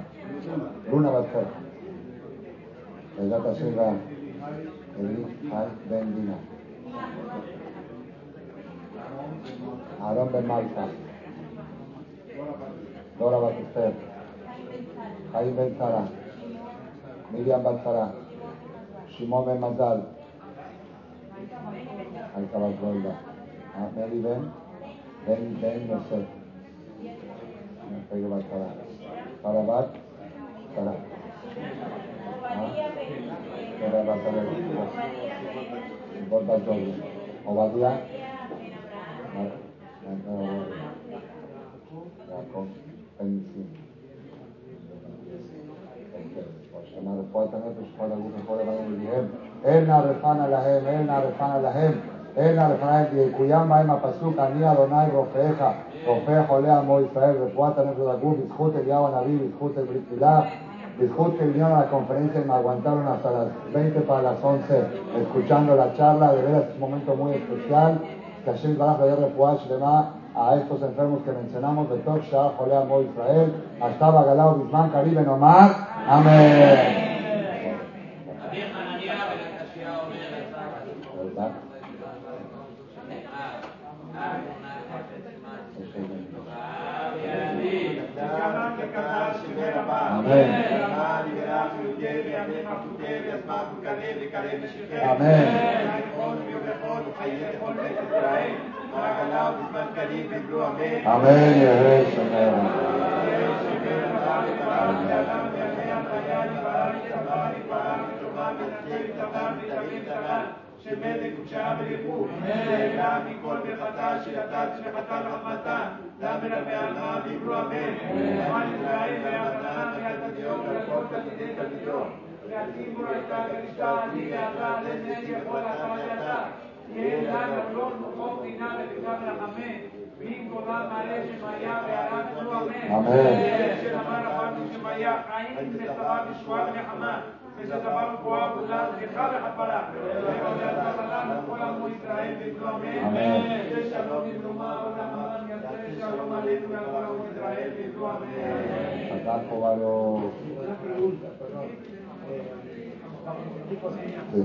Luna Bat Ferja, Belata Silva, Eli Hay Ben Malta, Dora Bat Esther, Jaime Ben Sara, Miriam Bat Sara, Shimon Ben Mazal, Alta Bat Golda, Mary Ben, Ben Ben Yosef, Pega Bat Sara, Sara Bat Sara, Sara Bat Sara, Shimon Bat Jordi, Obadia, Jacob Ben Sim. כלומר, רפואת הנפש, כל הגוף וכל הבנים ידיהם, אל נא רפנה להם, אל נא רפנה להם, אל נא רפנה להם, ויקוים בהם הפסוק, אני אדוני רופאיך, רופא חולה עמו ישראל, רפואת הנפש לגוף, בזכות אליהו הנביא, בזכות ברית מילה, בזכות que vinieron a la conferencia y me aguantaron hasta las 20 para las 11 escuchando la charla, de veras es un momento muy especial, que Hashem Baraj le dé refuah shlema a estos enfermos que mencionamos, de Tok Shah, Jolea Mo Israel, hasta Bagalao, Bisman, Caribe, Nomar, Amén. Amén. Amén. שמלך וקשה וליבו, נעלם מכל ברכתה שנתת שנחתה וחמתה, דם מרבי עלמה ויברו אמן, למען ישראל ואברהם ויד תדיעות ולכל תלמידי תלמידו, ויתימו הייתה קדישה עדי ואתה לנני יכול אתה ואתה, יהיה לנו לא נוחות דינה ותודה ורחמה, במקולה מלא שמהיה ועלה נתנו אמן, אמן. שנאמר רבנו שמהיה חיים וצרה ושבועה ונחמה, ושדבר גבוהה כולה סליחה וכפרה, ועולה לנו כל עמו ישראל ויבנו אמן, אמן. ושלום במרומה ולעמם יעשה שלום עלינו ועל כל עמו ישראל ויבנו אמן. Sí.